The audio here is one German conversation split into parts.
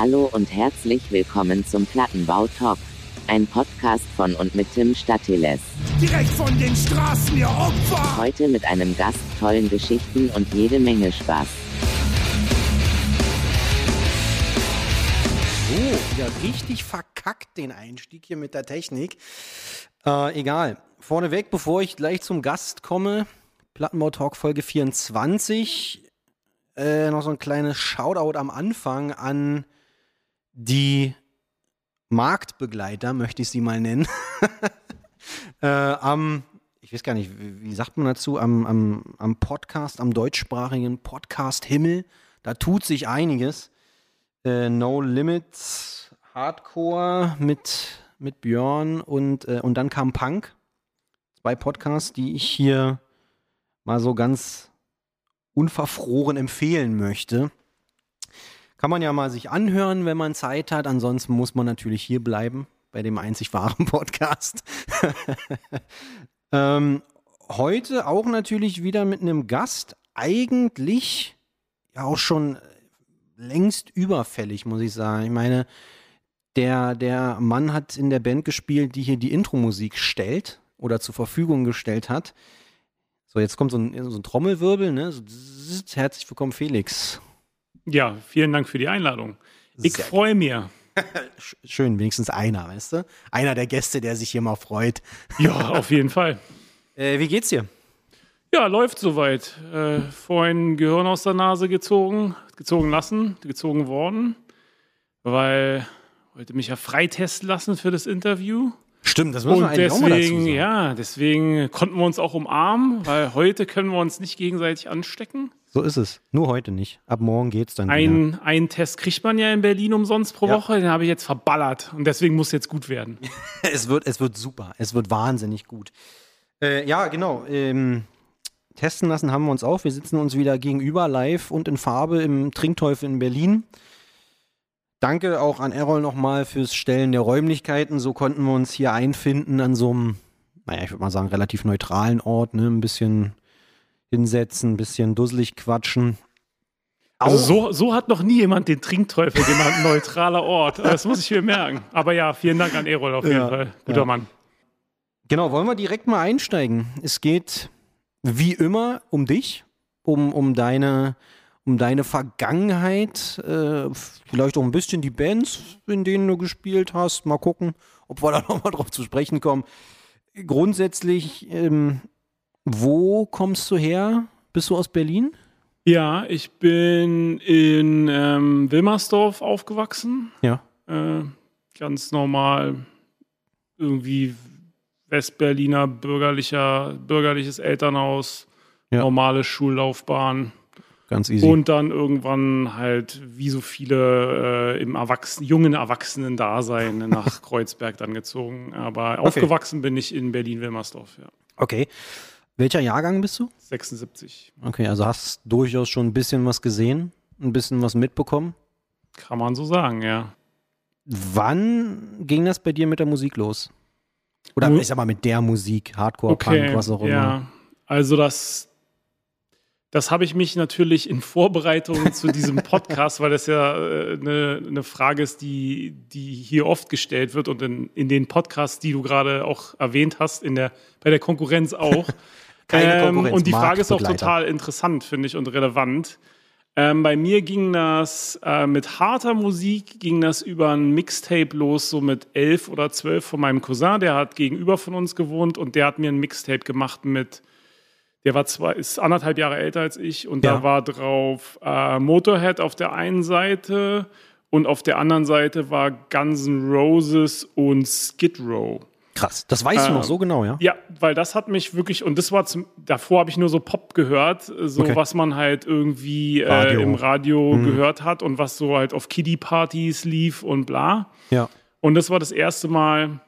Hallo und herzlich willkommen zum Plattenbau Talk. Ein Podcast von und mit Tim Statiles. Direkt von den Straßen, ihr Opfer! Heute mit einem Gast, tollen Geschichten und jede Menge Spaß. So, wieder richtig verkackt den Einstieg hier mit der Technik. Äh, egal. Vorneweg, bevor ich gleich zum Gast komme, Plattenbau Talk Folge 24. Äh, noch so ein kleines Shoutout am Anfang an die Marktbegleiter, möchte ich sie mal nennen. äh, am, ich weiß gar nicht, wie, sagt man dazu, am, am, am Podcast, am deutschsprachigen Podcast Himmel. Da tut sich einiges. Äh, no Limits Hardcore mit, mit Björn und, äh, und dann kam Punk. Zwei Podcasts, die ich hier mal so ganz unverfroren empfehlen möchte. Kann man ja mal sich anhören, wenn man Zeit hat. Ansonsten muss man natürlich hier bleiben bei dem einzig wahren Podcast. ähm, heute auch natürlich wieder mit einem Gast. Eigentlich ja auch schon längst überfällig, muss ich sagen. Ich meine, der, der Mann hat in der Band gespielt, die hier die Intro-Musik stellt oder zur Verfügung gestellt hat. So, jetzt kommt so ein, so ein Trommelwirbel, ne? So, herzlich willkommen, Felix. Ja, vielen Dank für die Einladung. Ich freue mich. Schön, wenigstens einer, weißt du? Einer der Gäste, der sich hier mal freut. Ja, auf jeden Fall. Äh, wie geht's dir? Ja, läuft soweit. Äh, vorhin Gehirn aus der Nase gezogen, gezogen lassen, gezogen worden, weil wollte mich ja freitesten lassen für das Interview. Stimmt, das muss man Und eigentlich auch mal dazu deswegen, sagen. ja, deswegen konnten wir uns auch umarmen, weil heute können wir uns nicht gegenseitig anstecken. So ist es. Nur heute nicht. Ab morgen geht's dann wieder. Ein, einen Test kriegt man ja in Berlin umsonst pro Ja. Woche, den habe ich jetzt verballert und deswegen muss jetzt gut werden. es, wird, es wird super. Es wird wahnsinnig gut. Äh, ja, genau. Ähm, testen lassen haben wir uns auch. Wir sitzen uns wieder gegenüber live und in Farbe im Trinkteufel in Berlin. Danke auch an Errol nochmal fürs Stellen der Räumlichkeiten. So konnten wir uns hier einfinden an so einem, naja, ich würde mal sagen, relativ neutralen Ort. Ne? Ein bisschen hinsetzen, ein bisschen dusselig quatschen. Also so, so hat noch nie jemand den Trinkteufel genannt, neutraler Ort. Das muss ich mir merken. Aber ja, vielen Dank an Erol auf jeden Ja, Fall. Guter ja. Mann. Genau, wollen wir direkt mal einsteigen. Es geht wie immer um dich, um, um deine, um deine Vergangenheit, äh, vielleicht auch ein bisschen die Bands, in denen du gespielt hast. Mal gucken, ob wir da nochmal drauf zu sprechen kommen. Grundsätzlich, ähm, wo kommst du her? Bist du aus Berlin? Ja, ich bin in ähm, Wilmersdorf aufgewachsen. Ja. Äh, ganz normal irgendwie Westberliner bürgerlicher, bürgerliches Elternhaus, Ja. normale Schullaufbahn. Ganz easy. Und dann irgendwann halt, wie so viele äh, im Erwachsenen, jungen Erwachsenen-Dasein nach Kreuzberg dann gezogen. Aber aufgewachsen bin ich in Berlin-Wilmersdorf, ja. okay. Welcher Jahrgang bist du? 76. Okay, also hast durchaus schon ein bisschen was gesehen, ein bisschen was mitbekommen. Kann man so sagen, ja. Wann ging das bei dir mit der Musik los? Oder ich sag mal mit der Musik, Hardcore, Okay, Punk, was auch immer. ja. Also das, das habe ich mich natürlich in Vorbereitung zu diesem Podcast, weil das ja äh, eine, eine Frage ist, die, die hier oft gestellt wird und in, in den Podcasts, die du gerade auch erwähnt hast, in der, bei der Konkurrenz auch. Keine Konkurrenz, Und die Frage ist auch total interessant, finde ich, und relevant. Ähm, bei mir ging das äh, mit harter Musik, ging das über ein Mixtape los, so mit elf oder zwölf von meinem Cousin, der hat gegenüber von uns gewohnt und der hat mir ein Mixtape gemacht mit, der war zwei, ist anderthalb Jahre älter als ich und Ja. da war drauf äh, Motorhead auf der einen Seite und auf der anderen Seite war Guns N' Roses und Skid Row. Krass. Das weißt du Ähm, noch so genau, ja? Ja, weil das hat mich wirklich, und das war zum, davor habe ich nur so Pop gehört, so Okay. was man halt irgendwie Radio. Äh, im Radio Mhm. gehört hat und was so halt auf Kiddie-Partys lief und bla. Ja. Und das war das erste Mal,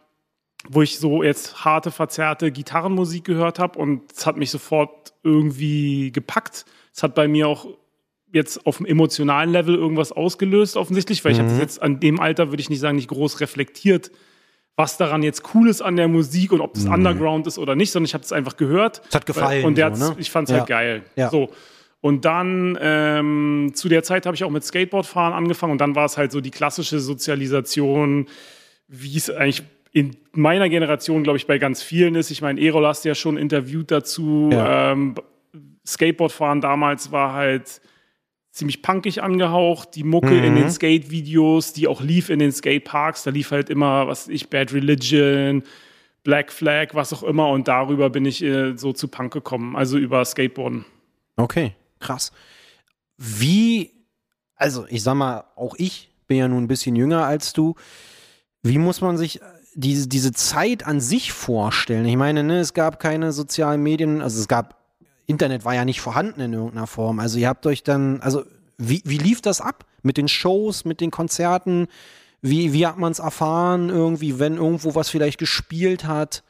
wo ich so jetzt harte, verzerrte Gitarrenmusik gehört habe und es hat mich sofort irgendwie gepackt. Es hat bei mir auch jetzt auf dem emotionalen Level irgendwas ausgelöst, offensichtlich, weil ich habe das jetzt an dem Alter, würde ich nicht sagen, nicht groß reflektiert, was daran jetzt cool ist an der Musik und ob das Underground ist oder nicht, sondern ich habe es einfach gehört. Es hat gefallen, Und der so, ne? ich fand es Ja. halt geil. Ja. So. Und dann ähm, zu der Zeit habe ich auch mit Skateboardfahren angefangen und dann war es halt so die klassische Sozialisation, wie es eigentlich in meiner Generation, glaube ich, bei ganz vielen ist. Ich meine, Erol hast ja schon interviewt dazu. Ja. Ähm, Skateboardfahren damals war halt ziemlich punkig angehaucht. Die Mucke in den Skate-Videos, die auch lief in den Skateparks, da lief halt immer, was ich, Bad Religion, Black Flag, was auch immer. Und darüber bin ich äh, so zu Punk gekommen, also über Skateboarden. Okay, krass. Wie, also ich sag mal, auch ich bin ja nun ein bisschen jünger als du. Wie muss man sich diese, diese Zeit an sich vorstellen? Ich meine, ne, es gab keine sozialen Medien, also es gab, Internet war ja nicht vorhanden in irgendeiner Form. Also ihr habt euch dann, also wie, wie lief das ab? Mit den Shows, mit den Konzerten? Wie, wie hat man es erfahren, irgendwie, wenn irgendwo was vielleicht gespielt hat?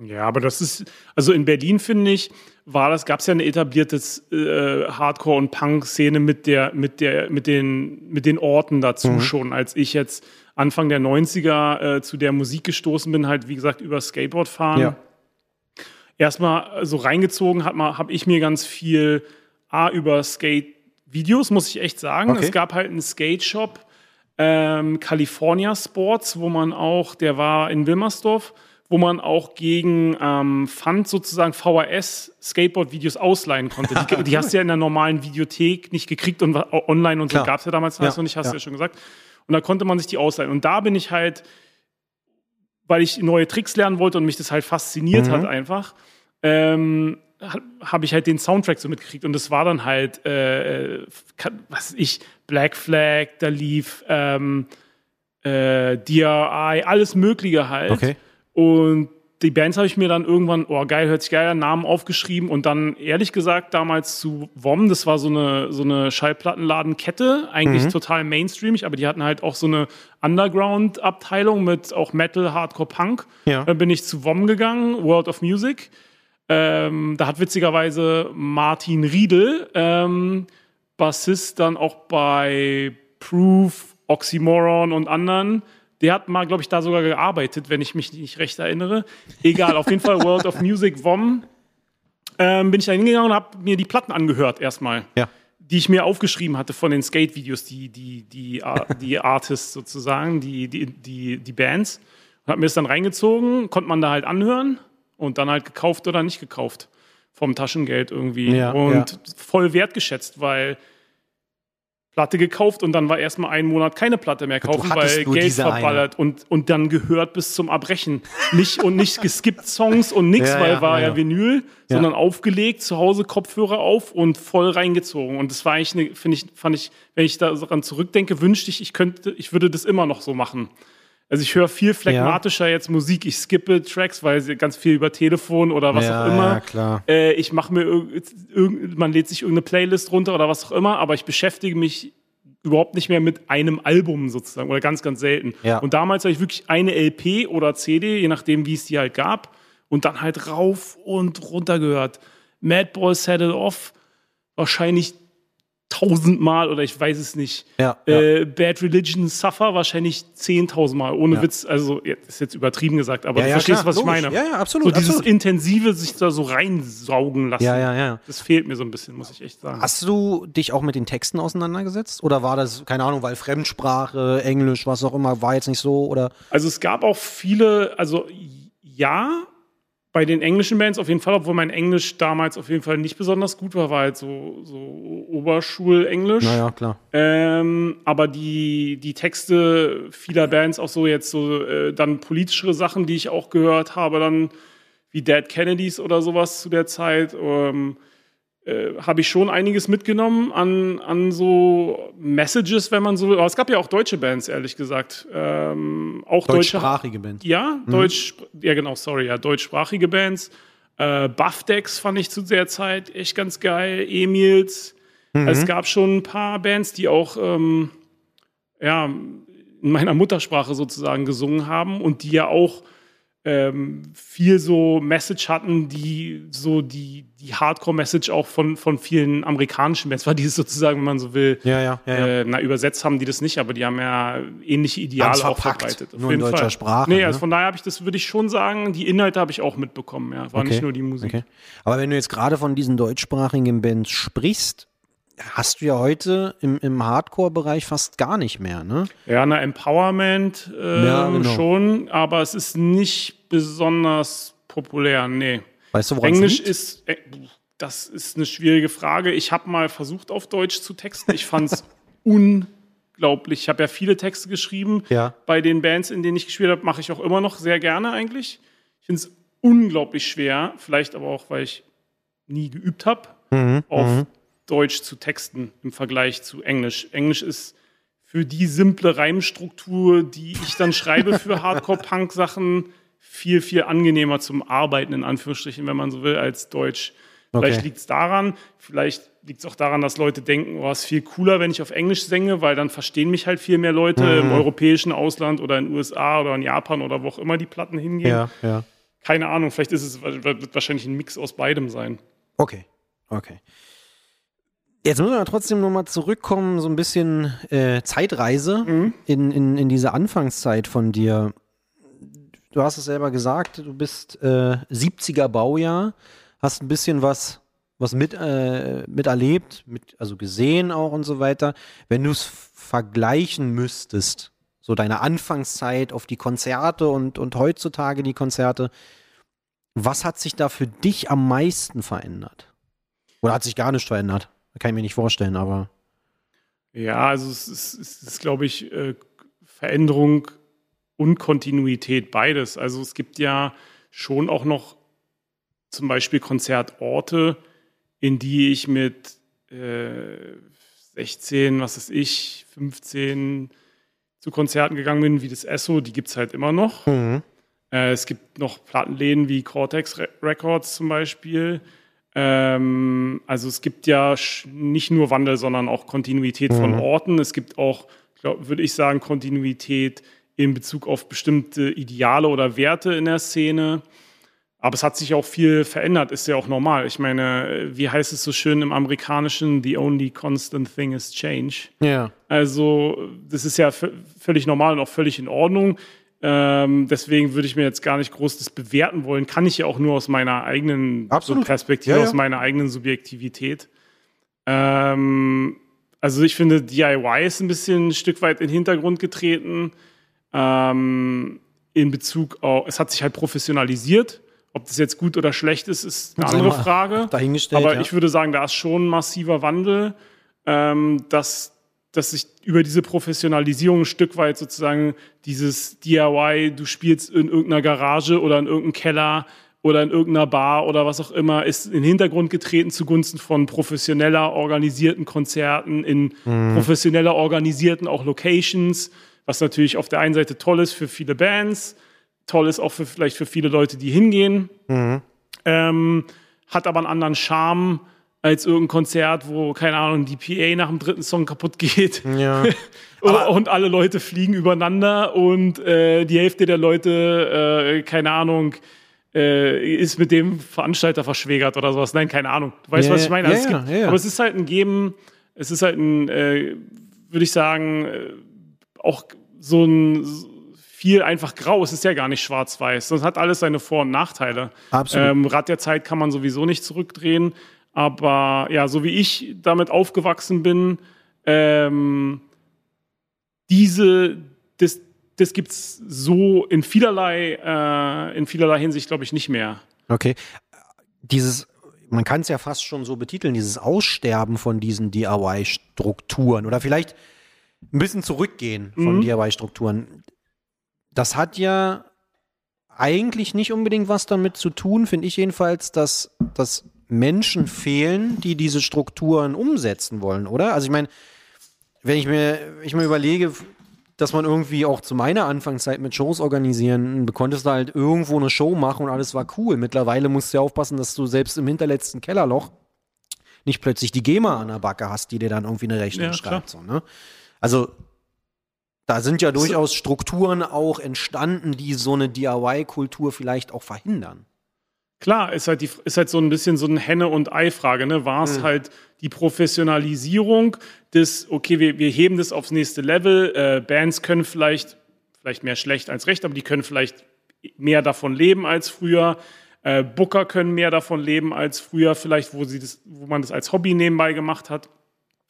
Ja, aber das ist, also in Berlin finde ich, war das, gab es ja eine etablierte äh, Hardcore- und Punk-Szene mit der, mit der, mit den, mit den Orten dazu Mhm. schon. Als ich jetzt Anfang der 90er äh, zu der Musik gestoßen bin, halt wie gesagt über Skateboard fahren. Ja. Erstmal so reingezogen hat man, habe ich mir ganz viel A über Skate-Videos, muss ich echt sagen. Okay. Es gab halt einen Skate-Shop, ähm, California Sports, wo man auch, der war in Wilmersdorf, wo man auch gegen ähm, Pfand sozusagen VHS Skateboard-Videos ausleihen konnte. Die, die hast du ja in der normalen Videothek nicht gekriegt und online und so gab es ja damals Ja, noch nicht, hast ja. du ja schon gesagt. Und da konnte man sich die ausleihen. Und da bin ich halt, weil ich neue Tricks lernen wollte und mich das halt fasziniert Mhm. hat einfach, ähm, habe ich halt den Soundtrack so mitgekriegt und das war dann halt, äh, äh, was weiß ich, Black Flag, da lief ähm, äh, DRI, alles Mögliche halt. Okay. Und die Bands habe ich mir dann irgendwann, oh geil, hört sich geil an, Namen aufgeschrieben und dann ehrlich gesagt damals zu WOM, das war so eine, so eine Schallplattenladenkette, eigentlich total mainstreamig, aber die hatten halt auch so eine Underground-Abteilung mit auch Metal, Hardcore, Punk. Ja. Dann bin ich zu WOM gegangen, World of Music. Ähm, da hat witzigerweise Martin Riedel, ähm, Bassist dann auch bei Proof, Oxymoron und anderen. Der hat mal, glaube ich, da sogar gearbeitet, wenn ich mich nicht recht erinnere. Egal, auf jeden Fall World of Music, WOM. Ähm, bin ich da hingegangen und habe mir die Platten angehört erstmal Ja. die ich mir aufgeschrieben hatte von den Skate-Videos, die, die, die, Ar- die Artists sozusagen, die, die, die, die Bands. Und habe mir das dann reingezogen, konnte man da halt anhören und dann halt gekauft oder nicht gekauft. Vom Taschengeld irgendwie. Ja, und ja. voll wertgeschätzt, weil Platte gekauft und dann war erstmal einen Monat keine Platte mehr kaufen, weil Geld eine. verballert und, und dann gehört bis zum Erbrechen. Nicht und nicht geskippt Songs und nix, Ja, weil ja, war ja, ja. Vinyl, sondern aufgelegt, zu Hause Kopfhörer auf und voll reingezogen. Und das war eigentlich, eine, finde ich, fand ich, wenn ich daran zurückdenke, wünschte ich, ich könnte, ich würde das immer noch so machen. Also ich höre viel phlegmatischer jetzt Musik. Ich skippe Tracks, weil sie ganz viel über Telefon oder was Ja, auch immer. ja, klar. Äh, ich mache mir man lädt sich irgendeine Playlist runter oder was auch immer, aber ich beschäftige mich überhaupt nicht mehr mit einem Album sozusagen oder ganz, ganz selten. Ja. Und damals habe ich wirklich eine LP oder CD, je nachdem, wie es die halt gab, und dann halt rauf und runter gehört. Madball Set It Off, wahrscheinlich tausendmal oder ich weiß es nicht. Ja, ja. Äh, Bad Religion Suffer wahrscheinlich zehntausendmal, ohne Ja. Witz. Also, ja, ist jetzt übertrieben gesagt, aber Ja, du ja, verstehst, klar, was logisch. ich meine. Ja, ja, absolut, So dieses absolut. Intensive, sich da so reinsaugen lassen. Ja, ja, ja. Das fehlt mir so ein bisschen, muss ich echt sagen. Hast du dich auch mit den Texten auseinandergesetzt? Oder war das, keine Ahnung, weil Fremdsprache, Englisch, was auch immer, war jetzt nicht so? Oder? Also es gab auch viele, also ja, bei den englischen Bands auf jeden Fall, obwohl mein Englisch damals auf jeden Fall nicht besonders gut war, war halt so, so Oberschulenglisch. Naja, klar. Ähm, aber die, die Texte vieler Bands, auch so jetzt so äh, dann politischere Sachen, die ich auch gehört habe, dann wie Dead Kennedys oder sowas zu der Zeit, ähm, äh, habe ich schon einiges mitgenommen an, an so Messages, wenn man so. Aber es gab ja auch deutsche Bands, ehrlich gesagt. Ähm, auch deutsche. Deutschsprachige Band. Ja, Deutsch, ja genau, sorry, ja, deutschsprachige Bands. Äh, Buffdex fand ich zu der Zeit echt ganz geil. Emils. Es gab schon ein paar Bands, die auch ähm, ja, in meiner Muttersprache sozusagen gesungen haben und die ja auch ähm, viel so Message hatten, die so die, die Hardcore-Message auch von, von vielen amerikanischen Bands war, dieses sozusagen, wenn man so will, Ja, ja, ja. Äh, na, übersetzt haben die das nicht, aber die haben ja ähnliche Ideale Haben's auch verbreitet. auf nur in deutscher Fall. Sprache, Nee, ne? also von daher habe ich das, würde ich schon sagen, die Inhalte habe ich auch mitbekommen, ja. War nicht nur die Musik. Okay. Aber wenn du jetzt gerade von diesen deutschsprachigen Bands sprichst, hast du ja heute im, im Hardcore-Bereich fast gar nicht mehr, ne? Ja, eine Empowerment äh, Ja, genau. schon, aber es ist nicht besonders populär, nee. Weißt du, woran Englisch ist, äh, das ist eine schwierige Frage. Ich habe mal versucht, auf Deutsch zu texten. Ich fand es unglaublich. Ich habe ja viele Texte geschrieben. Ja. Bei den Bands, in denen ich gespielt habe, mache ich auch immer noch sehr gerne eigentlich. Ich finde es unglaublich schwer, vielleicht aber auch, weil ich nie geübt habe, Mhm, auf Deutsch zu texten im Vergleich zu Englisch. Englisch ist für die simple Reimstruktur, die ich dann schreibe für Hardcore-Punk-Sachen, viel, viel angenehmer zum Arbeiten, in Anführungsstrichen, wenn man so will, als Deutsch. Vielleicht Okay. liegt es daran, vielleicht liegt es auch daran, dass Leute denken, oh, es ist viel cooler, wenn ich auf Englisch singe, weil dann verstehen mich halt viel mehr Leute Mhm. im europäischen Ausland oder in den USA oder in Japan oder wo auch immer die Platten hingehen. Ja, ja. Keine Ahnung, vielleicht ist es wird wahrscheinlich ein Mix aus beidem sein. Okay, okay. Jetzt müssen wir trotzdem nochmal zurückkommen, so ein bisschen äh, Zeitreise in, in, in diese Anfangszeit von dir. Du hast es selber gesagt, du bist äh, 70er Baujahr, hast ein bisschen was, was mit, äh, miterlebt, mit, also gesehen auch und so weiter. Wenn du es vergleichen müsstest, so deine Anfangszeit auf die Konzerte und, und heutzutage die Konzerte, was hat sich da für dich am meisten verändert? Oder hat sich gar nicht verändert? Kann ich mir nicht vorstellen, aber. Ja, also es ist, es ist glaube ich, äh, Veränderung und Kontinuität beides. Also es gibt ja schon auch noch zum Beispiel Konzertorte, in die ich mit äh, 16, was weiß ich, 15 zu Konzerten gegangen bin, wie das Esso, die gibt es halt immer noch. Äh, es gibt noch Plattenläden wie Cortex Re Records zum Beispiel. Ähm, also es gibt ja nicht nur Wandel, sondern auch Kontinuität von Orten. Es gibt auch, würde ich sagen, Kontinuität in Bezug auf bestimmte Ideale oder Werte in der Szene. Aber es hat sich auch viel verändert, ist ja auch normal. Ich meine, wie heißt es so schön im Amerikanischen, the only constant thing is change. Ja. Also, das ist ja völlig normal und auch völlig in Ordnung. Ähm, deswegen würde ich mir jetzt gar nicht groß das bewerten wollen. Kann ich ja auch nur aus meiner eigenen so. Perspektive, Ja, ja. aus meiner eigenen Subjektivität. Ähm, also, ich finde, DIY ist ein bisschen ein Stück weit in den Hintergrund getreten. Ähm, in Bezug auf, es hat sich halt professionalisiert. Ob das jetzt gut oder schlecht ist, ist eine Sei andere Frage. dahingestellt, Aber ja. ich würde sagen, da ist schon ein massiver Wandel, ähm, dass, dass sich über diese Professionalisierung ein Stück weit sozusagen dieses DIY, du spielst in irgendeiner Garage oder in irgendeinem Keller oder in irgendeiner Bar oder was auch immer, ist in den Hintergrund getreten zugunsten von professioneller organisierten Konzerten, in professioneller organisierten auch Locations, was natürlich auf der einen Seite toll ist für viele Bands, toll ist auch für, vielleicht für viele Leute, die hingehen ähm, hat aber einen anderen Charme als irgendein Konzert, wo, keine Ahnung, die PA nach dem dritten Song kaputt geht. Ja. Und alle Leute fliegen übereinander und äh, die Hälfte der Leute, äh, keine Ahnung, äh, ist mit dem Veranstalter verschwägert oder sowas. Nein, keine Ahnung. Du weißt, Ja, was ich meine? ja, Also es ja, gibt, ja, ja. Aber es ist halt ein Geben, es ist halt ein, äh, würde ich sagen, äh, auch so ein viel einfach grau. Es ist ja gar nicht schwarz-weiß. Das hat alles seine Vor- und Nachteile. Absolut. Ähm, Rad der Zeit kann man sowieso nicht zurückdrehen. Aber ja, so wie ich damit aufgewachsen bin, ähm, diese, das, das gibt es so in vielerlei, äh, in vielerlei Hinsicht, glaube ich, nicht mehr. Okay. Dieses, man kann es ja fast schon so betiteln, dieses Aussterben von diesen DIY-Strukturen oder vielleicht ein bisschen zurückgehen von Mhm. DIY-Strukturen. Das hat ja eigentlich nicht unbedingt was damit zu tun, finde ich jedenfalls, dass, dass Menschen fehlen, die diese Strukturen umsetzen wollen, oder? Also ich meine, wenn ich mir, ich mir überlege, dass man irgendwie auch zu meiner Anfangszeit mit Shows organisieren, du konntest da halt irgendwo eine Show machen und alles war cool. Mittlerweile musst du ja aufpassen, dass du selbst im hinterletzten Kellerloch nicht plötzlich die GEMA an der Backe hast, die dir dann irgendwie eine Rechnung Ja, schreibt. So, ne? Also Da sind ja durchaus Strukturen auch entstanden, die so eine DIY-Kultur vielleicht auch verhindern. Klar, ist halt, die, ist halt so ein bisschen so eine Henne- und Ei-Frage. Ne? War es mhm. halt die Professionalisierung des, okay, wir, wir heben das aufs nächste Level, äh, Bands können vielleicht, vielleicht mehr schlecht als recht, aber die können vielleicht mehr davon leben als früher. Äh, Booker können mehr davon leben als früher, vielleicht, wo, sie das, wo man das als Hobby nebenbei gemacht hat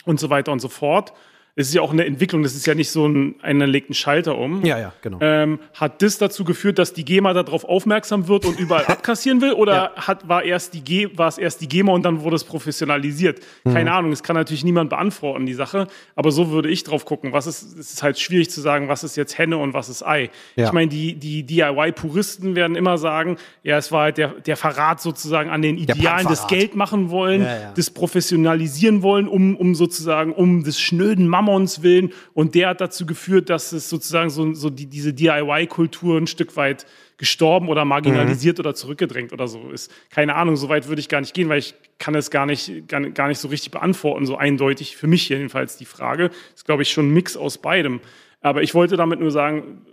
und so weiter und so fort es ist ja auch eine Entwicklung, das ist ja nicht so ein, einer legt einen Schalter um. Ja, ja, genau. Ähm, hat das dazu geführt, dass die GEMA darauf aufmerksam wird und überall abkassieren will? Oder ja. hat, war, erst die G, war es erst die GEMA und dann wurde es professionalisiert? Mhm. Keine Ahnung, das kann natürlich niemand beantworten, die Sache. Aber so würde ich drauf gucken. Was ist, es ist halt schwierig zu sagen, was ist jetzt Henne und was ist Ei. Ja. Ich meine, die, die DIY-Puristen werden immer sagen, ja, es war halt der, der Verrat sozusagen an den Idealen des Geld machen wollen, ja, des Professionalisieren wollen, um, um sozusagen, um des schnöden Mammon Ammons willen. Und der hat dazu geführt, dass es sozusagen so, so die, diese DIY-Kultur ein Stück weit gestorben oder marginalisiert mhm. oder zurückgedrängt oder so ist. Keine Ahnung, so weit würde ich gar nicht gehen, weil ich kann es gar nicht, gar, gar nicht so richtig beantworten, so eindeutig. Für mich jedenfalls die Frage. ist, glaube ich, schon ein Mix aus beidem. Aber ich wollte damit nur sagen,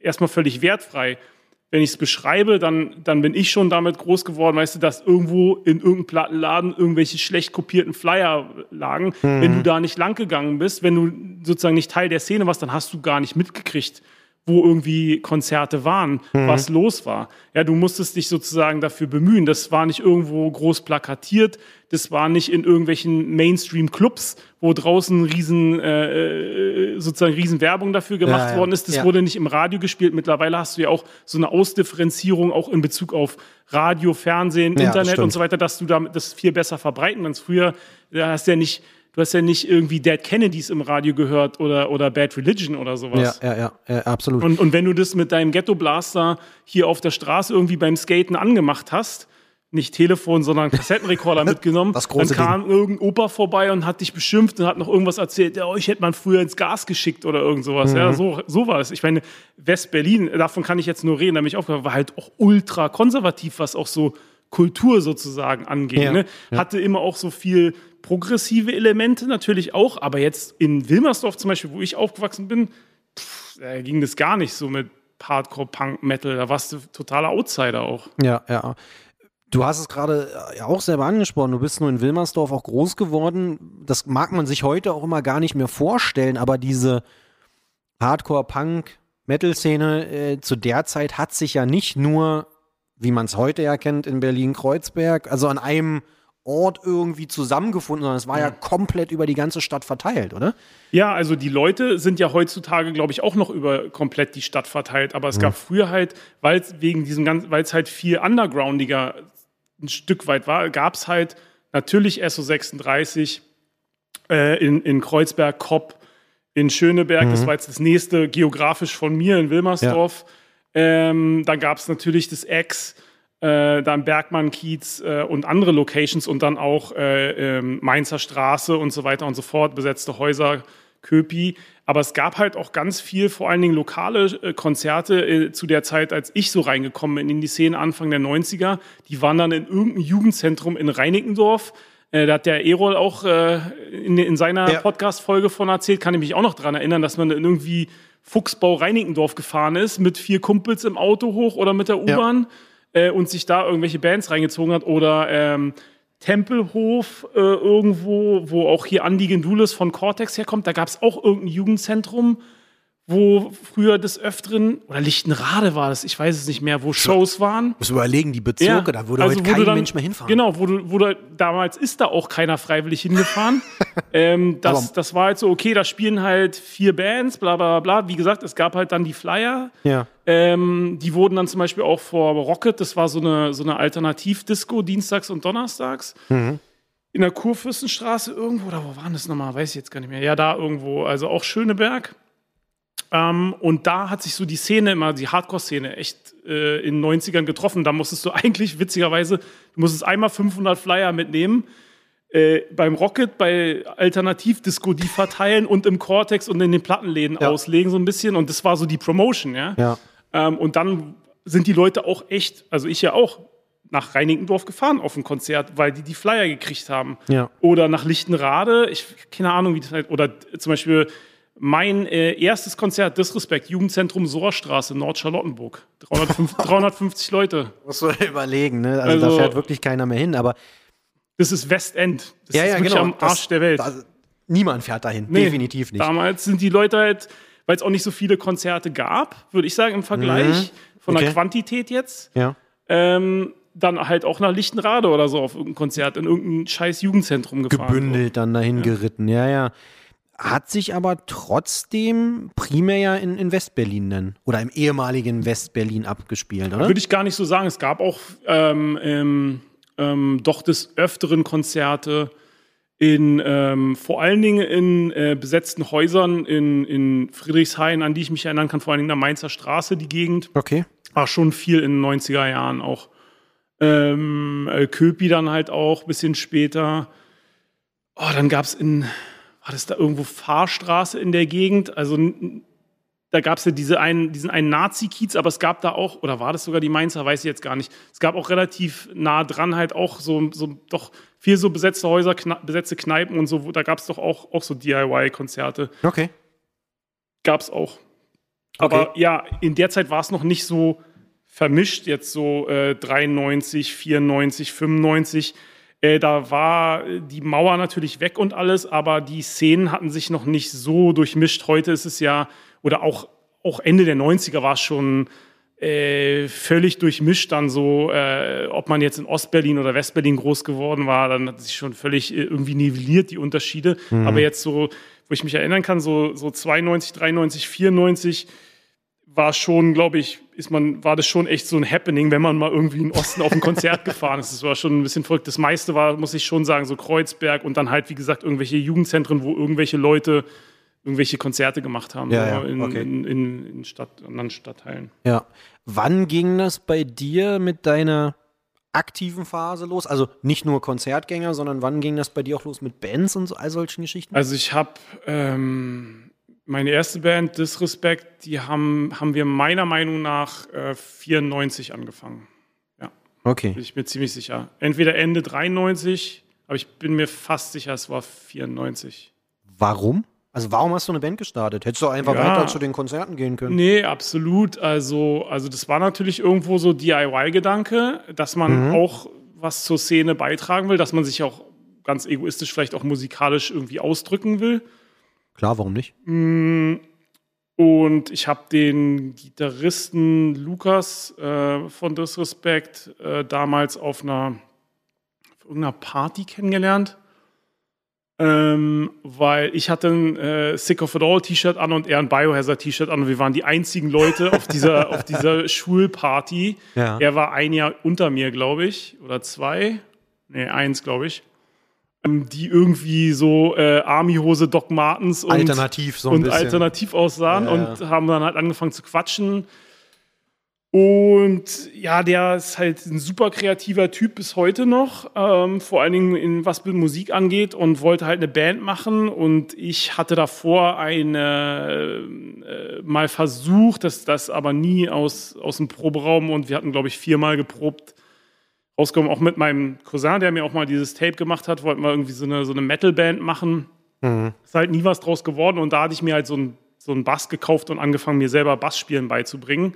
erstmal völlig wertfrei wenn ich es beschreibe, dann, dann bin ich schon damit groß geworden, weißt du, dass irgendwo in irgendeinem Plattenladen irgendwelche schlecht kopierten Flyer lagen. Mhm. Wenn du da nicht langgegangen bist, wenn du sozusagen nicht Teil der Szene warst, dann hast du gar nicht mitgekriegt, wo irgendwie Konzerte waren, mhm. was los war. Ja, du musstest dich sozusagen dafür bemühen. Das war nicht irgendwo groß plakatiert, das war nicht in irgendwelchen Mainstream-Clubs, wo draußen riesen, äh, äh, sozusagen riesen Werbung dafür gemacht ja, ja. worden ist. Das ja. wurde nicht im Radio gespielt. Mittlerweile hast du ja auch so eine Ausdifferenzierung auch in Bezug auf Radio, Fernsehen, Internet und so weiter, dass du damit das viel besser verbreiten kannst. Früher da hast du ja nicht du hast ja nicht irgendwie Dead Kennedys im Radio gehört oder, oder Bad Religion oder sowas. Ja, ja, ja, ja absolut. Und, und wenn du das mit deinem Ghetto Blaster hier auf der Straße irgendwie beim Skaten angemacht hast, nicht Telefon, sondern Kassettenrekorder mitgenommen. Das große dann kam Ding. irgendein Opa vorbei und hat dich beschimpft und hat noch irgendwas erzählt. Ja, euch hätte man früher ins Gas geschickt oder irgend sowas. Mhm. Ja, so, so war es. Ich meine, West-Berlin, davon kann ich jetzt nur reden, da bin ich aufgehört, war halt auch ultra konservativ, was auch so Kultur sozusagen angeht. Ja, ne? Hatte immer auch so viel progressive Elemente natürlich auch, aber jetzt in Wilmersdorf zum Beispiel, wo ich aufgewachsen bin, pff, da ging das gar nicht so mit Hardcore, Punk, Metal. Da warst du totaler Outsider auch. Ja, ja. Du hast es gerade äh, auch selber angesprochen. Du bist nur in Wilmersdorf auch groß geworden. Das mag man sich heute auch immer gar nicht mehr vorstellen, aber diese Hardcore, Punk, Metal-Szene äh, zu der Zeit hat sich ja nicht nur, wie man es heute ja kennt, in Berlin-Kreuzberg, also an einem Ort irgendwie zusammengefunden, sondern es war ja. ja komplett über die ganze Stadt verteilt, oder? Ja, also die Leute sind ja heutzutage, glaube ich, auch noch über komplett die Stadt verteilt. Aber es mhm. gab früher halt, weil es wegen diesem ganzen, weil es halt viel undergroundiger ein Stück weit war, gab es halt natürlich SO36 äh, in, in Kreuzberg, Kopp, in Schöneberg. Mhm. Das war jetzt das nächste geografisch von mir in Wilmersdorf. Ja. Ähm, dann gab es natürlich das X äh, dann Bergmann, Kiez äh, und andere Locations und dann auch äh, ähm, Mainzer Straße und so weiter und so fort, besetzte Häuser, Köpi. Aber es gab halt auch ganz viel, vor allen Dingen lokale äh, Konzerte äh, zu der Zeit, als ich so reingekommen bin in die Szene Anfang der 90er. Die waren dann in irgendeinem Jugendzentrum in Reinickendorf. Da hat der Erol auch in, in seiner ja. Podcast-Folge von erzählt, kann ich mich auch noch daran erinnern, dass man irgendwie Fuchsbau Reinickendorf gefahren ist, mit vier Kumpels im Auto hoch oder mit der U-Bahn. Ja äh, und sich da irgendwelche Bands reingezogen hat oder ähm, Tempelhof äh, irgendwo, wo auch hier Andy Gendulis von Cortex herkommt, da gab es auch irgendein Jugendzentrum wo früher des Öfteren, oder Lichtenrade war das, ich weiß es nicht mehr, wo Shows waren. Muss überlegen, die Bezirke, ja, da würde also heute kein dann, Mensch mehr hinfahren. Genau, wo du, wo du, damals ist da auch keiner freiwillig hingefahren. ähm, das, das war halt so, okay, da spielen halt vier Bands, bla bla bla. Wie gesagt, es gab halt dann die Flyer. Ja. Ähm, die wurden dann zum Beispiel auch vor Rocket, das war so eine, so eine Alternativdisco, dienstags und donnerstags. Mhm in der Kurfürstenstraße irgendwo, oder wo waren das nochmal? Weiß ich jetzt gar nicht mehr. Ja, da irgendwo, also auch Schöneberg. Ähm, und da hat sich so die Szene immer, die Hardcore-Szene, echt äh, in den 90ern getroffen. Da musstest du eigentlich, witzigerweise, du musstest einmal 500 Flyer mitnehmen, äh, beim Rocket, bei Alternativdisco die verteilen und im Cortex und in den Plattenläden ja. auslegen so ein bisschen. Und das war so die Promotion, ja. ja. Ähm, und dann sind die Leute auch echt, also ich ja auch, nach Reinickendorf gefahren auf ein Konzert, weil die die Flyer gekriegt haben. Ja. Oder nach Lichtenrade, ich keine Ahnung, wie das halt, oder zum Beispiel Mein äh, erstes Konzert, Disrespect, Jugendzentrum Sohrstraße, Nordcharlottenburg. 350, 350 Leute. Musst du überlegen, ne? Also, da Also- fährt wirklich keiner mehr hin, aber Das ist Westend. Das ist wirklich am genau, das- Arsch der Welt. das- niemand fährt dahin, Nee, definitiv nicht. Damals sind die Leute halt, weil es auch nicht so viele Konzerte gab, würde ich sagen, im Vergleich von der Mhm. Okay. Quantität jetzt, Ja. ähm, dann halt auch nach Lichtenrade oder so auf irgendein Konzert in irgendein scheiß Jugendzentrum gefahren. gebündelt dann dahin geritten. Ja, ja. Hat sich aber trotzdem primär ja in, in Westberlin dann oder im ehemaligen Westberlin abgespielt, oder? Würde ich gar nicht so sagen. Es gab auch ähm, ähm, doch des Öfteren Konzerte in ähm, vor allen Dingen in äh, besetzten Häusern in, in Friedrichshain, an die ich mich erinnern kann, vor allen Dingen der Mainzer Straße, die Gegend. Okay. War schon viel in den 90er Jahren auch. Ähm, äh, Köpi dann halt auch, bisschen später. Oh, dann gab es in, war das da irgendwo Fahrstraße in der Gegend? Also da gab es ja diese einen, diesen einen Nazi-Kiez, aber es gab da auch, oder war das sogar die Mainzer, weiß ich jetzt gar nicht. Es gab auch relativ nah dran halt auch so, so doch viel so besetzte Häuser, kna besetzte Kneipen und so. wo- Da gab es doch auch, auch so DIY-Konzerte. Okay. Gab es auch. Aber ja, in der Zeit war es noch nicht so vermischt, jetzt so äh, 93, 94, 95. Äh, da war die Mauer natürlich weg und alles, aber die Szenen hatten sich noch nicht so durchmischt. Heute ist es ja, oder auch, auch Ende der 90er war es schon äh, völlig durchmischt dann so, äh, ob man jetzt in Ostberlin oder Westberlin groß geworden war, dann hat sich schon völlig äh, irgendwie nivelliert die Unterschiede. Aber jetzt so, wo ich mich erinnern kann, so, so 92, 93, 94 war schon, glaube ich, ist man, war das schon echt so ein Happening, wenn man mal irgendwie in den Osten auf ein Konzert gefahren ist. Das war schon ein bisschen verrückt. Das meiste war, muss ich schon sagen, so Kreuzberg und dann halt, wie gesagt, irgendwelche Jugendzentren, wo irgendwelche Leute irgendwelche Konzerte gemacht haben. Ja, so ja, in, okay. in, in, in Stadt, anderen Stadtteilen. Ja. Wann ging das bei dir mit deiner aktiven Phase los? Also nicht nur Konzertgänger, sondern wann ging das bei dir auch los mit Bands und all solchen Geschichten? Also ich habe ähm, meine erste Band, Disrespect, die haben, haben wir meiner Meinung nach äh, 94 angefangen. Okay. Bin ich mir ziemlich sicher. Entweder Ende 93, aber ich bin mir fast sicher, es war 94. Warum? Also warum hast du eine Band gestartet? Hättest du einfach Ja. weiter zu den Konzerten gehen können? Nee, absolut. Also, also das war natürlich irgendwo so DIY-Gedanke, dass man auch was zur Szene beitragen will, dass man sich auch ganz egoistisch vielleicht auch musikalisch irgendwie ausdrücken will. Klar, warum nicht? Und ich habe den Gitarristen Lukas äh, von Disrespect äh, damals auf einer, auf irgendeiner Party kennengelernt. Ähm, weil ich hatte ein äh, Sick of It All T-Shirt an und er ein Biohazard T-Shirt an und wir waren die einzigen Leute auf dieser, auf dieser Schulparty. Ja. Er war ein Jahr unter mir, glaube ich, oder zwei. Nee, eins, glaube ich. Ähm, die irgendwie so äh, Army-Hose Doc Martens und Alternativ so und alternativ aussahen Ja, und haben dann halt angefangen zu quatschen. Und ja, der ist halt ein super kreativer Typ bis heute noch, ähm, vor allen Dingen in was mit Musik angeht und wollte halt eine Band machen. Und ich hatte davor eine äh, mal versucht, das, das aber nie aus, aus dem Proberaum und wir hatten, glaube ich, viermal geprobt rausgekommen, auch mit meinem Cousin, der mir auch mal dieses Tape gemacht hat, wollten wir irgendwie so eine, so eine Metal-Band machen. Ist halt nie was draus geworden und da hatte ich mir halt so einen so einen Bass gekauft und angefangen, mir selber Bassspielen beizubringen.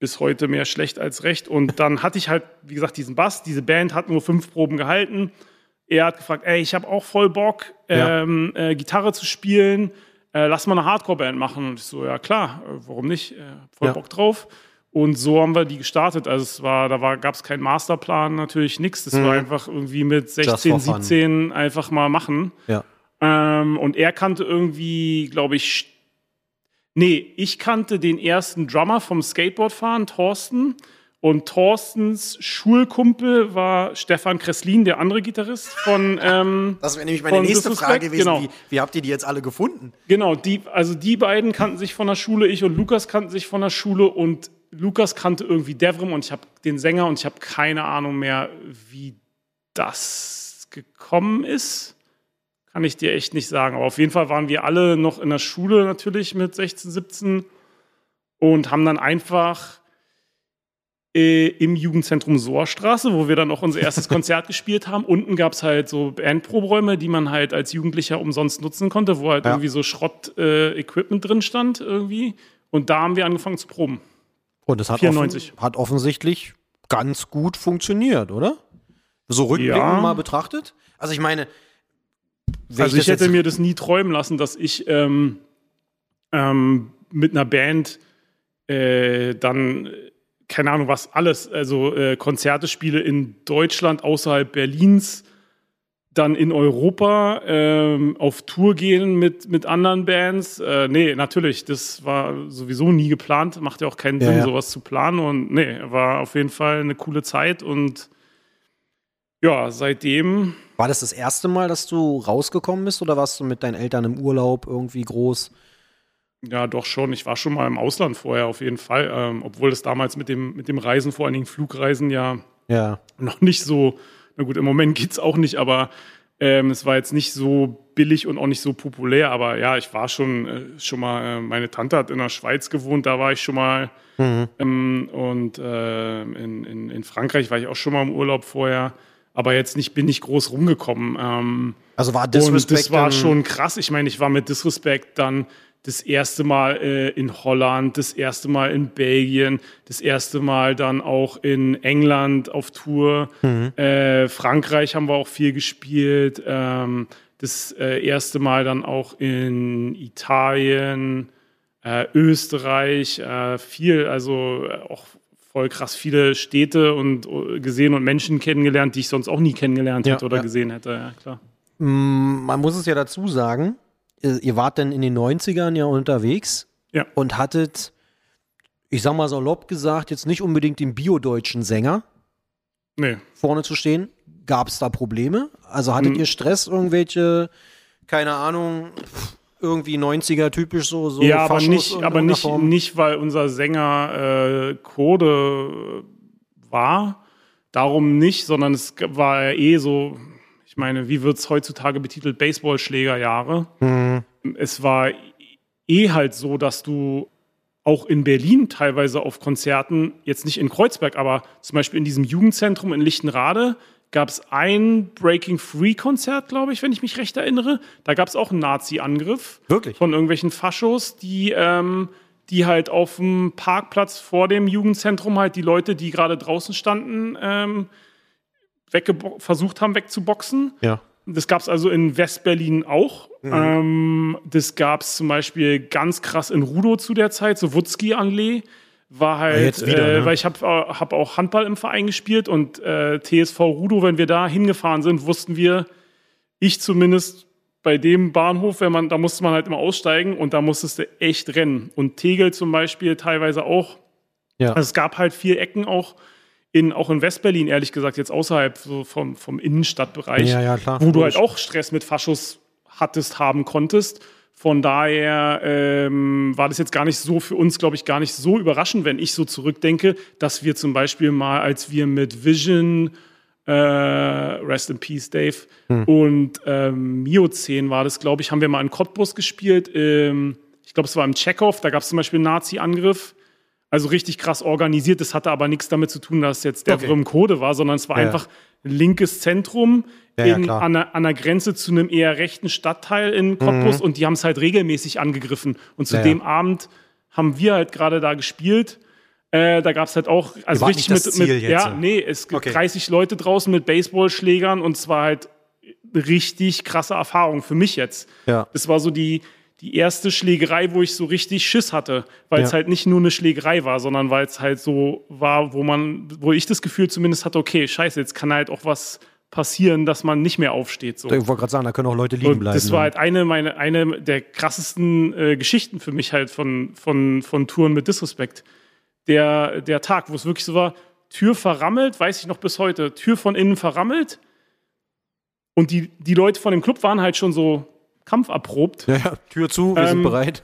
Bis heute mehr schlecht als recht. Und dann hatte ich halt, wie gesagt, diesen Bass. Diese Band hat nur fünf Proben gehalten. Er hat gefragt, ey, ich habe auch voll Bock, Ja. ähm, äh, Gitarre zu spielen. Äh, lass mal eine Hardcore-Band machen. Und ich so, ja klar, äh, warum nicht? Äh, voll Ja. Bock drauf. Und so haben wir die gestartet. Also es war, da war, gab es keinen Masterplan, natürlich nichts. Das war einfach irgendwie mit 16, Mhm. for fun. 17 einfach mal machen. Ja. Ähm, und er kannte irgendwie, glaube ich, nee, ich kannte den ersten Drummer vom Skateboardfahren, Thorsten. Und Thorstens Schulkumpel war Stefan Kresslin, der andere Gitarrist von. Ähm, Das wäre nämlich meine nächste Disrespect, Frage gewesen. genau. Wie, wie habt ihr die jetzt alle gefunden? Genau, die, also die beiden kannten sich von der Schule, ich und Lukas kannten sich von der Schule und Lukas kannte irgendwie Devrim und ich habe den Sänger und ich habe keine Ahnung mehr, wie das gekommen ist. Kann ich dir echt nicht sagen. Aber auf jeden Fall waren wir alle noch in der Schule natürlich mit 16, 17 und haben dann einfach äh, im Jugendzentrum Sohrstraße, wo wir dann auch unser erstes Konzert gespielt haben. Unten gab es halt so Bandproberäume, die man halt als Jugendlicher umsonst nutzen konnte, wo halt Ja. irgendwie so Schrott-Equipment drin stand irgendwie. Und da haben wir angefangen zu proben. Und es hat, 94. Offen, hat offensichtlich ganz gut funktioniert, oder? So rückblickend Ja. mal betrachtet. Also ich meine, also ich das hätte mir das nie träumen lassen, dass ich ähm, ähm, mit einer Band äh, dann, äh, keine Ahnung was, alles, also äh, Konzerte spiele in Deutschland, außerhalb Berlins, dann in Europa ähm, auf Tour gehen mit, mit anderen Bands. Äh, nee, natürlich, das war sowieso nie geplant. Macht ja auch keinen Sinn, ja. sowas zu planen. Und nee, war auf jeden Fall eine coole Zeit und ja, seitdem War das das erste Mal, dass du rausgekommen bist oder warst du mit deinen Eltern im Urlaub irgendwie groß? Ja, doch schon. Ich war schon mal im Ausland vorher auf jeden Fall, ähm, obwohl es damals mit dem, mit dem Reisen, vor allen Dingen Flugreisen, ja Ja. noch nicht so, na gut, im Moment geht's auch nicht, aber ähm, es war jetzt nicht so billig und auch nicht so populär. Aber ja, ich war schon, äh, schon mal, äh, meine Tante hat in der Schweiz gewohnt, da war ich schon mal. Ähm, und äh, in, in, in Frankreich war ich auch schon mal im Urlaub vorher. Aber jetzt nicht, bin ich groß rumgekommen. Ähm, Also war und Disrespect das war schon krass. Ich meine, ich war mit Disrespect dann das erste Mal äh, in Holland, das erste Mal in Belgien, das erste Mal dann auch in England auf Tour. Äh, Frankreich haben wir auch viel gespielt. Ähm, das äh, erste Mal dann auch in Italien, äh, Österreich, äh, viel, also äh, auch voll krass viele Städte und gesehen und Menschen kennengelernt, die ich sonst auch nie kennengelernt Ja, hätte oder ja. gesehen hätte. Ja, klar. Man muss es ja dazu sagen, ihr ihr wart dann in den 90ern ja unterwegs Ja. und hattet, ich sag mal salopp gesagt, jetzt nicht unbedingt den biodeutschen Sänger Nee. vorne zu stehen. Gab es da Probleme? Also hattet Hm. ihr Stress, irgendwelche, keine Ahnung, irgendwie 90er typisch so, so ja, aber nicht, aber nicht, Form? nicht, weil unser Sänger äh, Code war. Darum nicht, sondern es war eh so, ich meine, wie wird es heutzutage betitelt? Baseballschlägerjahre. Mhm. Es war eh halt so, dass du auch in Berlin teilweise auf Konzerten, jetzt nicht in Kreuzberg, aber zum Beispiel in diesem Jugendzentrum in Lichtenrade, gab es ein Breaking Free Konzert, glaube ich, wenn ich mich recht erinnere. Da gab es auch einen Nazi-Angriff Wirklich? von irgendwelchen Faschos, die, ähm, die halt auf dem Parkplatz vor dem Jugendzentrum halt die Leute, die gerade draußen standen, ähm, versucht haben wegzuboxen. Ja. Das gab es also in Westberlin auch. Ähm, das gab es zum Beispiel ganz krass in Rudow zu der Zeit, so Wutzki-Allee. War halt, jetzt wieder, äh, ne? weil ich habe hab auch Handball im Verein gespielt und äh, TSV Rudow, wenn wir da hingefahren sind, wussten wir, ich zumindest bei dem Bahnhof, wenn man, da musste man halt immer aussteigen und da musstest du echt rennen. Und Tegel zum Beispiel teilweise auch. Ja. Also es gab halt vier Ecken auch in, auch in Westberlin, ehrlich gesagt, jetzt außerhalb so vom, vom Innenstadtbereich, Ja, ja, klar. wo du halt auch Stress mit Faschos hattest, haben konntest. Von daher ähm, war das jetzt gar nicht so für uns, glaube ich, gar nicht so überraschend, wenn ich so zurückdenke, dass wir zum Beispiel mal, als wir mit Vision, äh, Rest in Peace, Dave, Hm. und ähm, Miozän war das, glaube ich, haben wir mal in Cottbus gespielt. Ähm, ich glaube, es war im Tschechow, da gab es zum Beispiel einen Nazi-Angriff. Also richtig krass organisiert. Das hatte aber nichts damit zu tun, dass jetzt der Okay. Code war, sondern es war Ja. einfach ein linkes Zentrum Ja, ja, in, klar. an, der, Grenze zu einem eher rechten Stadtteil in Cottbus und die haben es halt regelmäßig angegriffen. Und zu Mhm. Ja, ja. dem Abend haben wir halt gerade da gespielt. Äh, da gab es halt auch, also richtig mit, Ziel mit jetzt, ja, ja? nee, es gibt Okay. 30 Leute draußen mit Baseballschlägern und es war halt richtig krasse Erfahrung für mich jetzt. Ja. Das war so die, die erste Schlägerei, wo ich so richtig Schiss hatte, weil es Ja. halt nicht nur eine Schlägerei war, sondern weil es halt so war, wo man, wo ich das Gefühl zumindest hatte, okay, scheiße, jetzt kann halt auch was passieren, dass man nicht mehr aufsteht. So. Ich wollte gerade sagen, da können auch Leute liegen Und bleiben. das war ne? halt eine, meine, eine der krassesten äh, Geschichten für mich halt von, von, von Touren mit Disrespect. Der, der Tag, wo es wirklich so war, Tür verrammelt, weiß ich noch bis heute, Tür von innen verrammelt. Und die, die Leute von dem Club waren halt schon so kampferprobt. ja, ja, Tür zu, wir sind Ähm, bereit.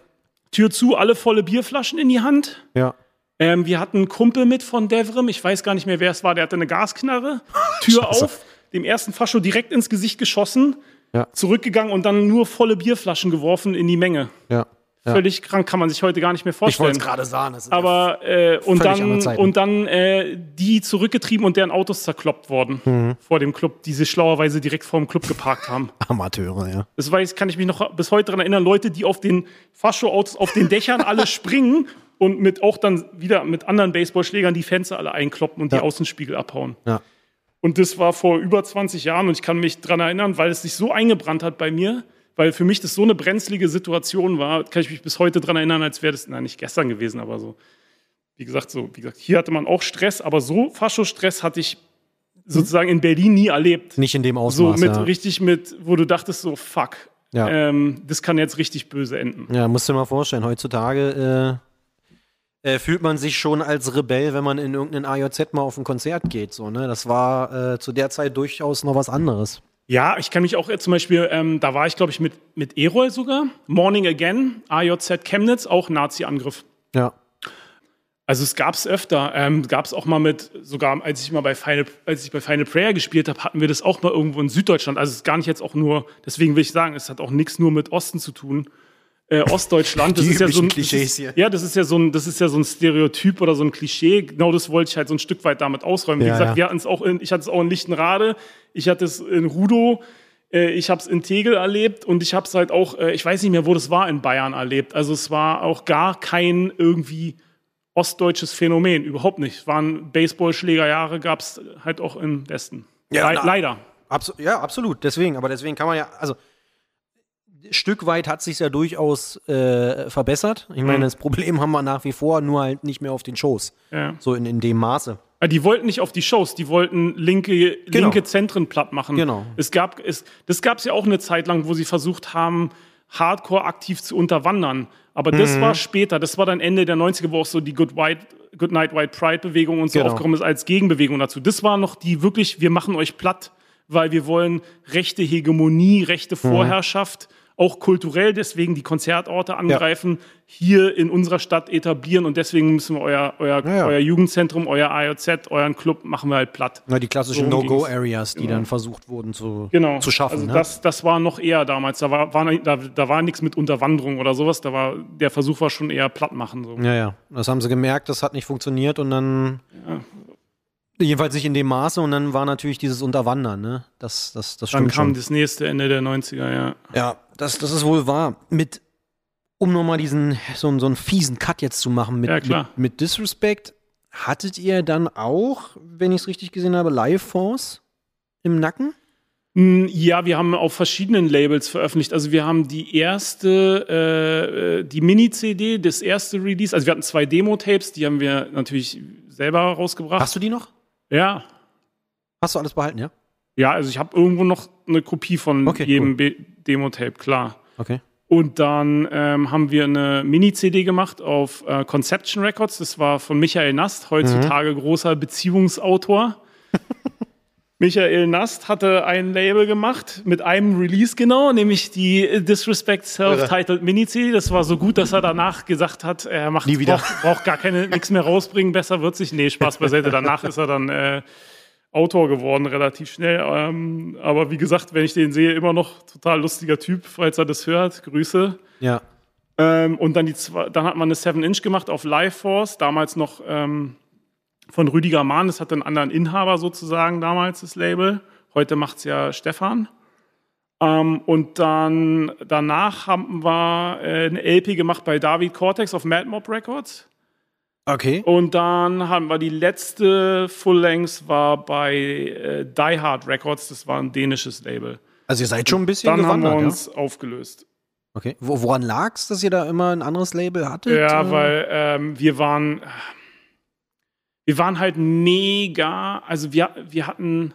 Tür zu, alle volle Bierflaschen in die Hand. Ja. Ähm, wir hatten einen Kumpel mit von Devrim, ich weiß gar nicht mehr, wer es war, der hatte eine Gasknarre. Tür auf, dem ersten Fascho direkt ins Gesicht geschossen, Ja. zurückgegangen und dann nur volle Bierflaschen geworfen in die Menge. Ja. Völlig krank, kann man sich heute gar nicht mehr vorstellen. gerade sagen. Das ist Aber äh, und dann und dann äh, die zurückgetrieben und deren Autos zerkloppt worden Mhm. vor dem Club, die sich schlauerweise direkt vor dem Club geparkt haben. Amateure, ja. Das weiß, kann ich mich noch bis heute daran erinnern, Leute, die auf den Fascho-Autos auf den Dächern alle springen und mit auch dann wieder mit anderen Baseballschlägern die Fenster alle einkloppen und Ja. die Außenspiegel abhauen. Ja. Und das war vor über 20 Jahren und ich kann mich daran erinnern, weil es sich so eingebrannt hat bei mir, weil für mich das so eine brenzlige Situation war, kann ich mich bis heute daran erinnern, als wäre das, nein, nicht gestern gewesen, aber so. Wie gesagt, so, wie gesagt, hier hatte man auch Stress, aber so Fascho-Stress hatte ich sozusagen in Berlin nie erlebt. Nicht in dem So Ausmaß. mit ja. richtig mit, wo du dachtest so, fuck, Ja. ähm, das kann jetzt richtig böse enden. Ja, musst du dir mal vorstellen, heutzutage äh, äh, fühlt man sich schon als Rebell, wenn man in irgendein AJZ mal auf ein Konzert geht. So, ne? Das war äh, zu der Zeit durchaus noch was anderes. Ja, ich kann mich auch zum Beispiel, ähm, da war ich glaube ich mit, mit Erol sogar, Morning Again, AJZ Chemnitz, auch Nazi-Angriff. Ja. Also es gab es öfter, ähm, gab es auch mal mit, sogar als ich mal bei Final, als ich bei Final Prayer gespielt habe, hatten wir das auch mal irgendwo in Süddeutschland. Also es ist gar nicht jetzt auch nur, deswegen will ich sagen, es hat auch nichts nur mit Osten zu tun. Äh, Ostdeutschland, das ist ja so ein, Klischees hier. ja, das ist ja so ein, das ist ja so ein Stereotyp oder so ein Klischee. Genau das wollte ich halt so ein Stück weit damit ausräumen. Wie Ja, gesagt, ja. wir hatten es auch in, ich hatte es auch in Lichtenrade, ich hatte es in Rudow, äh, ich habe es in Tegel erlebt und ich habe es halt auch, äh, ich weiß nicht mehr, wo das war, in Bayern erlebt. Also es war auch gar kein irgendwie ostdeutsches Phänomen, überhaupt nicht. Es waren Baseballschlägerjahre, gab es halt auch im Westen. Ja, Le na- leider. Abso ja, absolut. Deswegen, aber deswegen kann man ja, also Stück weit hat sich ja durchaus äh, verbessert. Ich meine, Mhm. das Problem haben wir nach wie vor, nur halt nicht mehr auf den Shows. Ja. So in, in dem Maße. Ja, Die wollten nicht auf die Shows, die wollten linke, Genau. linke Zentren platt machen. Genau. Es gab, es, das gab es ja auch eine Zeit lang, wo sie versucht haben, Hardcore aktiv zu unterwandern. Aber das Mhm. war später, das war dann Ende der 90er, wo auch so die Good, White, Good Night White Pride Bewegung und so Genau. aufgekommen ist als Gegenbewegung dazu. Das war noch die wirklich, wir machen euch platt, weil wir wollen rechte Hegemonie, rechte Mhm. Auch kulturell deswegen die Konzertorte angreifen, hier in unserer Stadt etablieren und deswegen müssen wir euer, euer, Ja, ja. euer Jugendzentrum, euer AJZ, euren Club machen wir halt platt. Ja, die klassischen So. No-Go-Areas, die dann versucht wurden zu, Genau. zu schaffen. Also ne? das, das war noch eher damals. Da war, war, da, da war nichts mit Unterwanderung oder sowas. Da war, der Versuch war schon eher platt machen. So. Ja, ja. Das haben sie gemerkt, das hat nicht funktioniert und dann. Jedenfalls nicht in dem Maße und dann war natürlich dieses Unterwandern, ne? Das, das, das Dann kam schon. das nächste Ende der 90er, ja. Ja, das, das ist wohl wahr. Mit, um nochmal diesen, so, einen- so einen fiesen Cut jetzt zu machen mit, Ja, mit, mit Disrespect, hattet ihr dann auch, wenn ich es richtig gesehen habe, Live Force im Nacken? Mm, Ja, wir haben auf verschiedenen Labels veröffentlicht. Also wir haben die erste, äh, äh, die Mini-CD, das erste Release. Also wir hatten zwei Demo-Tapes, die haben wir natürlich selber rausgebracht. Hast du die noch? Ja. Hast du alles behalten, ja? Ja, also ich habe irgendwo noch eine Kopie von Okay, jedem Be- Demo-Tape, klar. Okay. Und dann ähm, haben wir eine Mini-CD gemacht auf äh, Conception Records. Das war von Michael Nast, heutzutage großer Beziehungsautor. Michael Nast hatte ein Label gemacht mit einem Release genau, nämlich die Disrespect Self-Titled Mini-CD. Das war so gut, dass er danach gesagt hat, er macht Nie wieder. Braucht, braucht gar keine nichts mehr rausbringen, besser wird sich. Nee, Spaß beiseite. Danach ist er dann äh, Autor geworden, relativ schnell. Ähm, aber wie gesagt, wenn ich den sehe, immer noch total lustiger Typ, falls er das hört. Grüße. Ja. Ähm, und dann, die zwei, dann hat man eine 7-Inch gemacht auf Live Force, damals noch ähm, von Rüdiger Mahn. Das hatte einen anderen Inhaber sozusagen damals, das Label. Heute macht es ja Stefan. Ähm, und dann danach haben wir äh, eine LP gemacht bei David Cortex auf Mad Mob Records. Okay. Und dann haben wir die letzte Full Length war bei äh, Die Hard Records. Das war ein dänisches Label. Also ihr seid schon ein bisschen Dann haben wir ja? uns aufgelöst. Okay. Wo, woran lag es, dass ihr da immer ein anderes Label hattet? Ja, Äh, weil ähm, wir waren, wir waren halt mega, also wir, wir hatten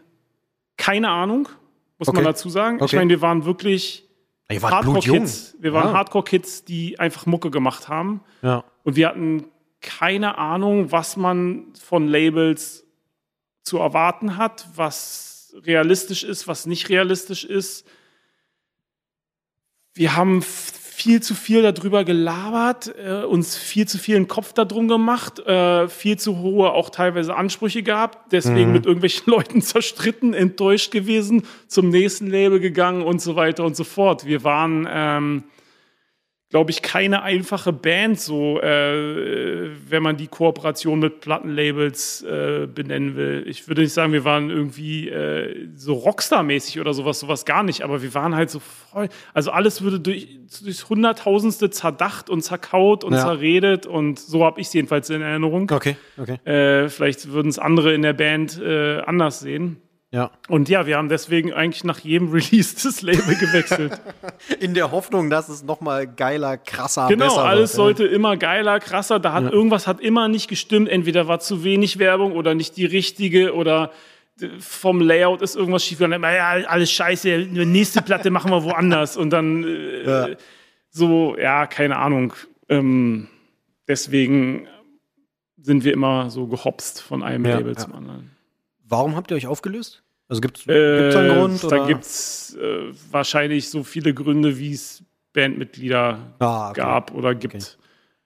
keine Ahnung, muss Okay. man dazu sagen. Ich Okay. meine, wir waren wirklich. Hardcore-Kids. Wir waren Ja. Hardcore-Kids, die einfach Mucke gemacht haben. Ja. Und wir hatten keine Ahnung, was man von Labels zu erwarten hat, was realistisch ist, was nicht realistisch ist. Wir haben viel zu viel darüber gelabert, äh, uns viel zu viel einen Kopf darum gemacht, äh, viel zu hohe auch teilweise Ansprüche gehabt, deswegen mit irgendwelchen Leuten zerstritten, enttäuscht gewesen, zum nächsten Label gegangen und so weiter und so fort. Wir waren ähm, glaube ich, keine einfache Band, so äh, wenn man die Kooperation mit Plattenlabels äh, benennen will. Ich würde nicht sagen, wir waren irgendwie äh, so Rockstar-mäßig oder sowas, sowas gar nicht, aber wir waren halt so voll. Also alles würde durch, durch Hunderttausendste zerdacht und zerkaut und Ja. zerredet und so habe ich es jedenfalls in Erinnerung. Okay, okay. Äh, vielleicht würden es andere in der Band äh, anders sehen. Ja. Und ja, wir haben deswegen eigentlich nach jedem Release das Label gewechselt. In der Hoffnung, dass es nochmal geiler, krasser, genau, besser alles wird. sollte immer geiler, krasser. Da hat Ja. irgendwas hat immer nicht gestimmt. Entweder war zu wenig Werbung oder nicht die richtige oder äh, vom Layout ist irgendwas schief gegangen. Ja, alles scheiße, nächste Platte machen wir woanders. Und dann äh, Ja. so, ja, keine Ahnung. Ähm, deswegen sind wir immer so gehopst von einem Ja, Label ja. zum anderen. Warum habt ihr euch aufgelöst? Also gibt es Äh, einen Grund? Da gibt es äh, wahrscheinlich so viele Gründe, wie es Bandmitglieder ah, okay. gab oder gibt.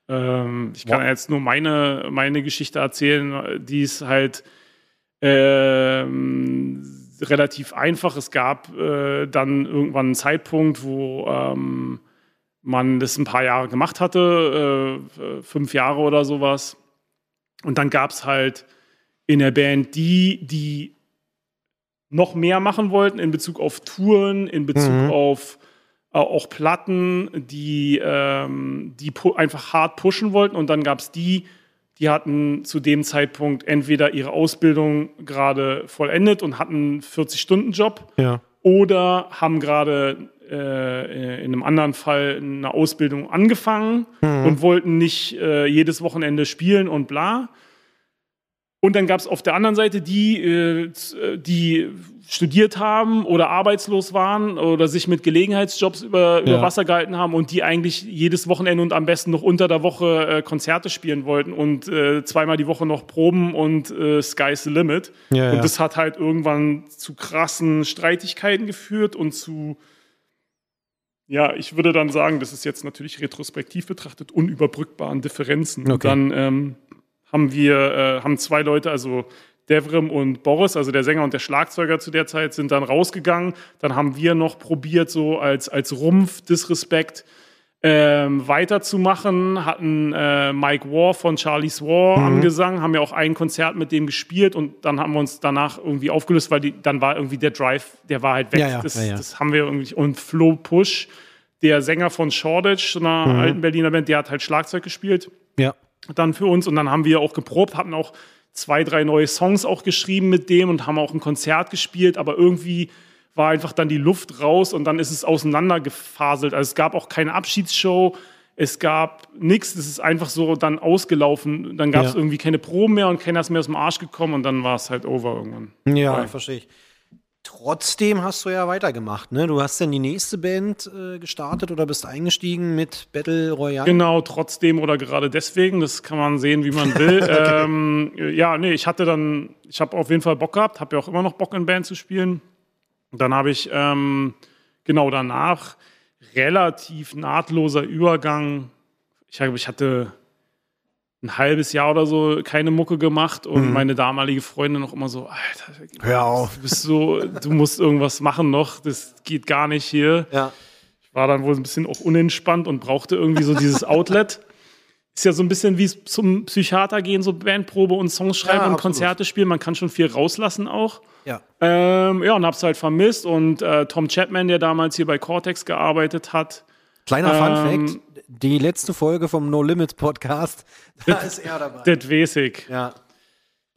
Ähm, ich kann Wow. jetzt nur meine, meine Geschichte erzählen, die ist halt ähm, relativ einfach. Es gab äh, dann irgendwann einen Zeitpunkt, wo ähm, man das ein paar Jahre gemacht hatte, äh, fünf Jahre oder sowas. Und dann gab es halt in der Band die, die noch mehr machen wollten in Bezug auf Touren, in Bezug Mhm. auf äh, auch Platten, die, ähm, die einfach hart pushen wollten. Und dann gab es die, die hatten zu dem Zeitpunkt entweder ihre Ausbildung gerade vollendet und hatten einen 40-Stunden-Job Ja. oder haben gerade äh, in einem anderen Fall eine Ausbildung angefangen und wollten nicht äh, jedes Wochenende spielen und bla. Und dann gab es auf der anderen Seite die, äh, z- die studiert haben oder arbeitslos waren oder sich mit Gelegenheitsjobs über, über Ja. Wasser gehalten haben und die eigentlich jedes Wochenende und am besten noch unter der Woche äh, Konzerte spielen wollten und äh, zweimal die Woche noch proben und äh, Sky's the Limit. Ja, und ja. das hat halt irgendwann zu krassen Streitigkeiten geführt und zu, ja, ich würde dann sagen, das ist jetzt natürlich retrospektiv betrachtet, unüberbrückbaren Differenzen. Und Okay. dann ähm, haben wir, äh, haben zwei Leute, also Devrim und Boris, also der Sänger und der Schlagzeuger zu der Zeit, sind dann rausgegangen. Dann haben wir noch probiert, so als, als Rumpf Disrespect ähm, weiterzumachen, hatten äh, Mike War von Charlie's War am Gesang, haben ja auch ein Konzert mit dem gespielt und dann haben wir uns danach irgendwie aufgelöst, weil die, dann war irgendwie der Drive, der war halt weg. Ja, ja, das, ja, das haben wir irgendwie. Und Flo Push, der Sänger von Shoreditch, so einer alten Berliner Band, der hat halt Schlagzeug gespielt Ja. Dann für uns und dann haben wir auch geprobt, hatten auch zwei, drei neue Songs auch geschrieben mit dem und haben auch ein Konzert gespielt, aber irgendwie war einfach dann die Luft raus und dann ist es auseinandergefaselt. Also es gab auch keine Abschiedsshow, es gab nichts, es ist einfach so dann ausgelaufen. Dann gab es Ja. irgendwie keine Proben mehr und keiner ist mehr aus dem Arsch gekommen und dann war es halt over irgendwann. Ja, Voll. verstehe ich. Trotzdem hast du ja weitergemacht, ne? Du hast dann die nächste Band äh, gestartet oder bist eingestiegen mit Battle Royale. Genau, trotzdem oder gerade deswegen, das kann man sehen, wie man will. ähm, ja, nee, ich hatte dann, ich habe auf jeden Fall Bock gehabt, habe ja auch immer noch Bock in Band zu spielen. Und dann habe ich ähm, genau danach relativ nahtloser Übergang. Ich, ich hatte ein halbes Jahr oder so keine Mucke gemacht und meine damalige Freundin noch immer so, Alter, Hör auf. du bist so, du musst irgendwas machen noch, das geht gar nicht hier Ja. war dann wohl ein bisschen auch unentspannt und brauchte irgendwie so dieses Outlet. Ist ja so ein bisschen wie zum Psychiater gehen, so Bandprobe und Songs schreiben Ja, und absolut. Konzerte spielen. Man kann schon viel rauslassen auch. Ja. Ähm, ja, und hab's halt vermisst. Und äh, Tom Chapman, der damals hier bei Cortex gearbeitet hat, Kleiner Fun Ähm, Fact: Die letzte Folge vom No Limits Podcast, da ist er dabei. det Wesig, Ja,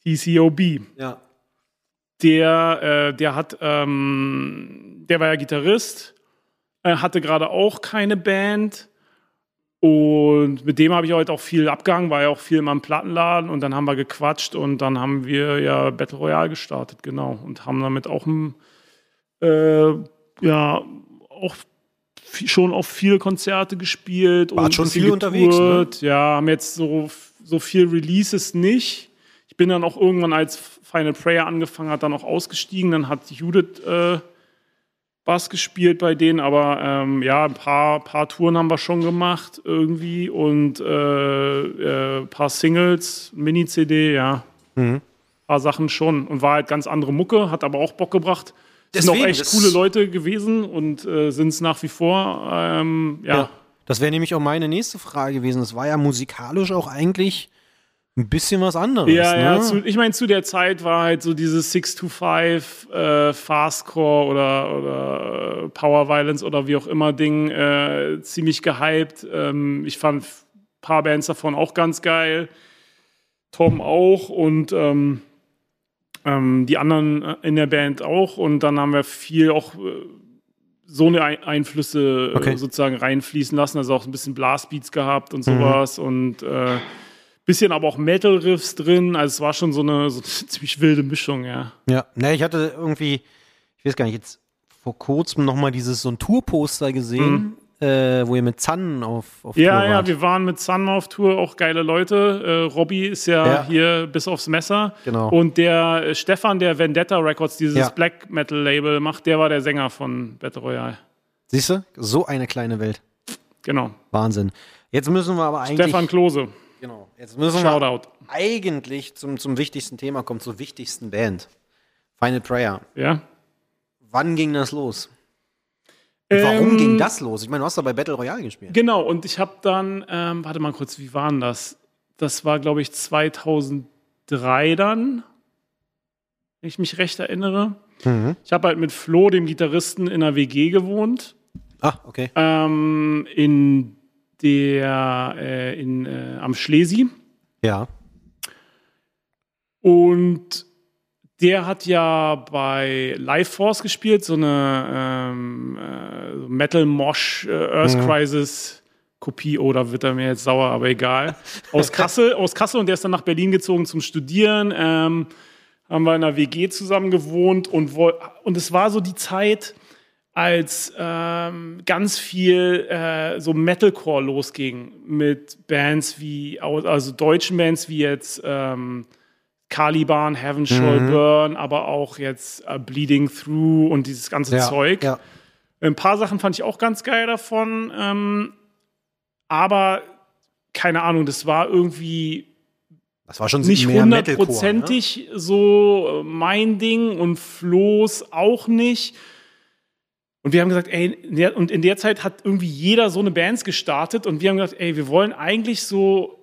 TCOB, ja. der, äh, der hat, ähm, der war ja Gitarrist, äh, hatte gerade auch keine Band. Und mit dem habe ich heute auch viel abgehangen, war ja auch viel im Plattenladen und dann haben wir gequatscht und dann haben wir ja Battle Royale gestartet, genau. Und haben damit auch ein, äh, ja, auch schon auf viele Konzerte gespielt. Wart und schon ein viel unterwegs, ne? getourt. Ja, haben jetzt so, so viel Releases nicht. Ich bin dann auch irgendwann, als Final Prayer angefangen hat, dann auch ausgestiegen. Dann hat Judith äh, Bass gespielt bei denen, aber ähm, ja, ein paar, paar Touren haben wir schon gemacht irgendwie und äh, äh, paar Singles, Mini-CD, ja. Mhm. paar Sachen schon und war halt ganz andere Mucke, hat aber auch Bock gebracht. Sind Deswegen, auch echt coole Leute gewesen und äh, sind es nach wie vor. Ähm, ja. Ja. Das wäre nämlich auch meine nächste Frage gewesen. Das war ja musikalisch auch eigentlich ein bisschen was anderes. Ja, ne? ja, zu, ich meine, zu der Zeit war halt so dieses 625 äh, Fastcore oder, oder äh, Power Violence oder wie auch immer Ding äh, ziemlich gehypt. Ähm, ich fand ein paar Bands davon auch ganz geil. Tom auch und ähm, ähm, die anderen äh, in der Band auch. Und dann haben wir viel auch äh, so eine Ein Einflüsse äh, Okay. sozusagen reinfließen lassen. Also auch ein bisschen Blastbeats gehabt und sowas. Und äh, bisschen aber auch Metal-Riffs drin. Also es war schon so eine, so eine ziemlich wilde Mischung, ja. Ja, ne, ich hatte irgendwie, ich weiß gar nicht, jetzt vor kurzem nochmal dieses so ein Tourposter gesehen, äh, wo ihr mit Zannen auf, auf. Ja, Tour ja, wart. wir waren mit Sun auf Tour, auch geile Leute. Äh, Robby ist ja, Ja. hier bis aufs Messer. Genau. Und der äh, Stefan, der Vendetta Records, dieses Ja. Black Metal Label macht, der war der Sänger von Battle Royale. Siehst du? So eine kleine Welt. Genau. Wahnsinn. Jetzt müssen wir aber eigentlich. Stefan Klose. Genau. Jetzt müssen wir Shoutout. eigentlich zum, zum wichtigsten Thema kommen, zur wichtigsten Band. Final Prayer. Ja. Wann ging das los? Und warum Ähm, ging das los? Ich meine, du hast da bei Battle Royale gespielt. Genau, und ich habe dann, ähm, warte mal kurz, wie war denn das? Das war, glaube ich, 2003 dann, wenn ich mich recht erinnere. Mhm. Ich habe halt mit Flo, dem Gitarristen, in einer WG gewohnt. Ah, okay. Ähm, in der, äh, in, äh, am Schlesi. Ja. Und der hat ja bei Life Force gespielt, so eine ähm, äh, Metal Mosh äh, Earth Crisis Kopie. Oh, da wird er mir jetzt sauer, aber egal. Aus Kassel, aus Kassel und der ist dann nach Berlin gezogen zum Studieren. Ähm, haben wir in einer WG zusammen gewohnt und, und es war so die Zeit, als ähm, ganz viel äh, so Metalcore losging mit Bands wie, also deutschen Bands wie jetzt ähm, Caliban, Heaven Shall Burn, aber auch jetzt äh, Bleeding Through und dieses ganze ja. Zeug. Ja. Ein paar Sachen fand ich auch ganz geil davon, ähm, aber keine Ahnung, das war irgendwie Das war schon nicht ne? hundertprozentig so äh, mein Ding und Flo's auch nicht. Und wir haben gesagt, ey, in der, und in der Zeit hat irgendwie jeder so eine Bands gestartet und wir haben gesagt, ey, wir wollen eigentlich so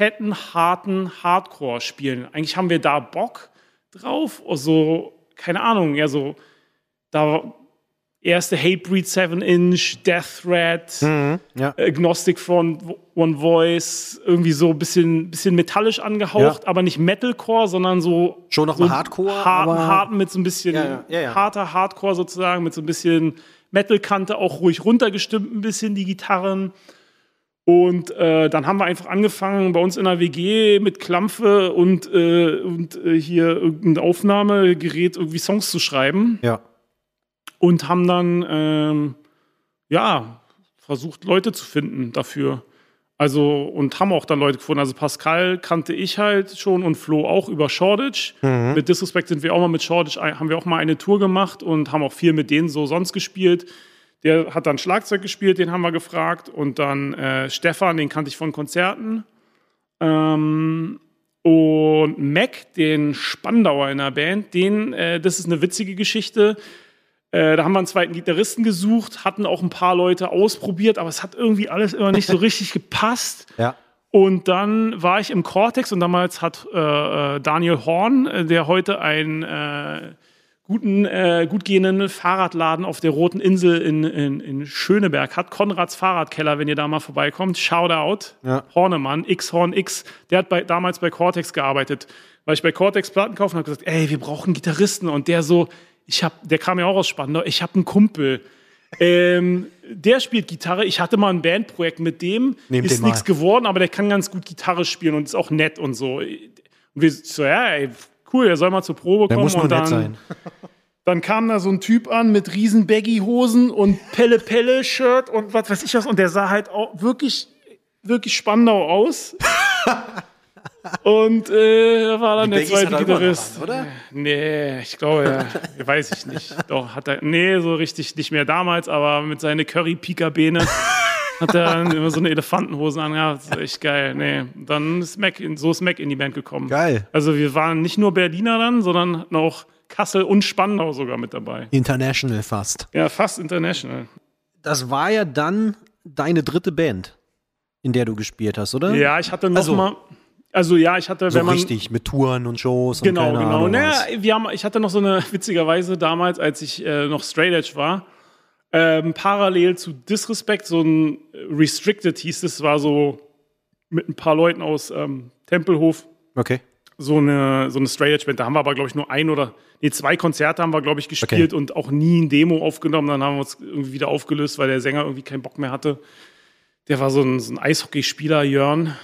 fetten, harten Hardcore spielen. Eigentlich haben wir da Bock drauf. Also, keine Ahnung, ja, so, da erste Hatebreed 7 Inch, Death Threat, Mhm. Ja. Agnostic Front, One Voice, irgendwie so ein bisschen, bisschen metallisch angehaucht, Ja. aber nicht Metalcore, sondern so. Schon noch so mal Hardcore, Harten, aber- harten mit so ein bisschen ja. harter Hardcore sozusagen, mit so ein bisschen Metal-Kante, auch ruhig runtergestimmt ein bisschen die Gitarren. Und äh, dann haben wir einfach angefangen, bei uns in der WG mit Klampfe und, äh, und äh, hier irgendein Aufnahmegerät irgendwie Songs zu schreiben ja. und haben dann ähm, ja versucht Leute zu finden dafür. Also und haben auch dann Leute gefunden. Also Pascal kannte ich halt schon und Flo auch über Shoreditch. Mit Disrespect sind wir auch mal mit Shoreditch haben wir auch mal eine Tour gemacht und haben auch viel mit denen so sonst gespielt. Der hat dann Schlagzeug gespielt, den haben wir gefragt und dann äh, Stefan, den kannte ich von Konzerten. Ähm, und Mac, den Spandauer in der Band, den, äh, das ist eine witzige Geschichte. Äh, da haben wir einen zweiten Gitarristen gesucht, hatten auch ein paar Leute ausprobiert, aber es hat irgendwie alles immer nicht so richtig gepasst. Ja. Und dann war ich im Cortex und damals hat äh, äh, Daniel Horn, äh, der heute einen äh, guten, äh, gut gehenden Fahrradladen auf der Roten Insel in, in, in Schöneberg hat, Konrads Fahrradkeller, wenn ihr da mal vorbeikommt, Shoutout, Ja. Hornemann, X Horn X, der hat bei, damals bei Cortex gearbeitet. Weil ich bei Cortex Platten kaufen habe gesagt, ey, wir brauchen Gitarristen und der so, ich hab, der kam ja auch aus Spandau, ich habe einen Kumpel. Ähm, der spielt Gitarre. Ich hatte mal ein Bandprojekt mit dem. Nehmt ist nichts geworden, aber der kann ganz gut Gitarre spielen und ist auch nett und so. Und wir so, ja, ey, cool, der soll mal zur Probe Der kommen. muss nur und nett dann, sein. dann kam da so ein Typ an mit riesen Baggy-Hosen und Pelle-Pelle-Shirt und was weiß ich was. Und der sah halt auch wirklich, wirklich Spandau aus. und äh, er war dann Die der Baggies hat zweite er Gitarrist. an, oder? Nee, ich glaube, ja, weiß ich nicht. Doch, hat er, nee, so richtig nicht mehr damals, aber mit seinen Curry-Pika-Bene hat er immer so eine Elefantenhose angehabt. Das ist echt geil. Nee, dann ist Mac, in, so ist Mac in die Band gekommen. Geil. Also wir waren nicht nur Berliner dann, sondern auch Kassel und Spandau sogar mit dabei. International fast. Ja, fast international. Das war ja dann deine dritte Band, in der du gespielt hast, oder? Ja, ich hatte noch Also- mal. Also ja, ich hatte, So wenn man richtig, mit Touren und Shows Genau, und keine genau. Ahnung Naja, wir haben, ich hatte noch so eine, witzigerweise damals, als ich äh, noch Straight Edge war, ähm, parallel zu Disrespect, so ein äh, Restricted hieß es, war so mit ein paar Leuten aus ähm, Tempelhof, Okay. so eine, so eine Straight Edge Band. Da haben wir aber, glaube ich, nur ein oder, nee, zwei Konzerte haben wir, glaube ich, gespielt und auch nie ein Demo aufgenommen. Dann haben wir uns irgendwie wieder aufgelöst, weil der Sänger irgendwie keinen Bock mehr hatte. Der war so ein, so ein Eishockeyspieler, Jörn.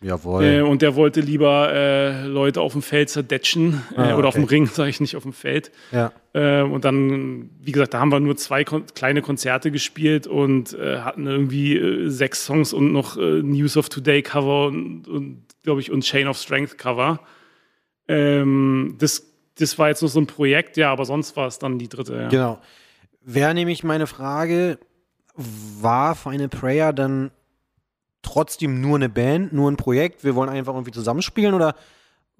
Jawohl. Äh, und der wollte lieber äh, Leute auf dem Feld zerdetschen äh, Ah, oder auf dem. Ring, sage ich nicht, auf dem Feld. ja. Äh, und dann, wie gesagt, da haben wir nur zwei kon kleine Konzerte gespielt und äh, hatten irgendwie äh, sechs Songs und noch äh, News of Today Cover und, und glaube ich, und Chain of Strength Cover. Ähm, das, das war jetzt noch so ein Projekt, ja, aber sonst war es dann die dritte. Ja. Genau. Wäre nämlich meine Frage, war Final Prayer dann trotzdem nur eine Band, nur ein Projekt, wir wollen einfach irgendwie zusammenspielen oder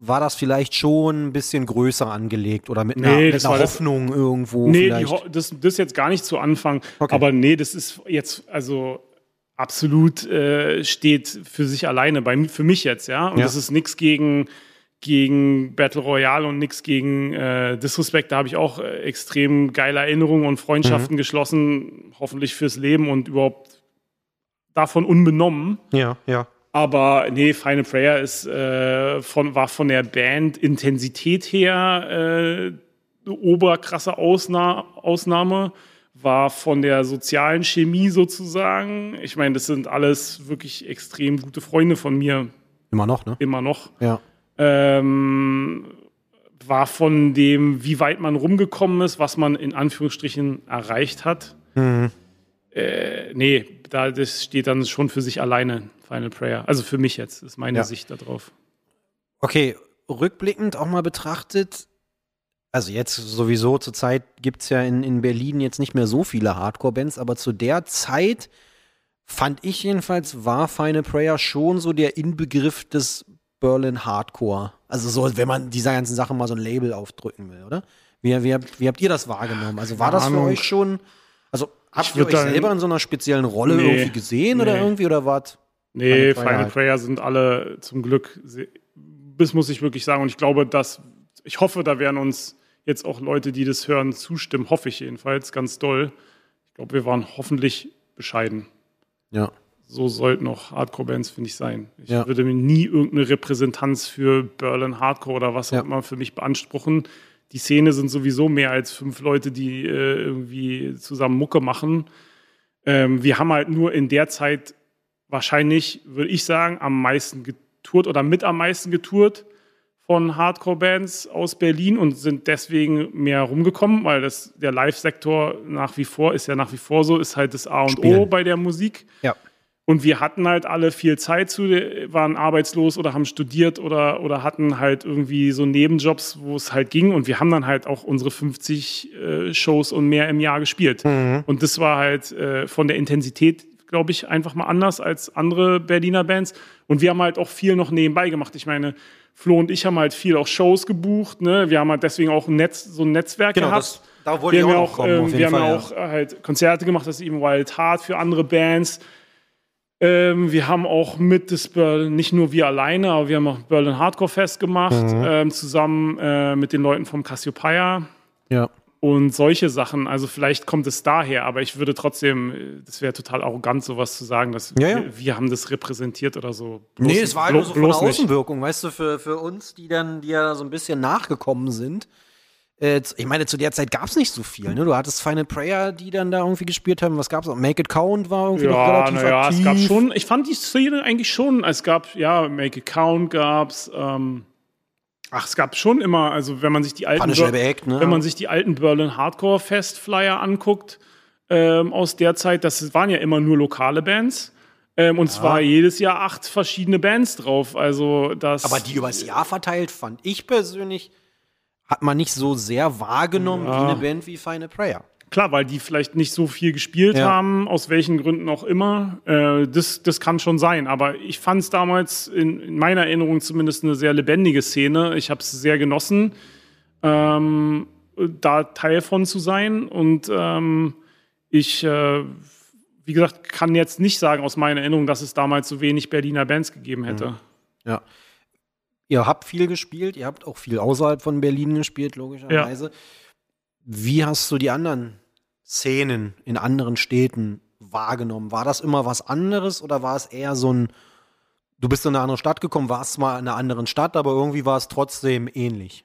war das vielleicht schon ein bisschen größer angelegt oder mit einer, Nee, mit das einer war das- Hoffnung irgendwo Nee? Ho- das, das jetzt gar nicht zu Anfang. Okay. Aber nee, das ist jetzt, also absolut äh, steht für sich alleine, bei, für mich jetzt, ja. Und Ja. das ist nichts gegen, gegen Battle Royale und nichts gegen äh, Disrespect. Da habe ich auch äh, extrem geile Erinnerungen und Freundschaften Mhm. geschlossen, hoffentlich fürs Leben und überhaupt davon unbenommen. ja, ja. Aber nee, Final Prayer ist, äh, von, war von der Band Intensität her äh, eine oberkrasse Ausna Ausnahme. War von der sozialen Chemie sozusagen. Ich meine, das sind alles wirklich extrem gute Freunde von mir, Immer noch, ne? immer noch. Ja. Ähm, war von dem, wie weit man rumgekommen ist, was man in Anführungsstrichen erreicht hat. Mhm. Äh, nee, da, das steht dann schon für sich alleine, Final Prayer. Also für mich jetzt, ist meine Ja. Sicht darauf. Okay, rückblickend auch mal betrachtet, also jetzt sowieso zur Zeit gibt es ja in, in Berlin jetzt nicht mehr so viele Hardcore-Bands, aber zu der Zeit fand ich jedenfalls, war Final Prayer schon so der Inbegriff des Berlin Hardcore. Also so, wenn man dieser ganzen Sache mal so ein Label aufdrücken will, oder? Wie, wie, habt- wie habt ihr das wahrgenommen? Also war das für euch schon, also habt ihr euch dann- selber in so einer speziellen Rolle Nee. irgendwie gesehen oder Nee. irgendwie oder wart? Nee, Final Final. Prayer sind alle zum Glück, das muss ich wirklich sagen. Und ich glaube, dass, ich hoffe, da werden uns jetzt auch Leute, die das hören, zustimmen. Hoffe ich jedenfalls ganz doll. Ich glaube, wir waren hoffentlich bescheiden. Ja. So sollten auch Hardcore-Bands, finde ich, sein. Ich Ja. würde mir nie irgendeine Repräsentanz für Berlin Hardcore oder was auch Ja. immer für mich beanspruchen. Die Szene sind sowieso mehr als fünf Leute, die äh, irgendwie zusammen Mucke machen. Ähm, wir haben halt nur in der Zeit wahrscheinlich, würde ich sagen, am meisten getourt oder mit am meisten getourt von Hardcore-Bands aus Berlin und sind deswegen mehr rumgekommen, weil das, der Live-Sektor nach wie vor ist ja nach wie vor so, ist halt das A und O Spielen. bei der Musik. Ja. Und wir hatten halt alle viel Zeit zu, waren arbeitslos oder haben studiert oder, oder hatten halt irgendwie so Nebenjobs, wo es halt ging. Und wir haben dann halt auch unsere 50 äh, Shows und mehr im Jahr gespielt. Und das war halt äh, von der Intensität, glaube ich, einfach mal anders als andere Berliner Bands. Und wir haben halt auch viel noch nebenbei gemacht. Ich meine, Flo und ich haben halt viel auch Shows gebucht. Ne? Wir haben halt deswegen auch ein Netz, so ein Netzwerk Genau, gehabt. das, da wollte Wir ich haben auch auch, kommen, ähm, wir haben Fall. ja ja. auch äh, halt Konzerte gemacht, das ist eben Wild Heart für andere Bands. Ähm, wir haben auch mit das Berlin, nicht nur wir alleine, aber wir haben auch Berlin Hardcore Fest gemacht, Mhm. ähm, zusammen äh, mit den Leuten vom Cassiopeia ja. und solche Sachen. Also vielleicht kommt es daher, aber ich würde trotzdem, äh, das wäre total arrogant, sowas zu sagen, dass Ja, ja. Wir, wir haben das repräsentiert oder so. Bloß- Nee, es war halt nur so von der bloß nicht. Außenwirkung, weißt du, für, für uns, die dann, die ja so ein bisschen nachgekommen sind. Äh, ich meine, zu der Zeit gab es nicht so viel, ne? Du hattest Final Prayer, die dann da irgendwie gespielt haben. Was gab's noch? Make It Count war irgendwie noch Ja, relativ naja, aktiv. es gab schon, ich fand die Szene eigentlich schon, es gab, ja, Make It Count gab's, ähm, ach, es gab schon immer, also wenn man sich die alten, Act, ne? wenn man sich die alten Berlin Hardcore Fest Flyer anguckt, ähm, aus der Zeit, das waren ja immer nur lokale Bands. Ähm, und es war jedes Jahr acht verschiedene Bands drauf. Also das. Aber die übers Jahr verteilt, fand ich persönlich, hat man nicht so sehr wahrgenommen wie eine Band wie Final Prayer. Klar, weil die vielleicht nicht so viel gespielt Ja. haben, aus welchen Gründen auch immer. Äh, das, das kann schon sein. Aber ich fand es damals in, in meiner Erinnerung zumindest eine sehr lebendige Szene. Ich habe es sehr genossen, ähm, da Teil von zu sein. Und ähm, ich, äh, wie gesagt, kann jetzt nicht sagen aus meiner Erinnerung, dass es damals so wenig Berliner Bands gegeben hätte. Ja. Ihr habt viel gespielt, ihr habt auch viel außerhalb von Berlin gespielt, logischerweise. Wie hast du die anderen Szenen in anderen Städten wahrgenommen? War das immer was anderes oder war es eher so ein, du bist in eine andere Stadt gekommen, warst mal in einer anderen Stadt, aber irgendwie war es trotzdem ähnlich?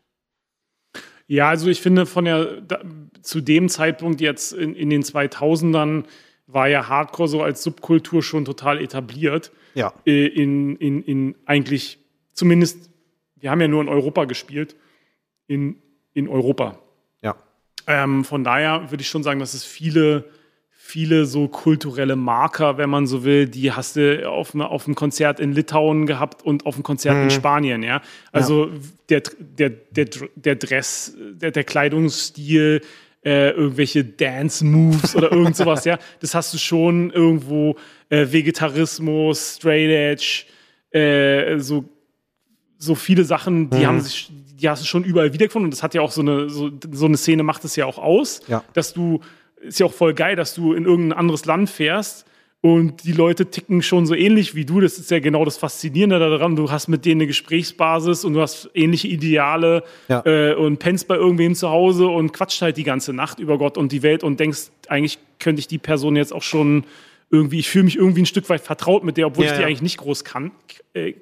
Ja, also ich finde von der, da, zu dem Zeitpunkt jetzt in, in den 2000ern war ja Hardcore so als Subkultur schon total etabliert. Ja. Äh, in, in, in eigentlich, zumindest, wir haben ja nur in Europa gespielt. In, in Europa. Ja. Ähm, von daher würde ich schon sagen, dass es viele, viele so kulturelle Marker, wenn man so will, die hast du auf, ne- auf einem Konzert in Litauen gehabt und auf einem Konzert in Spanien, ja. Also Der, der, der, der Dress, der, der Kleidungsstil, äh, irgendwelche Dance-Moves oder irgend sowas, ja. Das hast du schon irgendwo, äh, Vegetarismus, Straight Edge, äh, so so viele Sachen, die haben sich, die hast du schon überall wiedergefunden. Und das hat ja auch so eine, so, so eine Szene macht es ja auch aus, Ja. dass du, ist ja auch voll geil, dass du in irgendein anderes Land fährst und die Leute ticken schon so ähnlich wie du. Das ist ja genau das Faszinierende daran. Du hast mit denen eine Gesprächsbasis und du hast ähnliche Ideale Ja. äh, und pennst bei irgendwem zu Hause und quatscht halt die ganze Nacht über Gott und die Welt und denkst, eigentlich könnte ich die Person jetzt auch schon irgendwie, ich fühle mich irgendwie ein Stück weit vertraut mit der, obwohl Ja, ich die ja. eigentlich nicht groß kan äh,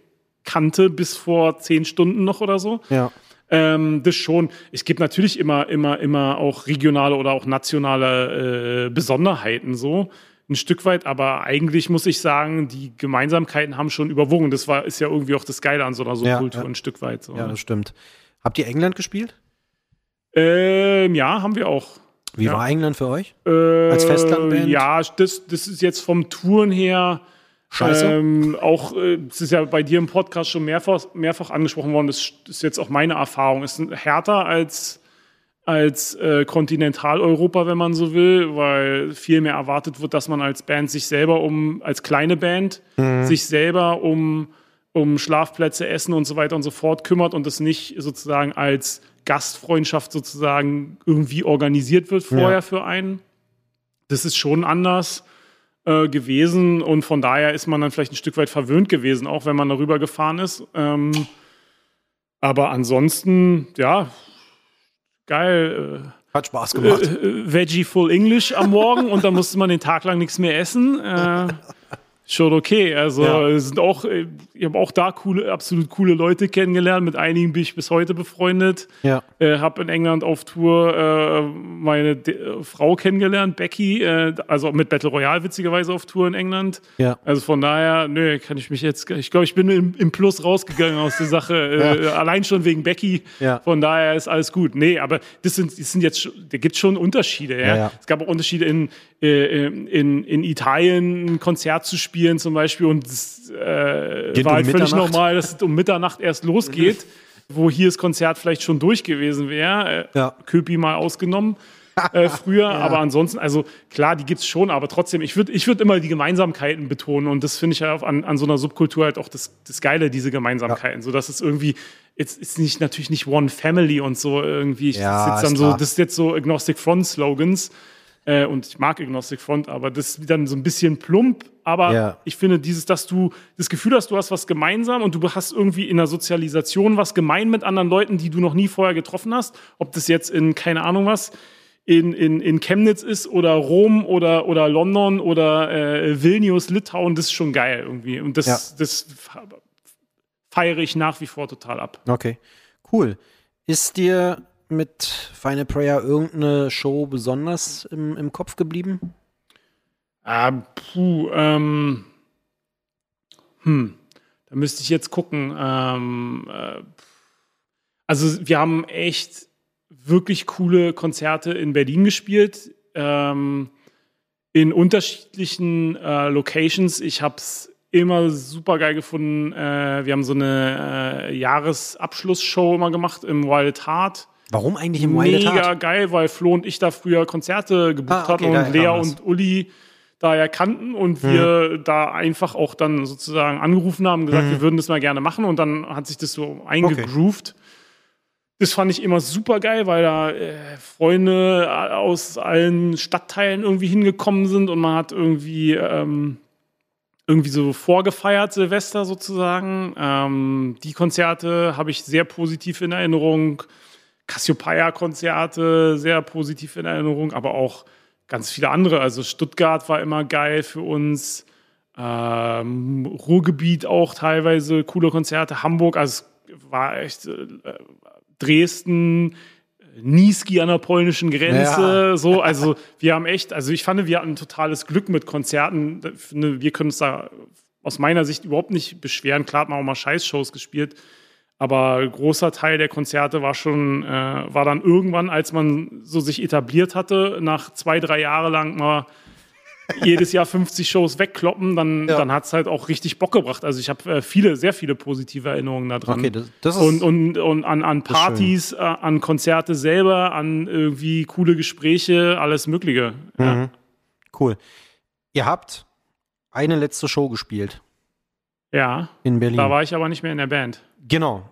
kannte bis vor zehn Stunden noch oder so. Ja. Ähm, das schon. Es gibt natürlich immer, immer, immer auch regionale oder auch nationale äh, Besonderheiten so. Ein Stück weit, aber eigentlich muss ich sagen, die Gemeinsamkeiten haben schon überwogen. Das war, ist ja irgendwie auch das Geile an so einer Ja, Subkultur ja. ein Stück weit. So. Ja, das stimmt. Habt ihr England gespielt? ähm, ja, haben wir auch. Wie Ja. war England für euch? Äh, Als Festlandband? Ja, das, das ist jetzt vom Touren her Scheiße. Ähm, auch, äh, es ist ja bei dir im Podcast schon mehrfach, mehrfach angesprochen worden, das ist jetzt auch meine Erfahrung. Es ist härter als, als äh, Kontinentaleuropa, wenn man so will, weil viel mehr erwartet wird, dass man als Band sich selber um, als kleine Band, sich selber um, um Schlafplätze, Essen und so weiter und so fort kümmert und es nicht sozusagen als Gastfreundschaft sozusagen irgendwie organisiert wird vorher Ja. für einen. Das ist schon anders äh, gewesen und von daher ist man dann vielleicht ein Stück weit verwöhnt gewesen, auch wenn man darüber gefahren ist. Ähm, aber ansonsten, ja, geil. Hat Spaß Äh, gemacht. äh, Veggie Full English am Morgen und dann musste man den Tag lang nichts mehr essen. Äh, schon okay. Also Ja. es sind auch, äh, ich habe auch da coole, absolut coole Leute kennengelernt. Mit einigen bin ich bis heute befreundet. ja. Äh, habe in England auf Tour äh, meine De äh, Frau kennengelernt, Becky, äh, also mit Battle Royale witzigerweise auf Tour in England. Ja. Also von daher, nö, kann ich mich jetzt, ich glaube, ich bin im, im Plus rausgegangen aus der Sache, äh, allein schon wegen Becky. Ja. Von daher ist alles gut. Nee, aber das sind, das sind jetzt, da gibt schon Unterschiede. Ja? Ja, ja. Es gab auch Unterschiede in, in, in Italien ein Konzert zu spielen zum Beispiel und es äh, Geht war um halt völlig normal, dass es um Mitternacht erst losgeht, wo hier das Konzert vielleicht schon durch gewesen wäre. Äh, Ja. Köpi mal ausgenommen. äh, früher, aber ansonsten, also klar, die gibt's schon, aber trotzdem, ich würde ich würd immer die Gemeinsamkeiten betonen und das finde ich ja an, an so einer Subkultur halt auch das, das Geile, diese Gemeinsamkeiten, so dass es irgendwie, jetzt ist nicht natürlich nicht One Family und so irgendwie, ich Ja, sitz dann ist so, klar. das ist jetzt so Agnostic Front Slogans äh, und ich mag Agnostic Front, aber das ist dann so ein bisschen plump, aber Ja. ich finde dieses, dass du das Gefühl hast, du hast was gemeinsam und du hast irgendwie in der Sozialisation was gemein mit anderen Leuten, die du noch nie vorher getroffen hast, ob das jetzt in, keine Ahnung was, in, in, in Chemnitz ist oder Rom oder, oder London oder äh, Vilnius, Litauen, das ist schon geil irgendwie. Und das, Ja. das feiere ich nach wie vor total ab. Okay. Cool. Ist dir mit Final Prayer irgendeine Show besonders im, im Kopf geblieben? Ah, puh, ähm, hm, da müsste ich jetzt gucken. Ähm, äh, also wir haben echt wirklich coole Konzerte in Berlin gespielt, ähm, in unterschiedlichen äh, Locations. Ich habe es immer super geil gefunden. Äh, wir haben so eine äh, Jahresabschlussshow immer gemacht im Wild Heart. Warum eigentlich im Wild Mega Heart? geil, weil Flo und ich da früher Konzerte gebucht Ah, okay, hatten und Lea und Uli da ja kannten und wir da einfach auch dann sozusagen angerufen haben, gesagt, wir würden das mal gerne machen und dann hat sich das so eingegroovt. Das fand ich immer super geil, weil da äh, Freunde aus allen Stadtteilen irgendwie hingekommen sind und man hat irgendwie ähm, irgendwie so vorgefeiert Silvester sozusagen. Ähm, die Konzerte habe ich sehr positiv in Erinnerung. Cassiopeia-Konzerte sehr positiv in Erinnerung, aber auch ganz viele andere. Also Stuttgart war immer geil für uns. Ähm, Ruhrgebiet auch teilweise coole Konzerte. Hamburg, also es war echt äh, Dresden, Niski an der polnischen Grenze, ja. so, also wir haben echt, also ich fand, wir hatten totales Glück mit Konzerten. Wir können uns da aus meiner Sicht überhaupt nicht beschweren. Klar hat man auch mal Scheißshows gespielt, aber großer Teil der Konzerte war schon, äh, war dann irgendwann, als man so sich etabliert hatte, nach zwei, drei Jahren lang mal jedes Jahr 50 Shows wegkloppen, dann, ja. dann hat es halt auch richtig Bock gebracht. Also ich habe äh, viele, sehr viele positive Erinnerungen daran. Okay, das, das ist und, und, und an, an Partys, äh, an Konzerte selber, an irgendwie coole Gespräche, alles Mögliche. Ja. Mhm. Cool. Ihr habt eine letzte Show gespielt. Ja. In Berlin. Da war ich aber nicht mehr in der Band. Genau.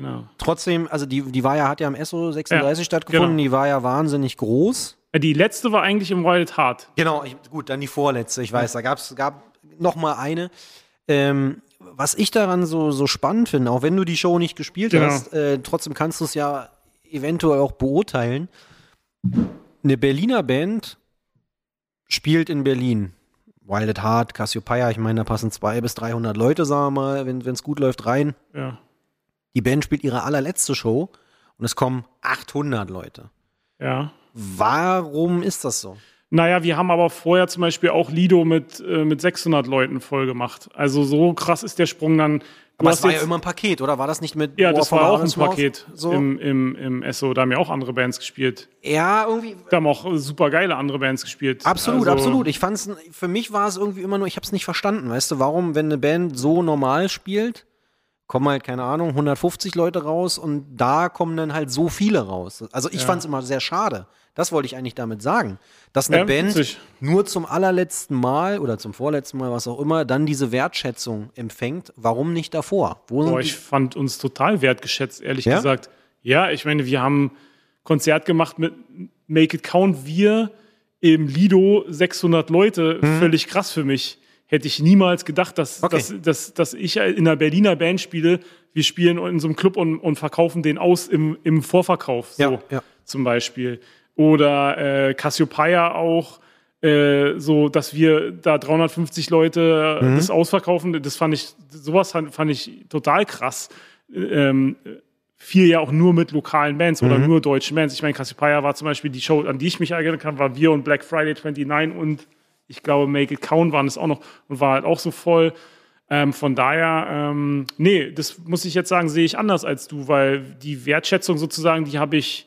Genau. Trotzdem, also die, die war ja, hat ja am SO 36 ja, stattgefunden, genau. die war ja wahnsinnig groß. Die letzte war eigentlich im Wild Heart. Genau, ich, gut, dann die vorletzte. Ich weiß, da gab's, gab noch mal eine. Ähm, was ich daran so, so spannend finde, auch wenn du die Show nicht gespielt genau. hast, äh, trotzdem kannst du es ja eventuell auch beurteilen. Eine Berliner Band spielt in Berlin. Wild at Heart, Cassiopeia, ich meine, da passen 200 bis 300 Leute, sagen wir mal, wenn es gut läuft, rein. Ja. Die Band spielt ihre allerletzte Show und es kommen 800 Leute. Ja. Warum ist das so? Naja, wir haben aber vorher zum Beispiel auch Lido mit, äh, mit 600 Leuten voll gemacht. Also so krass ist der Sprung dann. Du aber es war ja immer ein Paket, oder? War das nicht mit Ja, das war auch ein Paket so? im, im, im SO. Da haben ja auch andere Bands gespielt. Ja, irgendwie. Da haben auch super geile andere Bands gespielt. Absolut, also, absolut. Ich fand's, für mich war es irgendwie immer nur, ich hab's nicht verstanden. Weißt du, warum, wenn eine Band so normal spielt, kommen halt, keine Ahnung, 150 Leute raus und da kommen dann halt so viele raus. Also ich ja. fand es immer sehr schade. Das wollte ich eigentlich damit sagen. Dass eine ja, Band witzig. nur zum allerletzten Mal oder zum vorletzten Mal, was auch immer, dann diese Wertschätzung empfängt. Warum nicht davor? Wo Boah, ich fand uns total wertgeschätzt, ehrlich ja? gesagt. Ja, ich meine, wir haben Konzert gemacht mit Make It Count, wir im Lido 600 Leute, mhm. völlig krass für mich hätte ich niemals gedacht, dass, okay. dass, dass, dass ich in einer Berliner Band spiele. Wir spielen in so einem Club und, und verkaufen den aus im, im Vorverkauf, so ja, ja. zum Beispiel. Oder äh, Cassiopeia auch, äh, so dass wir da 350 Leute mhm. das ausverkaufen. Das fand ich, sowas fand, ich total krass. Ähm, viel ja auch nur mit lokalen Bands mhm. oder nur deutschen Bands. Ich meine, Cassiopeia war zum Beispiel die Show, an die ich mich erinnern kann, war wir und Black Friday 29 und ich glaube, Make It Count waren es auch noch und war halt auch so voll. Ähm, von daher, ähm, nee, das muss ich jetzt sagen, sehe ich anders als du, weil die Wertschätzung sozusagen, die habe ich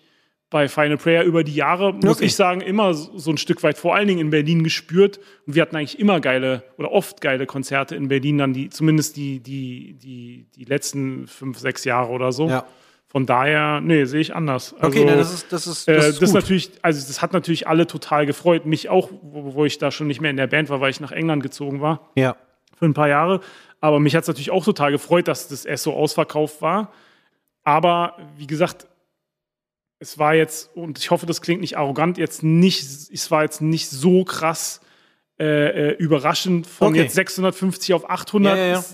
bei Final Prayer über die Jahre, muss okay. ich sagen, immer so ein Stück weit, vor allen Dingen in Berlin gespürt. Und wir hatten eigentlich immer geile oder oft geile Konzerte in Berlin, dann die, zumindest die, die, die, die letzten fünf, sechs Jahre oder so. Ja. Von daher, nee, sehe ich anders. Also, okay, ne, das ist, das ist, das, äh, ist das natürlich, also das hat natürlich alle total gefreut. Mich auch, wo, wo, ich da schon nicht mehr in der Band war, weil ich nach England gezogen war. Ja. Für ein paar Jahre. Aber mich hat es natürlich auch total gefreut, dass das erst so ausverkauft war. Aber wie gesagt, es war jetzt, und ich hoffe, das klingt nicht arrogant, jetzt nicht, es war jetzt nicht so krass äh, äh überraschend von okay. jetzt 650 auf 800. Ja, ja, ja.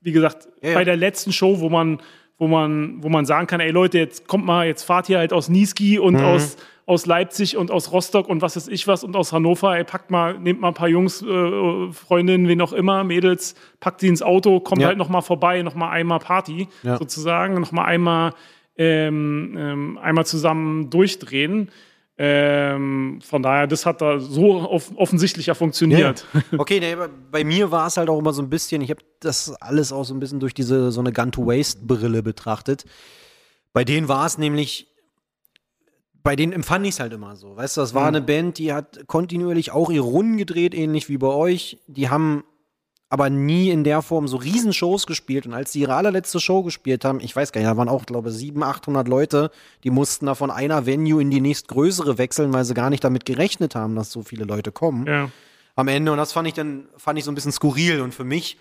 Wie gesagt, bei der letzten Show, wo man wo man, wo man sagen kann, ey Leute, jetzt kommt mal, jetzt fahrt ihr halt aus Niesky und mhm. aus, aus Leipzig und aus Rostock und was weiß ich was und aus Hannover, ey, packt mal, nehmt mal ein paar Jungs, äh, Freundinnen, wen auch immer, Mädels, packt sie ins Auto, kommt ja. halt noch mal vorbei, noch mal einmal Party, ja. sozusagen, noch mal einmal, ähm, ähm, einmal zusammen durchdrehen. Ähm, von daher, das hat da so off offensichtlich ja funktioniert. Ja. Okay, nee, bei mir war es halt auch immer so ein bisschen, ich habe das alles auch so ein bisschen durch diese so eine Gun-to-Waste-Brille betrachtet. Bei denen war es nämlich, bei denen empfand ich es halt immer so. Weißt du, das war mhm. eine Band, die hat kontinuierlich auch ihre Runden gedreht, ähnlich wie bei euch. Die haben aber nie in der Form so Riesenshows gespielt. Und als sie ihre allerletzte Show gespielt haben, ich weiß gar nicht, da waren auch, glaube ich, 700, 800 Leute, die mussten da von einer Venue in die nächstgrößere wechseln, weil sie gar nicht damit gerechnet haben, dass so viele Leute kommen. Ja. Am Ende. Und das fand ich dann, fand ich so ein bisschen skurril. Und für mich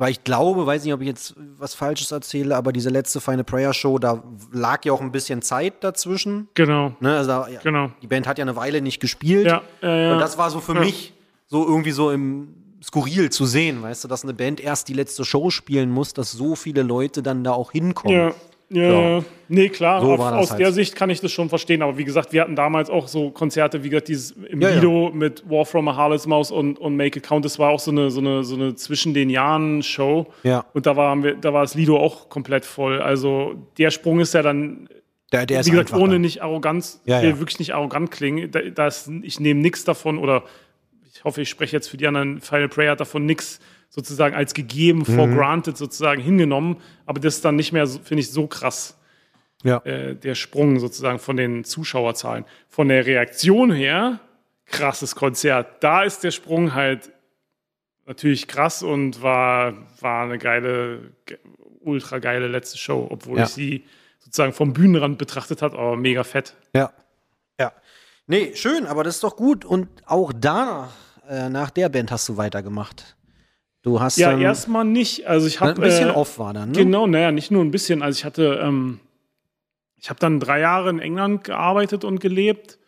Weil ich glaube, weiß nicht, ob ich jetzt was Falsches erzähle, aber diese letzte Final Prayer Show, da lag ja auch ein bisschen Zeit dazwischen. Genau. Ne? Also da, ja, Genau. Die Band hat ja eine Weile nicht gespielt. Ja, ja. Und das war so für mich so irgendwie so im skurril zu sehen, weißt du, dass eine Band erst die letzte Show spielen muss, dass so viele Leute dann da auch hinkommen. Ja, ja, So. nee, klar, So auf, das aus halt. der Sicht kann ich das schon verstehen. Aber wie gesagt, wir hatten damals auch so Konzerte, wie gesagt, dieses im Ja, ja. Lido mit War from a Harlot's Maus und, und Make It Count. Das war auch so eine, so eine, so eine zwischen den Jahren Show. Ja. Und da, waren wir, da war das Lido auch komplett voll. Also der Sprung ist ja dann, Der, der wie gesagt, einfach ohne nicht Arroganz, Ja, ja. wirklich nicht arrogant klingen. Da, da ist, ich nehme nichts davon oder ich hoffe, ich spreche jetzt für die anderen. Final Prayer hat davon nichts sozusagen als gegeben, for Mhm. granted sozusagen hingenommen. Aber das ist dann nicht mehr, so- finde ich, so krass Ja. äh, der Sprung sozusagen von den Zuschauerzahlen. Von der Reaktion her, krasses Konzert. Da ist der Sprung halt natürlich krass und war, war eine geile, ge- ultra geile letzte Show, obwohl Ja. ich sie sozusagen vom Bühnenrand betrachtet habe, aber mega fett. Ja. Ja. Nee, schön, aber das ist doch gut. Und auch danach, äh, nach der Band hast du weitergemacht. Du hast Ja, dann erstmal nicht. Also ich habe ein bisschen äh, off war dann, ne? Genau, naja, nicht nur ein bisschen. Also ich hatte, ähm, ich habe dann drei Jahre in England gearbeitet und gelebt.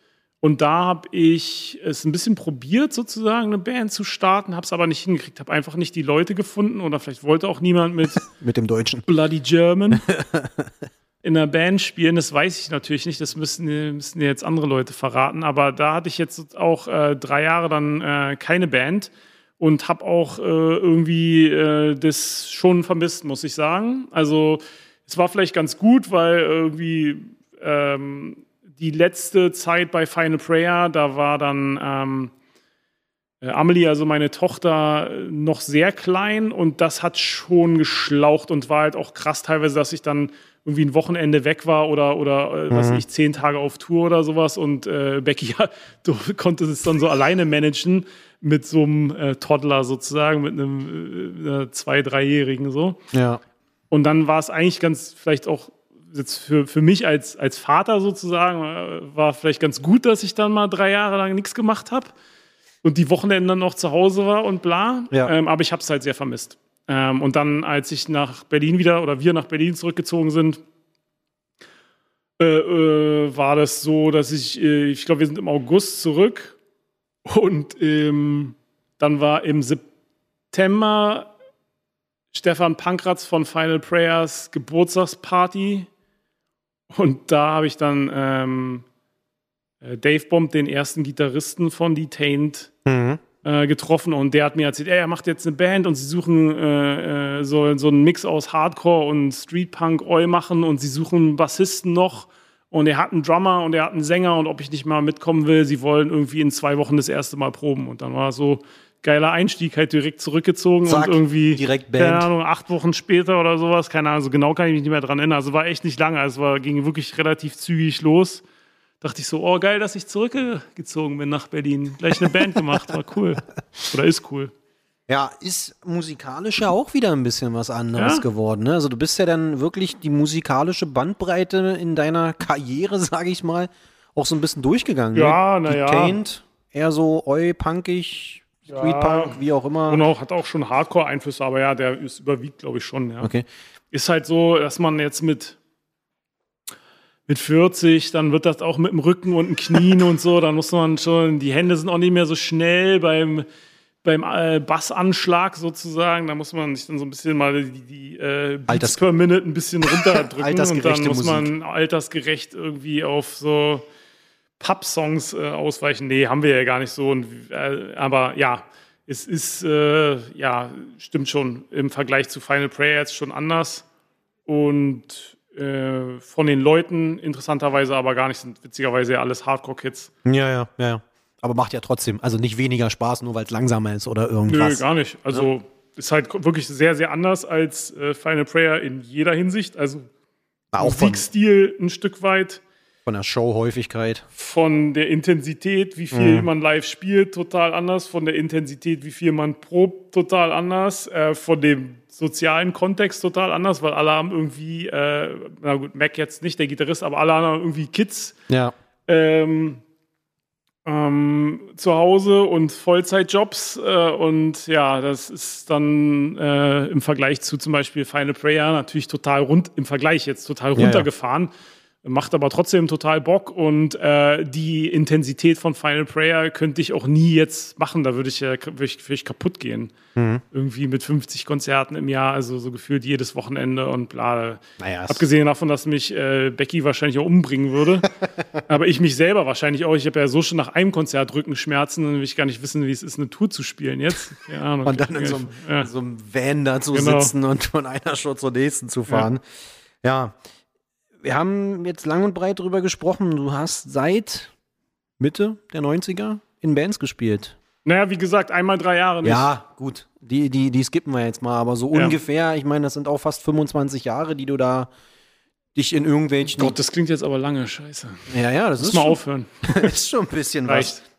Und da habe ich es ein bisschen probiert, sozusagen eine Band zu starten, habe es aber nicht hingekriegt, habe einfach nicht die Leute gefunden oder vielleicht wollte auch niemand mit Mit dem Deutschen. Bloody German in einer Band spielen. Das weiß ich natürlich nicht, das müssen, müssen jetzt andere Leute verraten. Aber da hatte ich jetzt auch äh, drei Jahre dann äh, keine Band und habe auch äh, irgendwie äh, das schon vermisst, muss ich sagen. Also es war vielleicht ganz gut, weil irgendwie ähm, die letzte Zeit bei Final Prayer, da war dann ähm, äh, Amelie, also meine Tochter, noch sehr klein und das hat schon geschlaucht und war halt auch krass teilweise, dass ich dann irgendwie ein Wochenende weg war oder, oder äh, was weiß ich, zehn Tage auf Tour oder sowas und äh, Becky ja, du konntest es dann so alleine managen mit so einem äh, Toddler sozusagen, mit einem äh, zwei-, dreijährigen so. Ja. Und dann war es eigentlich ganz, vielleicht auch jetzt für, für mich als, als Vater sozusagen, äh, war vielleicht ganz gut, dass ich dann mal drei Jahre lang nichts gemacht habe und die Wochenenden dann noch zu Hause war und bla. Ja. Ähm, aber ich habe es halt sehr vermisst. Ähm, und dann, als ich nach Berlin wieder oder wir nach Berlin zurückgezogen sind, äh, äh, war das so, dass ich, äh, ich glaube, wir sind im August zurück und ähm, dann war im September Stefan Pankratz von Final Prayers Geburtstagsparty. Und da habe ich dann ähm, äh, Dave Bomb, den ersten Gitarristen von Detained, Mhm. Äh, getroffen. Und der hat mir erzählt, ey, er macht jetzt eine Band und sie suchen äh, äh, so, so einen Mix aus Hardcore und Street Punk Oi machen und sie suchen einen Bassisten noch. Und er hat einen Drummer und er hat einen Sänger und ob ich nicht mal mitkommen will, sie wollen irgendwie in zwei Wochen das erste Mal proben. Und dann war so geiler Einstieg, halt direkt zurückgezogen Zack, und irgendwie, direkt Band. keine Ahnung, acht Wochen später oder sowas, keine Ahnung, so genau kann ich mich nicht mehr dran erinnern. Also war echt nicht lange, also war, ging wirklich relativ zügig los. Dachte ich so, oh geil, dass ich zurückgezogen bin nach Berlin. Gleich eine Band gemacht, war cool. Oder ist cool. Ja, ist musikalisch ja auch wieder ein bisschen was anderes Ja. geworden. Ne? Also du bist ja dann wirklich die musikalische Bandbreite in deiner Karriere, sage ich mal, auch so ein bisschen durchgegangen. Ja, ne? na ja. Detained, eher so oi, punkig, Street Punk, wie auch immer. Und auch, hat auch schon Hardcore-Einflüsse, aber ja, der ist überwiegt, glaube ich, schon. Ja. Okay. Ist halt so, dass man jetzt mit, mit 40, dann wird das auch mit dem Rücken und den Knien und so, dann muss man schon, die Hände sind auch nicht mehr so schnell beim, beim äh, Bassanschlag sozusagen, da muss man sich dann so ein bisschen mal die, die äh, Beats per Minute ein bisschen runterdrücken und dann muss man Musik. altersgerecht irgendwie auf so Pub-Songs äh, ausweichen. Nee, haben wir ja gar nicht so. Und, äh, aber ja, es ist, äh, ja, stimmt schon, im Vergleich zu Final Prayer jetzt schon anders. Und äh, von den Leuten interessanterweise aber gar nicht, sind witzigerweise ja alles Hardcore-Kids. Ja, ja, ja, ja. Aber macht ja trotzdem, also nicht weniger Spaß, nur weil es langsamer ist oder Nö, irgendwas. gar nicht. Also ist halt wirklich sehr, sehr anders als äh, Final Prayer in jeder Hinsicht. Also auch von, Musikstil ein Stück weit. von der Showhäufigkeit. von der Intensität, wie viel Mhm. man live spielt, total anders. Von der Intensität, wie viel man probt, total anders. Äh, von dem sozialen Kontext total anders, weil alle haben irgendwie, äh, na gut, Mac jetzt nicht, der Gitarrist, aber alle haben irgendwie Kids. Ja. Ähm, ähm, zu Hause und Vollzeitjobs äh, und ja, das ist dann äh, im Vergleich zu zum Beispiel Final Prayer natürlich total rund, im Vergleich jetzt total runtergefahren. Ja, ja macht aber trotzdem total Bock und äh, die Intensität von Final Prayer könnte ich auch nie jetzt machen, da würde ich ja würd ich, würd ich kaputt gehen. Mhm. Irgendwie mit 50 Konzerten im Jahr, also so gefühlt jedes Wochenende und bla. Naja, Abgesehen davon, dass mich äh, Becky wahrscheinlich auch umbringen würde, aber ich mich selber wahrscheinlich auch. Ich habe ja so schon nach einem Konzert Rückenschmerzen und will ich gar nicht wissen, wie es ist, eine Tour zu spielen jetzt. Ja, und dann in so, einem, ja. so einem Van da zu genau. sitzen und von einer Show zur nächsten zu fahren. ja. ja wir haben jetzt lang und breit drüber gesprochen. Du hast seit Mitte der 90er in Bands gespielt. Naja, wie gesagt, einmal drei Jahre nicht. Ja, gut. Die, die, die skippen wir jetzt mal, aber so ja. ungefähr, ich meine, das sind auch fast 25 Jahre, die du da dich in irgendwelchen. Gott, das klingt jetzt aber lange, scheiße. Ja, ja, das Muss ist. mal schon, aufhören. ist schon ein bisschen Reicht. was.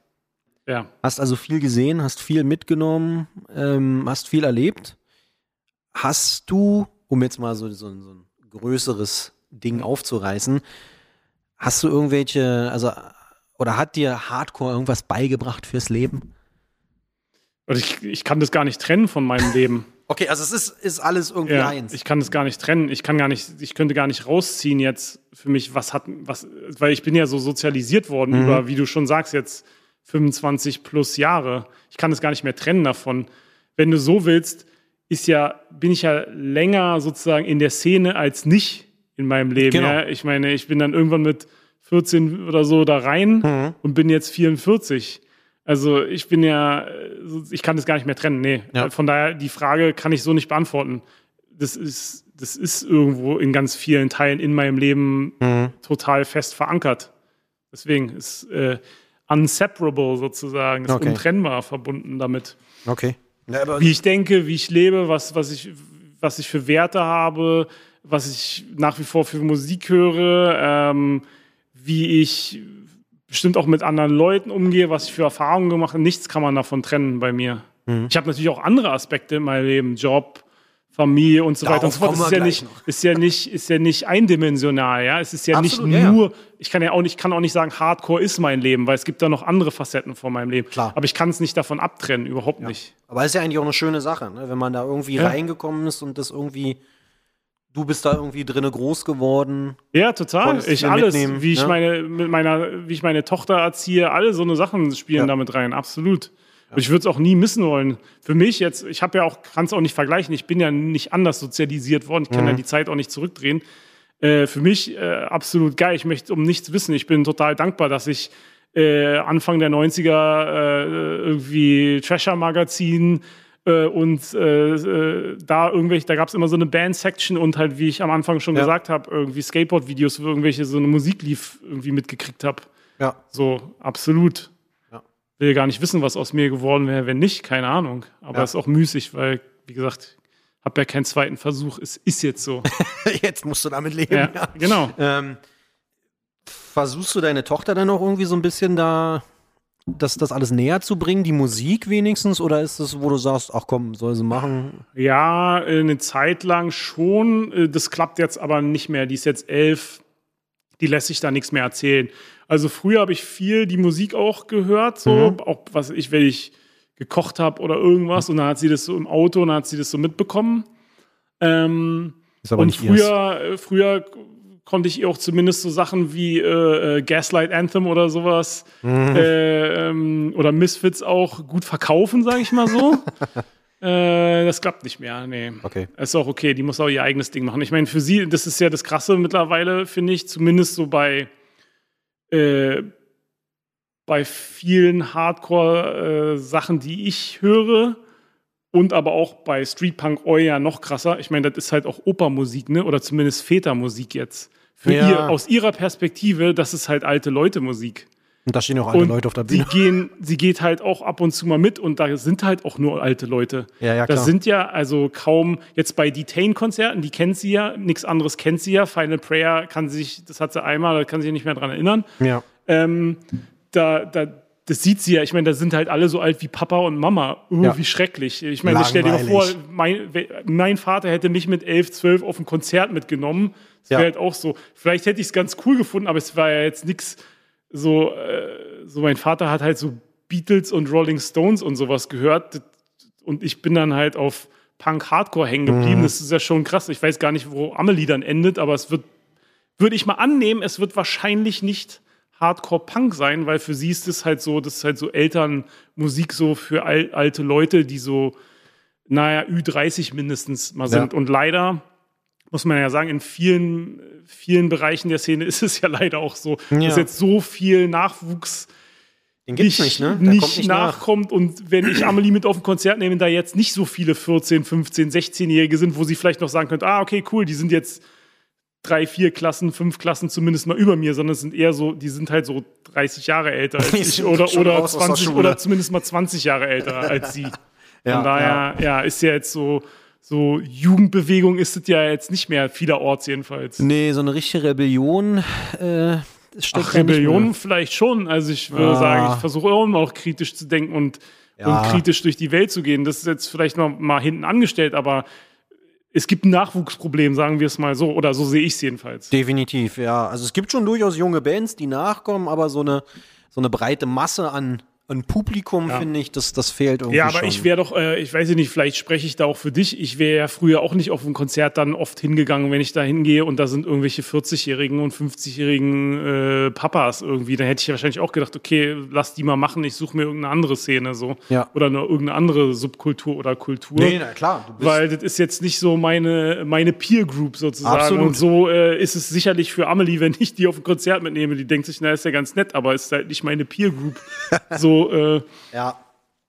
Ja. Hast also viel gesehen, hast viel mitgenommen, ähm, hast viel erlebt. Hast du, um jetzt mal so, so, so ein größeres Ding aufzureißen. Hast du irgendwelche, also, oder hat dir Hardcore irgendwas beigebracht fürs Leben? Ich, ich kann das gar nicht trennen von meinem Leben. Okay, also es ist, ist alles irgendwie ja, eins. Ich kann das gar nicht trennen. Ich kann gar nicht, ich könnte gar nicht rausziehen jetzt für mich, was hat, was, weil ich bin ja so sozialisiert worden mhm. über, wie du schon sagst, jetzt 25 plus Jahre. Ich kann das gar nicht mehr trennen davon. Wenn du so willst, ist ja, bin ich ja länger sozusagen in der Szene als nicht in meinem Leben. Genau. Ja? Ich meine, ich bin dann irgendwann mit 14 oder so da rein mhm. und bin jetzt 44. Also ich bin ja, ich kann das gar nicht mehr trennen. Nee. Ja. Von daher, die Frage kann ich so nicht beantworten. Das ist, das ist irgendwo in ganz vielen Teilen in meinem Leben mhm. total fest verankert. Deswegen ist äh, unseparable sozusagen, ist okay. untrennbar verbunden damit. Okay. Ja, wie ich denke, wie ich lebe, was, was, ich, was ich für Werte habe, was ich nach wie vor für Musik höre, ähm, wie ich bestimmt auch mit anderen Leuten umgehe, was ich für Erfahrungen gemacht habe. Nichts kann man davon trennen bei mir. Mhm. Ich habe natürlich auch andere Aspekte in meinem Leben, Job, Familie und so Darauf weiter und so fort. Das ist ja, nicht, ist ja nicht, ist ja nicht eindimensional, ja. Es ist ja Absolut, nicht nur, ja. ich kann ja auch nicht, kann auch nicht sagen, Hardcore ist mein Leben, weil es gibt da noch andere Facetten von meinem Leben. Klar. Aber ich kann es nicht davon abtrennen, überhaupt ja. nicht. Aber es ist ja eigentlich auch eine schöne Sache, ne? wenn man da irgendwie ja. reingekommen ist und das irgendwie du bist da irgendwie drinne groß geworden. Ja, total. Ich alles, wie ich ne? meine mit meiner, wie ich meine Tochter erziehe, alle so eine Sachen spielen ja. damit rein. Absolut. Ja. Und ich würde es auch nie missen wollen. Für mich jetzt, ich habe ja auch, kann es auch nicht vergleichen. Ich bin ja nicht anders sozialisiert worden. Ich kann mhm. ja die Zeit auch nicht zurückdrehen. Äh, für mich äh, absolut geil. Ich möchte um nichts wissen. Ich bin total dankbar, dass ich äh, Anfang der 90er äh, irgendwie Treasure-Magazin äh, und äh, äh, da irgendwelche, da gab es immer so eine Band-Section und halt, wie ich am Anfang schon ja. gesagt habe, irgendwie Skateboard-Videos, wo irgendwelche so eine Musik lief, irgendwie mitgekriegt habe. Ja. So, absolut. Ja. Will gar nicht wissen, was aus mir geworden wäre, wenn nicht, keine Ahnung. Aber ja. ist auch müßig, weil, wie gesagt, habe ja keinen zweiten Versuch. Es ist jetzt so. jetzt musst du damit leben. Ja, ja. genau. Ähm, versuchst du deine Tochter dann auch irgendwie so ein bisschen da das, das alles näher zu bringen, die Musik wenigstens? Oder ist es, wo du sagst, ach komm, soll sie machen? Ja, eine Zeit lang schon. Äh, das klappt jetzt aber nicht mehr. Die ist jetzt elf. Die lässt sich da nichts mehr erzählen. Also früher habe ich viel die Musik auch gehört, so mhm. auch was ich, wenn ich gekocht habe oder irgendwas, und dann hat sie das so im Auto und dann hat sie das so mitbekommen. Ähm, und früher, ihrs. Äh, früher konnte ich ihr auch zumindest so Sachen wie äh, äh, Gaslight Anthem oder sowas mhm. äh, ähm, oder Misfits auch gut verkaufen, sage ich mal so. äh, das klappt nicht mehr, nee. Okay. Ist auch okay, die muss auch ihr eigenes Ding machen. Ich meine, für sie, das ist ja das Krasse mittlerweile, finde ich, zumindest so bei äh, bei vielen Hardcore-Sachen, die ich höre, und aber auch bei Street Punk oh ja noch krasser. Ich meine, das ist halt auch Opermusik, ne? Oder zumindest Vätermusik jetzt. Für ja. ihr, aus ihrer Perspektive, das ist halt alte Leute Musik. Und da stehen auch alte und Leute auf der Bühne. Sie, gehen, sie geht halt auch ab und zu mal mit und da sind halt auch nur alte Leute. Ja, ja, klar. Das sind ja also kaum, jetzt bei Detain-Konzerten, die kennt sie ja, nichts anderes kennt sie ja. Final Prayer kann sich, das hat sie einmal, da kann sie sich nicht mehr dran erinnern. Ja. Ähm, da, da, das sieht sie ja, ich meine, da sind halt alle so alt wie Papa und Mama. Oh, ja. wie schrecklich. Ich meine, stell dir mal vor, mein, mein, Vater hätte mich mit elf, zwölf auf ein Konzert mitgenommen. Das wäre ja. halt auch so. Vielleicht hätte ich es ganz cool gefunden, aber es war ja jetzt nichts so, äh, so mein Vater hat halt so Beatles und Rolling Stones und sowas gehört und ich bin dann halt auf Punk Hardcore hängen geblieben. Mhm. Das ist ja schon krass. Ich weiß gar nicht, wo Amelie dann endet, aber es wird, würde ich mal annehmen, es wird wahrscheinlich nicht Hardcore-Punk sein, weil für sie ist es halt so, das ist halt so Elternmusik so für al alte Leute, die so, naja, Ü30 mindestens mal sind. Ja. Und leider muss man ja sagen, in vielen, vielen Bereichen der Szene ist es ja leider auch so, ja. dass jetzt so viel Nachwuchs den gibt's nicht, ne? Der nicht, nicht nachkommt. Nach. Und wenn ich Amelie mit auf ein Konzert nehme, da jetzt nicht so viele 14, 15, 16-Jährige sind, wo sie vielleicht noch sagen könnte, ah, okay, cool, die sind jetzt drei, vier Klassen, fünf Klassen zumindest mal über mir, sondern es sind eher so, die sind halt so 30 Jahre älter als ich oder, oder 20 oder zumindest mal 20 Jahre älter als sie. Von ja, daher, ja. ja, ist ja jetzt so, so Jugendbewegung ist es ja jetzt nicht mehr vielerorts jedenfalls. Nee, so eine richtige Rebellion äh, steckt Ach, Rebellion vielleicht schon. Also ich würde ah. sagen, ich versuche auch immer auch kritisch zu denken und, ja. und kritisch durch die Welt zu gehen. Das ist jetzt vielleicht noch mal hinten angestellt, aber es gibt ein Nachwuchsproblem, sagen wir es mal so, oder so sehe ich es jedenfalls. Definitiv, ja. Also es gibt schon durchaus junge Bands, die nachkommen, aber so eine, so eine breite Masse an ein Publikum, ja. finde ich, das, das fehlt irgendwie. Ja, aber schon. ich wäre doch, äh, ich weiß nicht, vielleicht spreche ich da auch für dich. Ich wäre ja früher auch nicht auf ein Konzert dann oft hingegangen, wenn ich da hingehe und da sind irgendwelche 40-jährigen und 50-jährigen äh, Papas irgendwie. Dann hätte ich wahrscheinlich auch gedacht, okay, lass die mal machen, ich suche mir irgendeine andere Szene so. Ja. Oder eine, irgendeine andere Subkultur oder Kultur. Nee, na klar. Weil das ist jetzt nicht so meine, meine Peer Group sozusagen. Absolut. Und so äh, ist es sicherlich für Amelie, wenn ich die auf ein Konzert mitnehme, die denkt sich, na, ist ja ganz nett, aber ist halt nicht meine Peer Group. so äh, ja.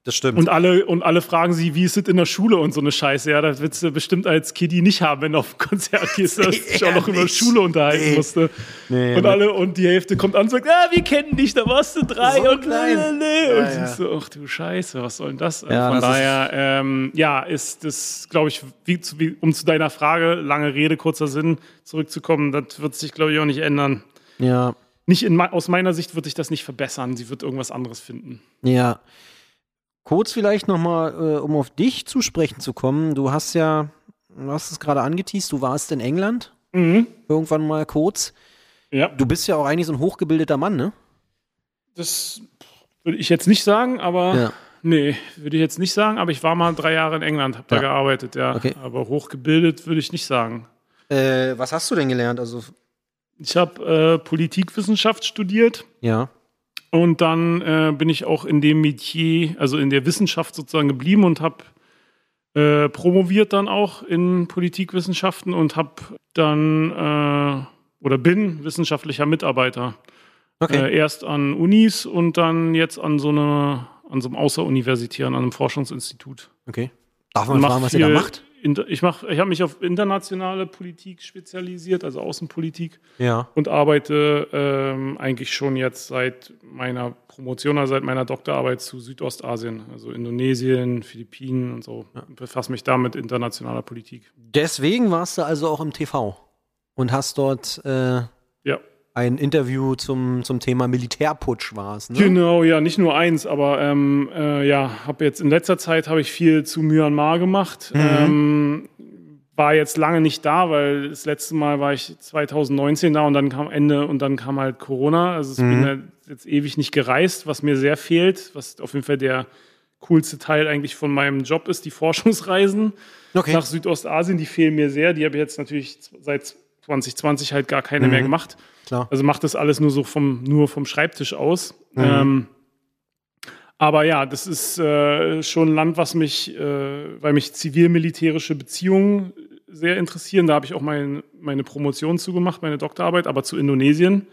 Das stimmt. Und alle, und alle fragen sie, wie ist es in der Schule und so eine Scheiße. Ja, das willst du bestimmt als Kiddie nicht haben, wenn du auf ein Konzert gehst, dass du dich auch noch über Schule unterhalten nee. musste. Nee, und alle, und die Hälfte kommt an und sagt, ah, wir kennen dich, da warst du drei so und klein. Nee, ja, und ja. siehst du, ach du Scheiße, was soll denn das? Ja, Von das daher, ähm, ja, ist das, glaube ich, wie, wie, um zu deiner Frage, lange Rede, kurzer Sinn, zurückzukommen, das wird sich, glaube ich, auch nicht ändern. Ja nicht in, aus meiner Sicht wird sich das nicht verbessern. Sie wird irgendwas anderes finden. Ja. Kurz vielleicht nochmal, äh, um auf dich zu sprechen zu kommen. Du hast ja, du hast es gerade angeteased, du warst in England. Mhm. Irgendwann mal kurz. Ja. Du bist ja auch eigentlich so ein hochgebildeter Mann, ne? Das würde ich jetzt nicht sagen, aber ja. nee, würde ich jetzt nicht sagen. Aber ich war mal drei Jahre in England, habe da gearbeitet, ja. Okay. Aber hochgebildet würde ich nicht sagen. Äh, was hast du denn gelernt? Also ich habe äh, Politikwissenschaft studiert. Ja. Und dann äh, bin ich auch in dem Metier, also in der Wissenschaft sozusagen geblieben und habe äh, promoviert dann auch in Politikwissenschaften und habe dann äh, oder bin wissenschaftlicher Mitarbeiter. Okay. Äh, erst an Unis und dann jetzt an so einer an so einem außeruniversitären, an einem Forschungsinstitut. Okay. Darf man fragen, was ihr da macht? Ich mach, ich habe mich auf internationale Politik spezialisiert, also Außenpolitik. Ja. Und arbeite ähm, eigentlich schon jetzt seit meiner Promotion, also seit meiner Doktorarbeit zu Südostasien, also Indonesien, Philippinen und so. Ja. Befasse mich da mit internationaler Politik. Deswegen warst du also auch im TV und hast dort äh, ein Interview zum, zum Thema Militärputsch war es. Ne? Genau, ja, nicht nur eins, aber ähm, äh, ja, habe jetzt in letzter Zeit habe ich viel zu Myanmar gemacht. Mhm. Ähm, war jetzt lange nicht da, weil das letzte Mal war ich 2019 da und dann kam Ende und dann kam halt Corona. Also ich mhm. bin halt jetzt ewig nicht gereist, was mir sehr fehlt, was auf jeden Fall der coolste Teil eigentlich von meinem Job ist, die Forschungsreisen okay. nach Südostasien, die fehlen mir sehr. Die habe ich jetzt natürlich seit 2020 halt gar keine mhm. mehr gemacht. Klar. Also macht das alles nur so vom, nur vom Schreibtisch aus. Mhm. Ähm, aber ja, das ist äh, schon ein Land, was mich, äh, weil mich zivil-militärische Beziehungen sehr interessieren. Da habe ich auch mein, meine Promotion zugemacht, meine Doktorarbeit, aber zu Indonesien.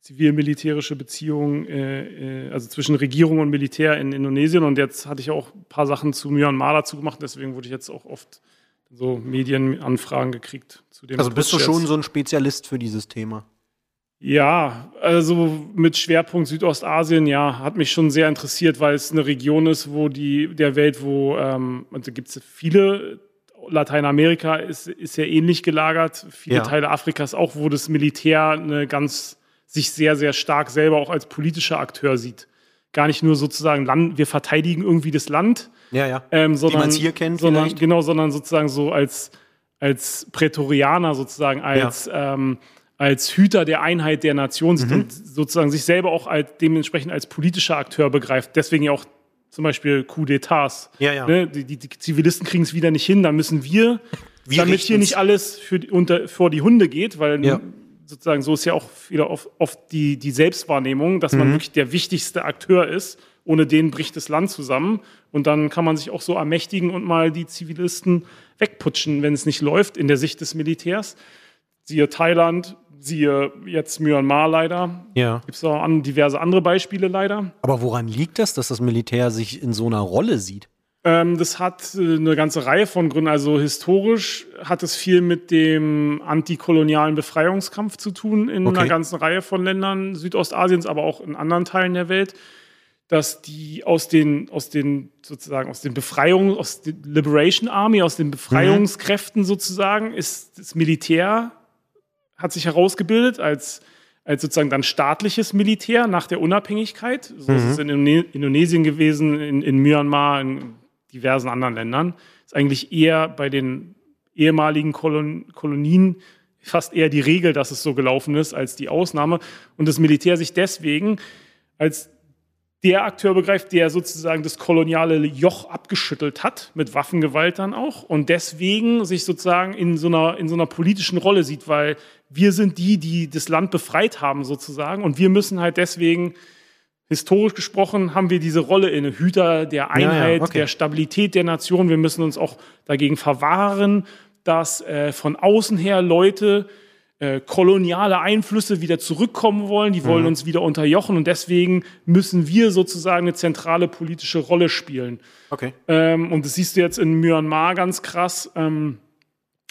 Zivil-militärische Beziehungen, äh, äh, also zwischen Regierung und Militär in Indonesien. Und jetzt hatte ich auch ein paar Sachen zu Myanmar dazu gemacht. Deswegen wurde ich jetzt auch oft so Medienanfragen gekriegt zu dem. Also bist Prozess. du schon so ein Spezialist für dieses Thema? Ja, also mit Schwerpunkt Südostasien, ja, hat mich schon sehr interessiert, weil es eine Region ist, wo die der Welt, wo ähm, also gibt es viele Lateinamerika ist, ist ja ähnlich gelagert, viele ja. Teile Afrikas auch, wo das Militär eine ganz sich sehr, sehr stark selber auch als politischer Akteur sieht. Gar nicht nur sozusagen Land, wir verteidigen irgendwie das Land, ja, ja. Ähm, sondern, Wie man es hier kennt, sondern, genau, sondern sozusagen so als, als Prätorianer sozusagen, als ja. ähm, als Hüter der Einheit der Nation sieht und sozusagen sich selber auch als, dementsprechend als politischer Akteur begreift. Deswegen ja auch zum Beispiel Coup d'Etats. Ja, ja. Ne? Die, die, die Zivilisten kriegen es wieder nicht hin, dann müssen wir, Wir damit hier nicht alles für, unter, vor die Hunde geht, weil Ja. sozusagen so ist ja auch wieder oft, oft die, die Selbstwahrnehmung, dass man wirklich der wichtigste Akteur ist. Ohne den bricht das Land zusammen. Und dann kann man sich auch so ermächtigen und mal die Zivilisten wegputschen, wenn es nicht läuft, in der Sicht des Militärs. Siehe Thailand, siehe jetzt Myanmar leider. Ja. Gibt es auch an, diverse andere Beispiele leider. Aber woran liegt das, dass das Militär sich in so einer Rolle sieht? Ähm, das hat äh, eine ganze Reihe von Gründen. Also historisch hat es viel mit dem antikolonialen Befreiungskampf zu tun in Okay. einer ganzen Reihe von Ländern Südostasiens, aber auch in anderen Teilen der Welt, dass die aus den, aus den sozusagen aus den Befreiungen, aus der Liberation Army, aus den Befreiungskräften sozusagen, ist das Militär hat sich herausgebildet als als sozusagen dann staatliches Militär nach der Unabhängigkeit. So ist es in Indone- Indonesien gewesen, in, in Myanmar, in diversen anderen Ländern. Ist eigentlich eher bei den ehemaligen Kolon Kolonien fast eher die Regel, dass es so gelaufen ist, als die Ausnahme. Und das Militär sich deswegen als der Akteur begreift, der sozusagen das koloniale Joch abgeschüttelt hat, mit Waffengewalt dann auch, und deswegen sich sozusagen in so einer, in so einer politischen Rolle sieht, weil wir sind die, die das Land befreit haben sozusagen, und wir müssen halt deswegen, historisch gesprochen, haben wir diese Rolle inne, Hüter der Einheit, okay. der Stabilität der Nation. Wir müssen uns auch dagegen verwahren, dass äh, von außen her Leute äh, koloniale Einflüsse wieder zurückkommen wollen, die wollen uns wieder unterjochen und deswegen müssen wir sozusagen eine zentrale politische Rolle spielen. Okay. Ähm, und das siehst du jetzt in Myanmar ganz krass, ähm,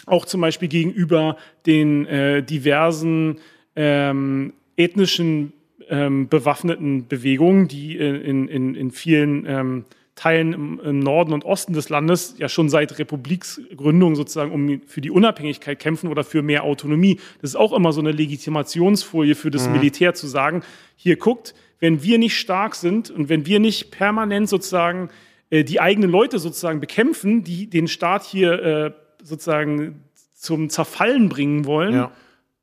auch zum Beispiel gegenüber den äh, diversen ähm, ethnischen ähm, bewaffneten Bewegungen, die in, in, in vielen ähm, Teilen im, im Norden und Osten des Landes ja schon seit Republiksgründung sozusagen um, für die Unabhängigkeit kämpfen oder für mehr Autonomie. Das ist auch immer so eine Legitimationsfolie für das Militär zu sagen, hier guckt, wenn wir nicht stark sind und wenn wir nicht permanent sozusagen äh, die eigenen Leute sozusagen bekämpfen, die den Staat hier äh, sozusagen zum Zerfallen bringen wollen, Ja.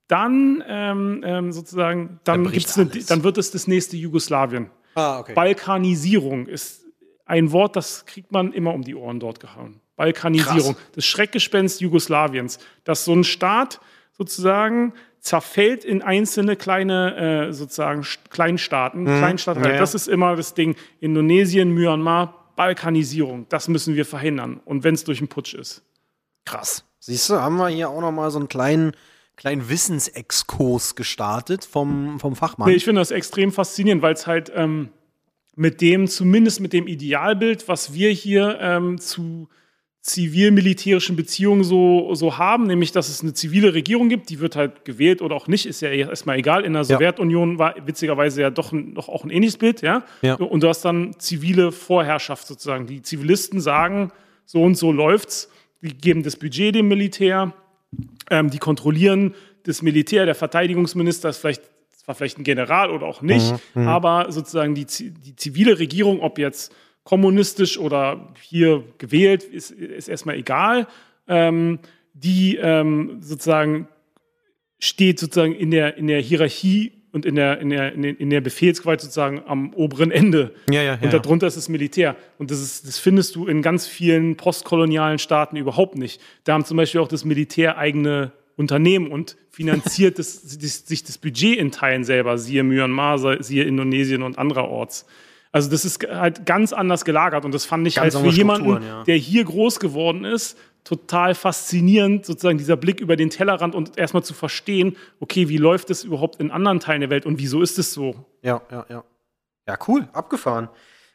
dann ähm, ähm, sozusagen, dann, gibt's eine, dann wird es das nächste Jugoslawien. Ah, okay. Balkanisierung ist ein Wort, das kriegt man immer um die Ohren dort gehauen. Balkanisierung, Krass. das Schreckgespenst Jugoslawiens, dass so ein Staat sozusagen zerfällt in einzelne kleine äh, sozusagen Kleinstaaten, Kleinstaaten. Mhm. Ja, ja. Das ist immer das Ding. Indonesien, Myanmar, Balkanisierung, das müssen wir verhindern. Und wenn es durch einen Putsch ist. Krass. Siehst du, haben wir hier auch noch mal so einen kleinen, kleinen Wissensexkurs gestartet vom, vom Fachmann. Nee, ich finde das extrem faszinierend, weil es halt ähm, mit dem, zumindest mit dem Idealbild, was wir hier ähm, zu zivil-militärischen Beziehungen so, so haben, nämlich dass es eine zivile Regierung gibt, die wird halt gewählt oder auch nicht, ist ja erstmal egal. In der. Sowjetunion war witzigerweise ja doch, ein- doch auch ein ähnliches Bild, ja? Ja. Und du hast dann zivile Vorherrschaft sozusagen. Die Zivilisten sagen, so und so läuft's, die geben das Budget dem Militär, ähm, die kontrollieren das Militär, der Verteidigungsminister ist vielleicht, zwar vielleicht ein General oder auch nicht, aber sozusagen die, die zivile Regierung, ob jetzt kommunistisch oder hier gewählt, ist, ist erstmal egal. Ähm, die ähm, sozusagen steht sozusagen in der, in der Hierarchie und in der, in, der, in, der, Befehlsgewalt sozusagen am oberen Ende. Ja, ja, ja, Und darunter ist das Militär. Und das, ist, das findest du in ganz vielen postkolonialen Staaten überhaupt nicht. Da haben zum Beispiel auch das Militär eigene Unternehmen und finanziert das, das, sich das Budget in Teilen selber, siehe Myanmar, siehe Indonesien und andererorts. Also das ist halt ganz anders gelagert und das fand ich Ganz halt für jemanden, ja. der hier groß geworden ist, total faszinierend, sozusagen dieser Blick über den Tellerrand und erstmal zu verstehen, okay, wie läuft es überhaupt in anderen Teilen der Welt und wieso ist es so? Ja, ja, ja. Ja, cool, abgefahren.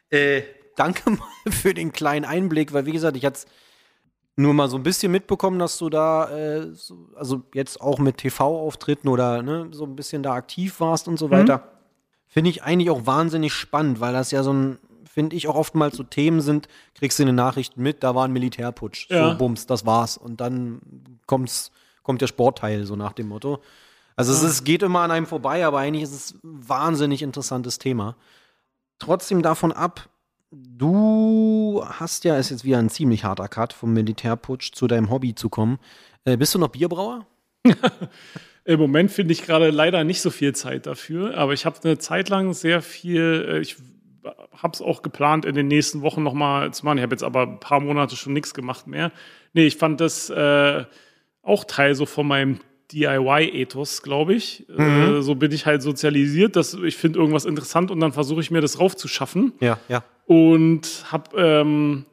Äh, danke mal für den kleinen Einblick, weil wie gesagt, ich hatte nur mal so ein bisschen mitbekommen, dass du da, äh, so, also jetzt auch mit TV-Auftritten oder ne, so ein bisschen da aktiv warst und so weiter. Finde ich eigentlich auch wahnsinnig spannend, weil das ja so ein, finde ich auch oftmals so Themen sind, kriegst du in den Nachrichten mit, da war ein Militärputsch. Ja. So, bums, das war's. Und dann kommt's, kommt der Sportteil, so nach dem Motto. Also es ist, geht immer an einem vorbei, aber eigentlich ist es ein wahnsinnig interessantes Thema. Trotzdem davon ab, du hast ja, ist jetzt wieder ein ziemlich harter Cut vom Militärputsch zu deinem Hobby zu kommen. Äh, bist du noch Bierbrauer? Im Moment finde ich gerade leider nicht so viel Zeit dafür, aber ich habe eine Zeit lang sehr viel, äh, ich habe es auch geplant, in den nächsten Wochen nochmal zu machen. Ich habe jetzt aber ein paar Monate schon nichts gemacht mehr. Nee, ich fand das äh, auch Teil so von meinem DIY-Ethos, glaube ich. Mhm. Äh, so bin ich halt sozialisiert, dass ich finde irgendwas interessant und dann versuche ich mir das raufzuschaffen. Ja, ja. Und habe, ähm,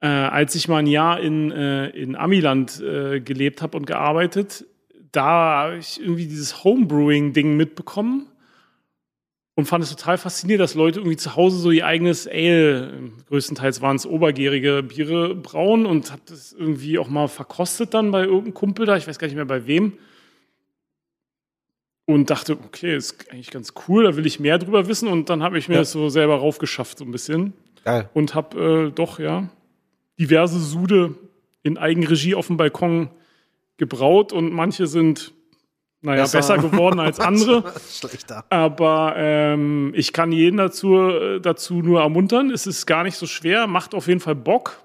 äh, als ich mal ein Jahr in, äh, in Amiland äh, gelebt habe und gearbeitet, da habe ich irgendwie dieses Homebrewing-Ding mitbekommen und fand es total faszinierend, dass Leute irgendwie zu Hause so ihr eigenes Ale, größtenteils waren es obergärige Biere brauen und habe das irgendwie auch mal verkostet dann bei irgendeinem Kumpel da, ich weiß gar nicht mehr bei wem. Und dachte, okay, ist eigentlich ganz cool, da will ich mehr drüber wissen und dann habe ich mir ja. das so selber raufgeschafft so ein bisschen. Geil. Und habe äh, doch, ja, diverse Sude in Eigenregie auf dem Balkon gebraut und manche sind naja, besser, besser geworden als andere. Schlechter. Aber ähm, ich kann jeden dazu, äh, dazu nur ermuntern. Es ist gar nicht so schwer, macht auf jeden Fall Bock.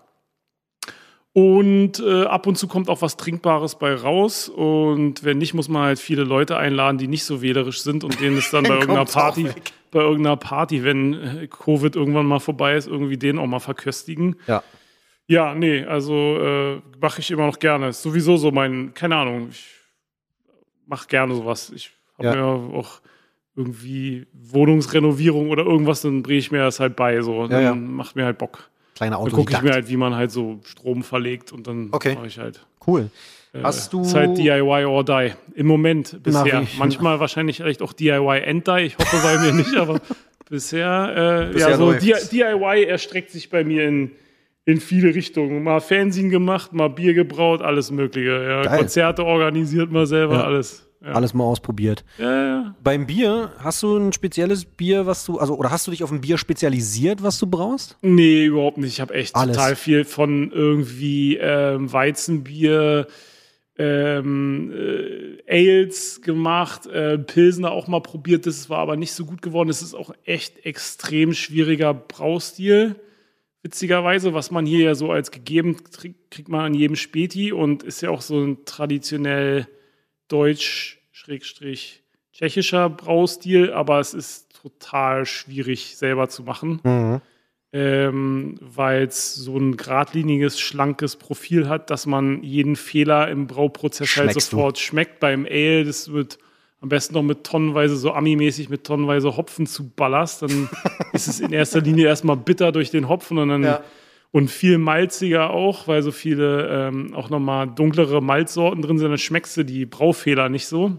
Und äh, ab und zu kommt auch was Trinkbares bei raus. Und wenn nicht, muss man halt viele Leute einladen, die nicht so wählerisch sind und denen es dann bei irgendeiner Party, bei irgendeiner Party, wenn äh, Covid irgendwann mal vorbei ist, irgendwie den auch mal verköstigen. Ja. Ja, nee, also äh, mache ich immer noch gerne. Ist sowieso so mein, keine Ahnung, ich mache gerne sowas. Ich habe ja. mir auch irgendwie Wohnungsrenovierung oder irgendwas, dann bringe ich mir das halt bei. So. Ja, ja. macht mir halt Bock. Kleine Auto. Dann gucke ich mir halt, wie man halt so Strom verlegt und dann okay. mache ich halt. Cool. Äh, Hast du. Ist halt DIY or die. Im Moment bisher. Na, Manchmal wahrscheinlich vielleicht auch DIY and die. Ich hoffe bei mir nicht, aber bisher, äh, bisher ja, so läuft's. DIY erstreckt sich bei mir in, in viele Richtungen. Mal Fernsehen gemacht, mal Bier gebraut, alles Mögliche. Ja. Konzerte organisiert mal selber, ja. alles. Ja. Alles mal ausprobiert. Ja, ja. Beim Bier, hast du ein spezielles Bier, was du, also, oder hast du dich auf ein Bier spezialisiert, was du brauchst? Nee, überhaupt nicht. Ich habe echt Alles. total viel von irgendwie ähm, Weizenbier, ähm, äh, Ales gemacht, äh, Pilsner auch mal probiert. Das war aber nicht so gut geworden. Das ist auch echt extrem schwieriger Braustil. Witzigerweise, was man hier ja so als gegeben kriegt man an jedem Späti und ist ja auch so ein traditionell deutsch-tschechischer Braustil, aber es ist total schwierig selber zu machen, mhm. ähm, weil es so ein geradliniges, schlankes Profil hat, dass man jeden Fehler im Brauprozess halt Schmeckst halt sofort du? schmeckt. Beim Ale, das wird am besten noch mit tonnenweise, so Ami-mäßig mit tonnenweise Hopfen zu ballerst, dann ist es in erster Linie erstmal bitter durch den Hopfen und dann ja und viel malziger auch, weil so viele ähm, auch nochmal dunklere Malzsorten drin sind, dann schmeckst du die Braufehler nicht so.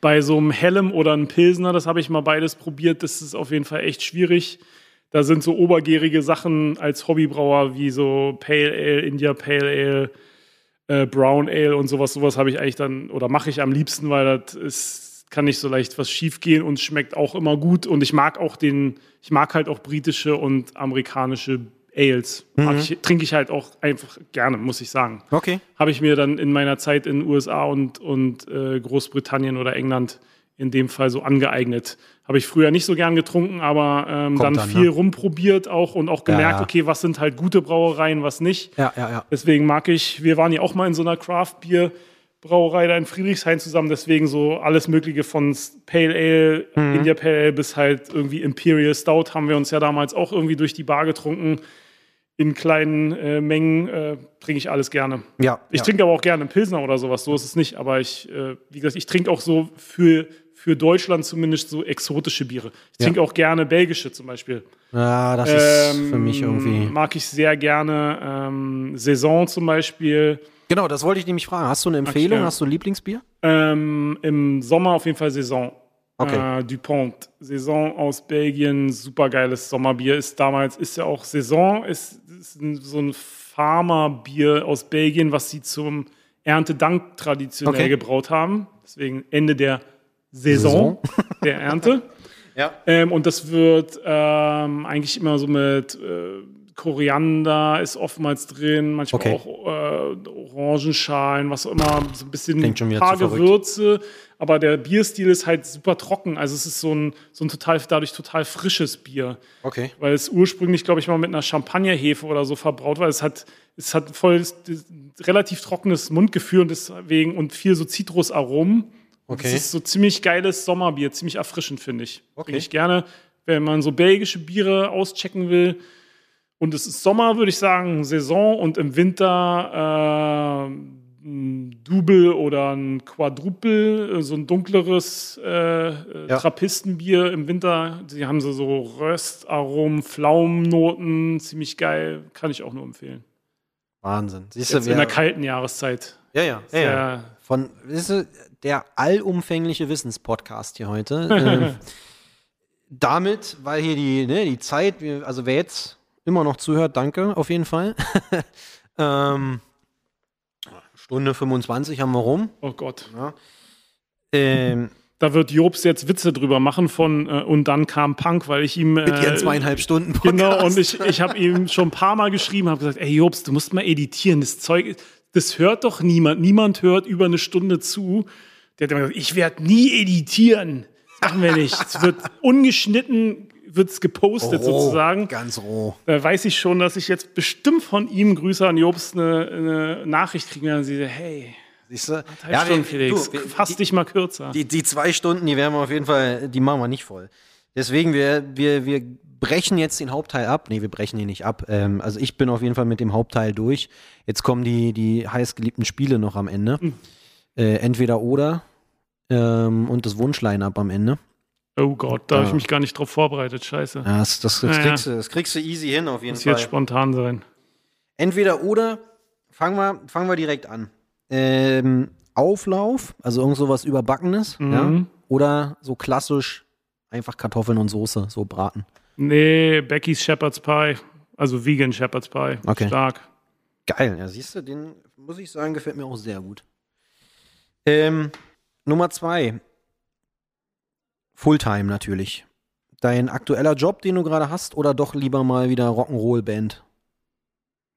Bei so einem Hellem oder einem Pilsner, das habe ich mal beides probiert, das ist auf jeden Fall echt schwierig. Da sind so obergärige Sachen als Hobbybrauer wie so Pale Ale, India Pale Ale, äh, Brown Ale und sowas. Sowas habe ich eigentlich dann oder mache ich am liebsten, weil das ist, kann nicht so leicht was schief gehen und schmeckt auch immer gut. Und ich mag auch den, ich mag halt auch britische und amerikanische Ales. Mhm. Ich, trinke ich halt auch einfach gerne, muss ich sagen. Okay. Habe ich mir dann in meiner Zeit in den USA und, und äh, Großbritannien oder England in dem Fall so angeeignet. Habe ich früher nicht so gern getrunken, aber ähm, dann, dann, viel ne? rumprobiert auch und auch gemerkt, ja, ja. okay, was sind halt gute Brauereien, was nicht. Ja, ja, ja. Deswegen mag ich, wir waren ja auch mal in so einer Craft Beer Brauerei da in Friedrichshain zusammen, deswegen so alles Mögliche von Pale Ale, mhm. India Pale Ale bis halt irgendwie Imperial Stout haben wir uns ja damals auch irgendwie durch die Bar getrunken in kleinen äh, Mengen äh, trinke ich alles gerne. Ja. Ich ja. trinke aber auch gerne Pilsner oder sowas, so ist es nicht. Aber ich, äh, wie gesagt, ich trinke auch so für, für Deutschland zumindest so exotische Biere. Ich trinke ja. auch gerne belgische zum Beispiel. Ja, das ist ähm, für mich irgendwie. Mag ich sehr gerne. Ähm, Saison zum Beispiel. Genau, das wollte ich nämlich fragen. Hast du eine Empfehlung? Hast du ein Lieblingsbier? Ähm, Im Sommer auf jeden Fall Saison. Okay. Äh, Dupont, Saison aus Belgien, supergeiles Sommerbier. Ist damals, ist ja auch Saison, ist, ist so ein Farmerbier aus Belgien, was sie zum Erntedank traditionell okay. gebraut haben. Deswegen Ende der Saison, Saison. der Ernte. ja. Ähm, und das wird ähm, eigentlich immer so mit äh, Koriander ist oftmals drin, manchmal Okay. auch äh, Orangenschalen, was auch immer, so ein bisschen wieder paar. Gewürze. Aber der Bierstil ist halt super trocken. Also es ist so ein, so ein total, dadurch total frisches Bier. Okay. Weil es ursprünglich, glaube ich, mal mit einer Champagnerhefe oder so verbraut war. Es hat, es hat voll relativ trockenes Mundgefühl und deswegen und viel so Zitrusaromen. Okay. Es ist so ziemlich geiles Sommerbier, ziemlich erfrischend, finde ich. Okay. Finde ich gerne, wenn man so belgische Biere auschecken will. Und es ist Sommer, würde ich sagen, Saison und im Winter äh, ein Double oder ein Quadruple, äh, so ein dunkleres äh, Ja. Trappistenbier im Winter. Die haben so, so Röstaromen, Pflaumennoten, ziemlich geil, kann ich auch nur empfehlen. Wahnsinn. Siehst Jetzt du, in der kalten Jahreszeit. ja, ja, ja, ja. Von, siehst du, der allumfängliche Wissenspodcast hier heute. ähm, damit, weil hier die, ne, die Zeit, also wer jetzt immer noch zuhört, danke auf jeden Fall. ähm, Stunde 25 haben wir rum. oh Gott. Ähm, Da wird Jobs jetzt Witze drüber machen von äh, und dann kam Punk, weil ich ihm mit äh, ihren zweieinhalb Stunden Podcast. Genau, und ich, ich habe ihm schon ein paar Mal geschrieben, habe gesagt, ey Jobs, du musst mal editieren, das Zeug, das hört doch niemand, niemand hört über eine Stunde zu. Der hat immer gesagt, ich werde nie editieren. Das machen wir nicht. Es wird ungeschnitten, wird es gepostet roh, sozusagen. Ganz roh. Da weiß ich schon, dass ich jetzt bestimmt von ihm, Grüße an Jobs, eine, eine Nachricht kriegen werde. Und sie sagt, hey, Siehst du? Ja, Stunden, Felix, du, fass dich mal kürzer. Die, die zwei Stunden, die werden wir auf jeden Fall, die machen wir nicht voll. Deswegen, wir, wir, wir brechen jetzt den Hauptteil ab. Nee, wir brechen ihn nicht ab. Ähm, also ich bin auf jeden Fall mit dem Hauptteil durch. Jetzt kommen die, die heißgeliebten Spiele noch am Ende. Äh, entweder oder ähm, und das Wunschline-Up am Ende. oh Gott, da habe ich Ja. mich gar nicht drauf vorbereitet, scheiße. Ja, das, das, das, Ja, kriegst, du, das kriegst du easy hin auf jeden Muss jetzt Fall. spontan sein. Entweder oder, fangen wir, fangen wir direkt an. Ähm, Auflauf, also irgend sowas Überbackenes, Mhm. ja? Oder so klassisch einfach Kartoffeln und Soße, so braten. Nee, Becky's Shepherd's Pie. Also Vegan Shepherd's Pie. Okay. Stark. Geil, ja, siehst du, den muss ich sagen, gefällt mir auch sehr gut. Ähm, Nummer zwei. Fulltime natürlich. Dein aktueller Job, den du gerade hast, oder doch lieber mal wieder Rock'n'Roll-Band?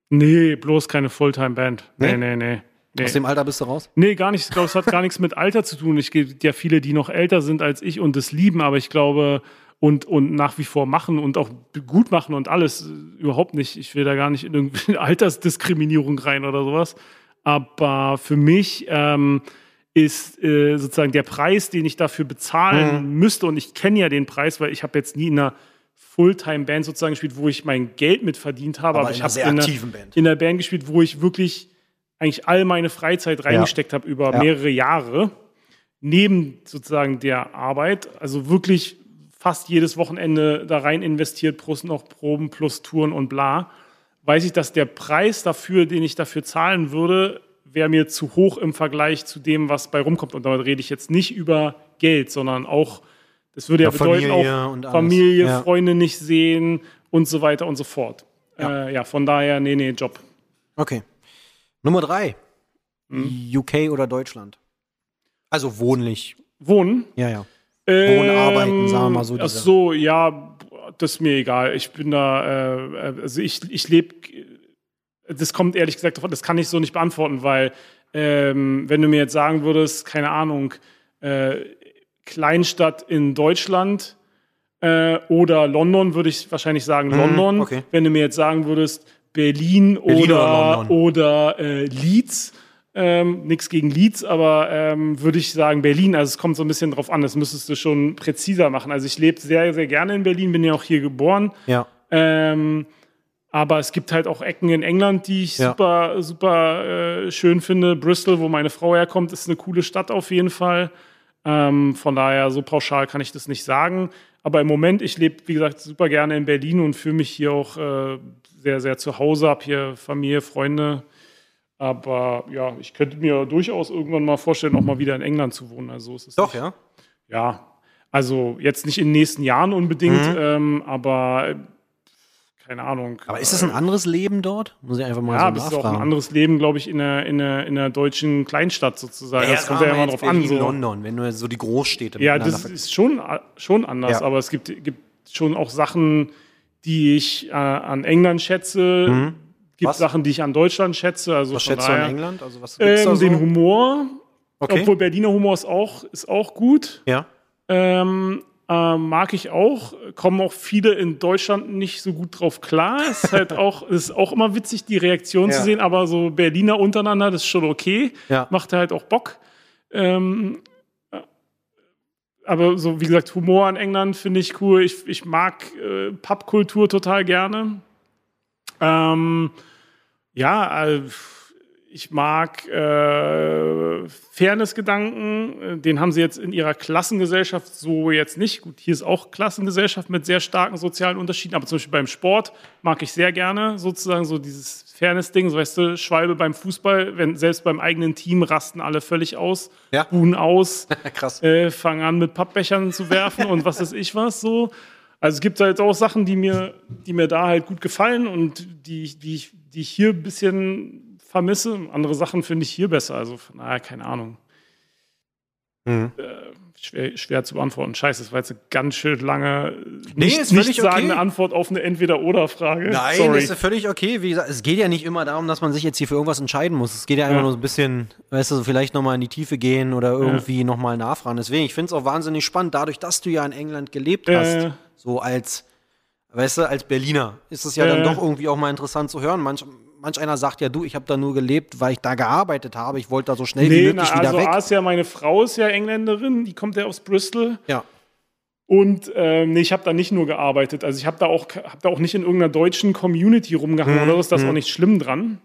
Nee, bloß keine Fulltime-Band. Nee, Nee? nee, nee. Nee. Aus dem Alter bist du raus? nee, gar nicht. Ich glaube, es hat gar nichts mit Alter zu tun. Ich gibt ja viele, die noch älter sind als ich und das lieben, aber ich glaube, und, und nach wie vor machen und auch gut machen und alles. äh, Überhaupt nicht. Ich will da gar nicht in irgendwie Altersdiskriminierung rein oder sowas. Aber für mich ähm, ist äh, sozusagen der Preis, den ich dafür bezahlen müsste, und ich kenne ja den Preis, weil ich habe jetzt nie in einer Fulltime-Band sozusagen gespielt, wo ich mein Geld mit verdient habe, Aber aber, ich habe in, aktiven einer- Band. in einer Band gespielt, wo ich wirklich eigentlich all meine Freizeit reingesteckt habe über Ja. mehrere Jahre, neben sozusagen der Arbeit, also wirklich fast jedes Wochenende da rein investiert, plus noch Proben, plus Touren und bla, weiß ich, dass der Preis dafür, den ich dafür zahlen würde, wäre mir zu hoch im Vergleich zu dem, was bei rumkommt. Und damit rede ich jetzt nicht über Geld, sondern auch, das würde ja, Ja, bedeuten, Familie auch. Familie, Ja. Freunde nicht sehen und so weiter und so fort. Ja. Äh, ja von daher, nee, nee, Job. Okay. Nummer drei. Hm. UK oder Deutschland? Also wohnlich. Wohnen? Ja, ja. Wohnen, arbeiten, sagen wir mal so Ach so, ja, das ist mir egal. Ich bin da, äh, also ich, ich lebe, das kommt ehrlich gesagt davon, das kann ich so nicht beantworten, weil ähm, wenn du mir jetzt sagen würdest, keine Ahnung, äh, Kleinstadt in Deutschland äh, oder London, würde ich wahrscheinlich sagen London. Mhm, okay. Wenn du mir jetzt sagen würdest, Berlin, Berlin oder oder, London. oder äh, Leeds, ähm, nichts gegen Leeds, aber ähm, würde ich sagen Berlin. Also es kommt so ein bisschen drauf an, das müsstest du schon präziser machen. Also ich lebe sehr, sehr gerne in Berlin, bin ja auch hier geboren. Ja. Ähm, aber es gibt halt auch Ecken in England, die ich Ja. super, super äh, schön finde. Bristol, wo meine Frau herkommt, ist eine coole Stadt auf jeden Fall. Ähm, von daher, so pauschal kann ich das nicht sagen. Aber im Moment, ich lebe, wie gesagt, super gerne in Berlin und fühle mich hier auch äh, sehr, sehr zu Hause, habe hier Familie, Freunde. Aber ja, ich könnte mir durchaus irgendwann mal vorstellen, auch mal wieder in England zu wohnen. Also es ist Doch, nicht, ja. ja, also jetzt nicht in den nächsten Jahren unbedingt, Mhm. ähm, aber keine Ahnung. Aber ist es ein anderes Leben dort? Muss ich einfach mal ja, so das ist auch nachfragen. ein anderes Leben, glaube ich, in einer, in, einer, in einer deutschen Kleinstadt sozusagen. Ja, das kommt ja immer drauf an. So. London, wenn du so die Großstädte Ja, das ist schon, schon anders, Ja. aber es gibt, gibt schon auch Sachen, die ich äh, an England schätze. Mhm. Gibt Was? Sachen, die ich an Deutschland schätze. Also Was schätzt du daher, in England? Also was gibt's Ähm, da so? Den Humor. Okay. Obwohl Berliner Humor ist auch, ist auch gut. ja. Ähm, äh, mag ich auch. Kommen auch viele in Deutschland nicht so gut drauf klar. Ist halt auch, ist auch immer witzig, die Reaktion Ja. zu sehen, aber so Berliner untereinander, das ist schon okay. Ja. Macht halt auch Bock. Ähm, äh, aber so, wie gesagt, Humor in England finde ich cool. Ich, ich mag äh, Pubkultur total gerne. Ähm, ja, äh, ich mag äh, Fairness-Gedanken. Den haben sie jetzt in ihrer Klassengesellschaft so jetzt nicht. Gut, hier ist auch Klassengesellschaft mit sehr starken sozialen Unterschieden, aber zum Beispiel beim Sport mag ich sehr gerne sozusagen so dieses Fairness-Ding. So, weißt du, Schwalbe beim Fußball, wenn selbst beim eigenen Team rasten alle völlig aus, Ja. buhen aus Krass. äh, fangen an mit Pappbechern zu werfen und was weiß ich was so. Also es gibt halt auch Sachen, die mir, die mir da halt gut gefallen und die, die, die ich hier ein bisschen vermisse. Andere Sachen finde ich hier besser. Also daher, keine Ahnung. Mhm. Schwer, schwer zu beantworten. Scheiße, das war jetzt eine ganz schön lange, Nee, nicht, ist nicht sagende okay. Antwort auf eine Entweder-Oder-Frage. Nein, Sorry. ist ja völlig okay. Wie gesagt, es geht ja nicht immer darum, dass man sich jetzt hier für irgendwas entscheiden muss. Es geht ja einfach Ja. nur so ein bisschen, weißt du, so vielleicht nochmal in die Tiefe gehen oder irgendwie noch nochmal nachfragen. Deswegen, ich finde es auch wahnsinnig spannend, dadurch, dass du ja in England gelebt Äh. hast, so als, weißt du, als Berliner, ist es ja dann Äh. doch irgendwie auch mal interessant zu hören. Manch, manch einer sagt ja, du, ich habe da nur gelebt, weil ich da gearbeitet habe. Ich wollte da so schnell wie Nee, möglich na, wieder also weg. Asia, meine Frau ist ja Engländerin, die kommt ja aus Bristol. Ja. Und ähm, nee, ich habe da nicht nur gearbeitet. Also ich habe da auch hab da auch nicht in irgendeiner deutschen Community rumgehangen Mhm, oder. Ist das auch nicht schlimm dran.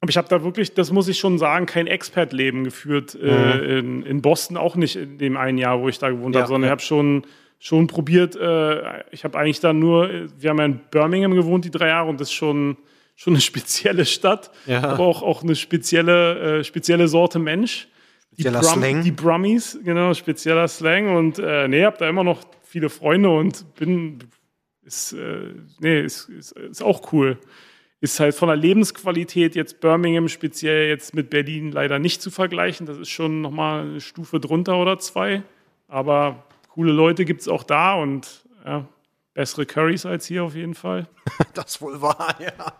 Aber ich habe da wirklich, das muss ich schon sagen, kein Expat-Leben geführt. Äh, in, in Boston auch nicht in dem einen Jahr, wo ich da gewohnt Mhm. Ja, habe, sondern ja. ich habe schon, schon probiert. Äh, ich habe eigentlich da nur, wir haben ja in Birmingham gewohnt, die drei Jahre, und das ist schon, schon eine spezielle Stadt. Ja. Aber auch, auch eine spezielle, äh, spezielle Sorte Mensch. Die, Spezieller Slang. die Brummies, genau, spezieller Slang. Und äh, nee, hab da immer noch viele Freunde und bin, ist, äh, nee, ist, ist, ist auch cool. Ist halt von der Lebensqualität jetzt Birmingham speziell jetzt mit Berlin leider nicht zu vergleichen. Das ist schon nochmal eine Stufe drunter oder zwei. Aber coole Leute gibt es auch da und ja, bessere Currys als hier auf jeden Fall. Das wohl wahr, ja.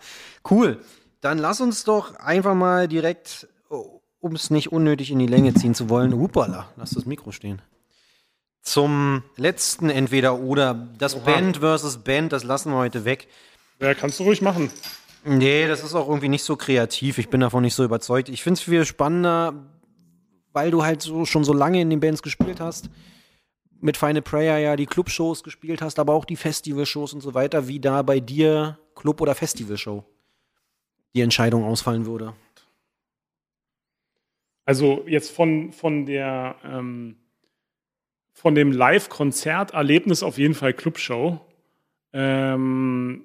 Cool. Dann lass uns doch einfach mal direkt, um es nicht unnötig in die Länge ziehen zu wollen, hupala, lass das Mikro stehen. Zum letzten Entweder-Oder. Das Band versus Band, das lassen wir heute weg. Ja, kannst du ruhig machen. Nee, das ist auch irgendwie nicht so kreativ. Ich bin davon nicht so überzeugt. Ich finde es viel spannender, weil du halt so schon so lange in den Bands gespielt hast. Mit Final Prayer ja die Clubshows gespielt hast, aber auch die Festivalshows und so weiter, wie da bei dir Club- oder Festivalshow die Entscheidung ausfallen würde. Also jetzt von, von der ähm, von dem Live-Konzert-Erlebnis auf jeden Fall Clubshow. Ähm,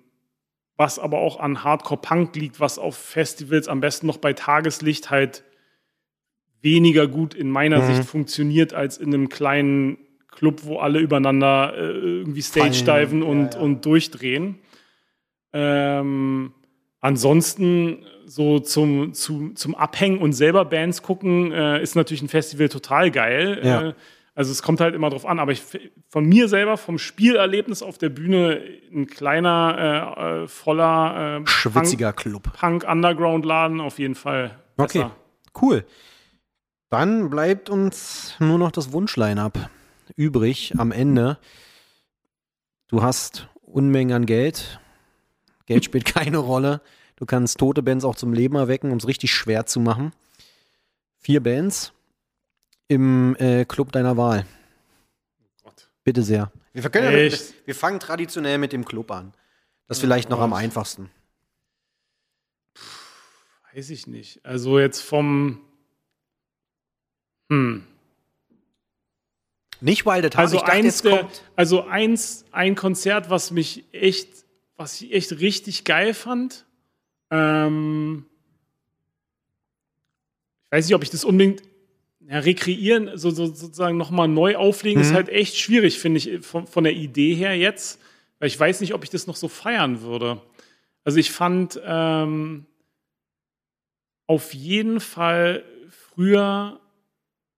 was aber auch an Hardcore-Punk liegt, was auf Festivals am besten noch bei Tageslicht halt weniger gut in meiner Mhm. Sicht funktioniert als in einem kleinen Club, wo alle übereinander äh, irgendwie stage diven und, Ja, ja. und durchdrehen. Ähm, ansonsten so zum, zu, zum Abhängen und selber Bands gucken, äh, ist natürlich ein Festival total geil. Ja. Äh, also es kommt halt immer drauf an, aber ich, von mir selber, vom Spielerlebnis auf der Bühne, ein kleiner, äh, äh, voller äh, Schwitziger Club. Punk, Punk Underground Laden auf jeden Fall. Okay, besser. cool. Dann bleibt uns nur noch das Wunsch-Line-Up übrig am Ende. Du hast Unmengen an Geld. Geld spielt keine Rolle. Du kannst tote Bands auch zum Leben erwecken, um es richtig schwer zu machen. Vier Bands im äh, Club deiner Wahl. Gott. Bitte sehr. Wir, können wir fangen traditionell mit dem Club an. Das ist vielleicht noch am einfachsten. Weiß ich nicht. Also jetzt vom. Hm. Nicht Wild at Heart. Also dachte, eins der, also eins, ein Konzert, was mich echt, was ich echt richtig geil fand. Ähm, ich weiß nicht, ob ich das unbedingt ja, rekreieren, so, so, sozusagen nochmal neu auflegen, ist Mhm. halt echt schwierig, finde ich, von, von der Idee her jetzt. Weil ich weiß nicht, ob ich das noch so feiern würde. Also ich fand ähm, auf jeden Fall früher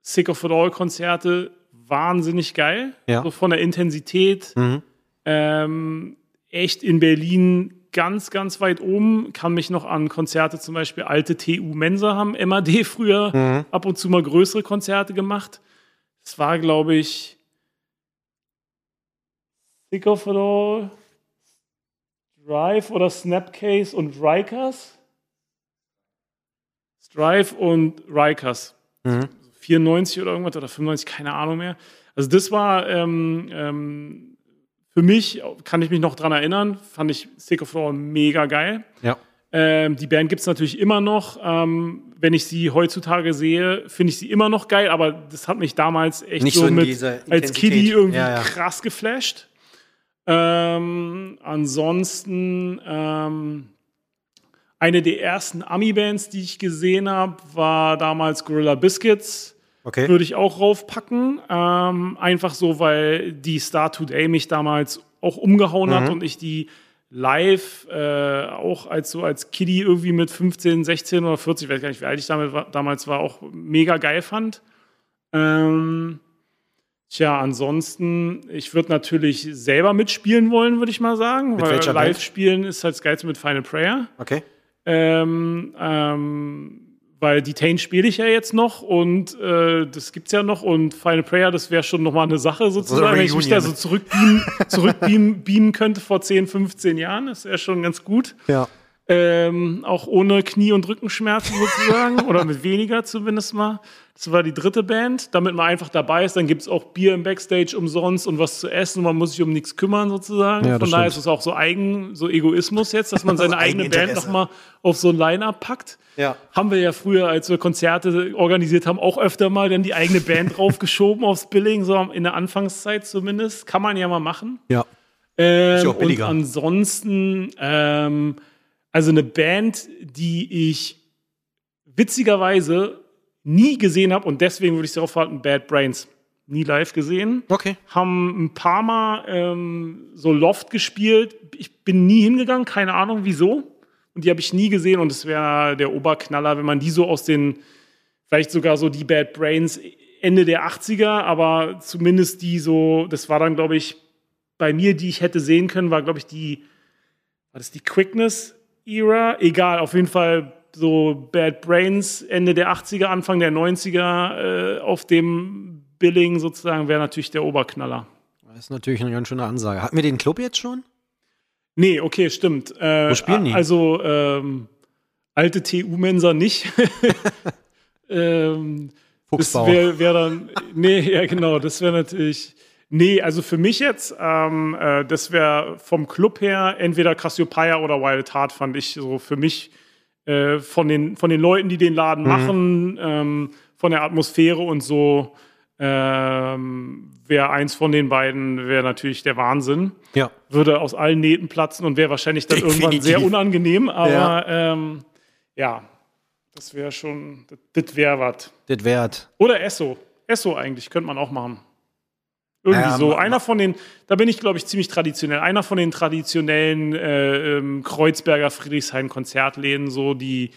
Sick of It All Konzerte wahnsinnig geil. Ja. So von der Intensität. Mhm. Ähm, echt in Berlin ganz, ganz weit oben. Kann mich noch an Konzerte zum Beispiel alte TU Mensa haben MAD früher Mhm. ab und zu mal größere Konzerte gemacht. Das war, glaube ich, Sick of It All, Drive oder Snapcase und Rikers. Strive und Rikers. Mhm. 94 oder irgendwas oder 95, keine Ahnung mehr. Also das war ähm, ähm, für mich, kann ich mich noch dran erinnern, fand ich Sick of All mega geil. Ja. Ähm, die Band gibt es natürlich immer noch. Ähm, wenn ich sie heutzutage sehe, finde ich sie immer noch geil, aber das hat mich damals echt Nicht so, so mit als. Kiddie irgendwie Ja, ja. krass geflasht. Ähm, ansonsten ähm, eine der ersten Ami-Bands, die ich gesehen habe, war damals Gorilla Biscuits. Okay. Würde ich auch raufpacken. Ähm, einfach so, weil die Star Today mich damals auch umgehauen hat und ich die live äh, auch als so als Kiddie irgendwie mit 15, 16 oder 40, ich weiß gar nicht, wie alt ich damit war, damals war, auch mega geil fand. Ähm, tja, ansonsten, ich würde natürlich selber mitspielen wollen, würde ich mal sagen, Mit weil live spielen ist halt das Geilste mit Final Prayer. Okay. Ähm, ähm, weil Detain spiele ich ja jetzt noch und äh, das gibt's ja noch und Final Prayer, das wäre schon nochmal eine Sache sozusagen, wenn ich mich da so zurückbeamen, zurückbeamen beamen könnte vor 10, 15 Jahren, das wäre schon ganz gut. Ja. Ähm, auch ohne Knie- und Rückenschmerzen sozusagen oder mit weniger zumindest mal. Das war die dritte Band, damit man einfach dabei ist. Dann gibt's auch Bier im Backstage umsonst und was zu essen. Man muss sich um nichts kümmern sozusagen. Ja, Von daher stimmt. ist es auch so eigen, so Egoismus jetzt, dass man Also seine eigene Band nochmal auf so ein Line-Up packt. Ja. Haben wir ja früher, als wir Konzerte organisiert haben, auch öfter mal dann die eigene Band draufgeschoben aufs Billing, so in der Anfangszeit zumindest. Kann man ja mal machen. Ja. Ähm, ja auch billiger. Und ansonsten, ähm, also eine Band, die ich witzigerweise nie gesehen habe und deswegen würde ich darauf halten, Bad Brains. Nie live gesehen. Okay. Haben ein paar Mal ähm, so Loft gespielt. Ich bin nie hingegangen, keine Ahnung wieso. Und die habe ich nie gesehen und es wäre der Oberknaller, wenn man die so aus den, vielleicht sogar so die Bad Brains Ende der 80er, aber zumindest die so, das war dann, glaube ich, bei mir, die ich hätte sehen können, war, glaube ich, die, war das die Quickness-Ära? Egal, auf jeden Fall so Bad Brains Ende der 80er, Anfang der 90er äh, auf dem Billing sozusagen wäre natürlich der Oberknaller. Das ist natürlich eine ganz schöne Ansage. Hatten wir den Club jetzt schon? Nee, okay, stimmt. Äh, Wo spielen die? Also ähm, alte TU-Mensa nicht. ähm, das Fuchsbau. wäre wär dann, nee, ja genau, das wäre natürlich, nee, also für mich jetzt, ähm, äh, das wäre vom Club her entweder Cassiopeia oder Wild Heart, fand ich so für mich äh, von, den, von den Leuten, die den Laden Mhm. machen, ähm, von der Atmosphäre und so, ähm, wäre eins von den beiden, wäre natürlich der Wahnsinn Ja. würde aus allen Nähten platzen und wäre wahrscheinlich dann irgendwann Definitiv. sehr unangenehm. Aber Ja. ähm, ja das wäre schon, das, wäre was. Das wert. Oder Esso. Esso eigentlich, könnte man auch machen. Irgendwie Ja, so. Einer von den, da bin ich, glaube ich, ziemlich traditionell. Einer von den traditionellen äh, ähm, Kreuzberger Friedrichshain-Konzertläden, so die,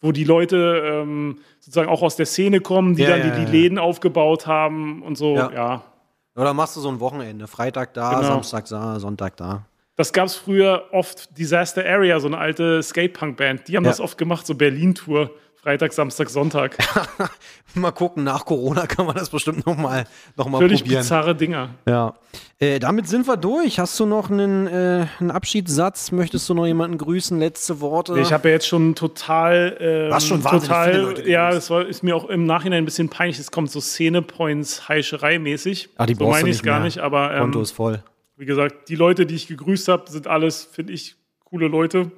wo die Leute ähm, sozusagen auch aus der Szene kommen, die Ja, dann ja, die, die. Läden aufgebaut haben und so. Ja. Oder machst du so ein Wochenende? Freitag da, Genau. Samstag da, Sonntag da. Das gab es früher oft, Disaster Area, so eine alte Skatepunk-Band. Die haben das oft gemacht, so Berlin-Tour. Freitag, Samstag, Sonntag. Mal gucken, nach Corona kann man das bestimmt noch mal, noch mal Völlig probieren. bizarre Dinger. Ja. Äh, damit sind wir durch. Hast du noch einen, äh, einen Abschiedssatz? Möchtest du noch jemanden grüßen? Letzte Worte? Ich habe ja jetzt schon total, ähm, hast schon total, viele Leute ja, das war, ist mir auch im Nachhinein ein bisschen peinlich. Es kommt so Szene-Points Heischerei-mäßig. Ah, die so meine ich gar mehr. nicht, aber ähm, Konto ist voll. wie gesagt, die Leute, die ich gegrüßt habe, sind alles, finde ich, coole Leute.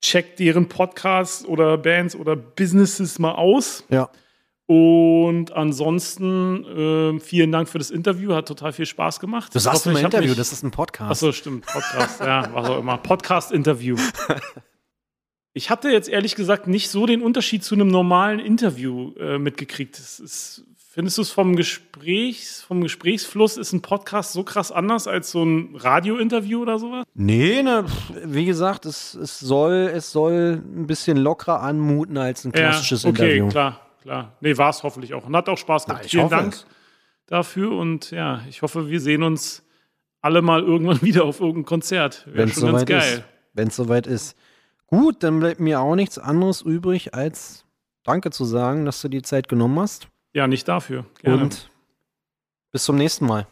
Checkt deren Podcasts oder Bands oder Businesses mal aus. Ja. Und ansonsten ähm, vielen Dank für das Interview, hat total viel Spaß gemacht. Du sagst immer Interview, mich- das ist ein Podcast. Achso, stimmt, Podcast, ja, was auch immer. Podcast-Interview. Ich hatte jetzt ehrlich gesagt nicht so den Unterschied zu einem normalen Interview äh, mitgekriegt. Das ist, findest du es vom Gesprächs, vom Gesprächsfluss ist ein Podcast so krass anders als so ein Radiointerview oder sowas? Nee, ne, wie gesagt, es, es, soll, es soll ein bisschen lockerer anmuten als ein klassisches ja, okay, Interview. klar, klar. Nee, war es hoffentlich auch. Und hat auch Spaß gemacht. Vielen Dank es. dafür und ja, ich hoffe, wir sehen uns alle mal irgendwann wieder auf irgendein Konzert. Wäre schon ganz geil. Wenn es soweit ist. Gut, dann bleibt mir auch nichts anderes übrig, als Danke zu sagen, dass du die Zeit genommen hast. Ja, nicht dafür. Gerne. Und bis zum nächsten Mal.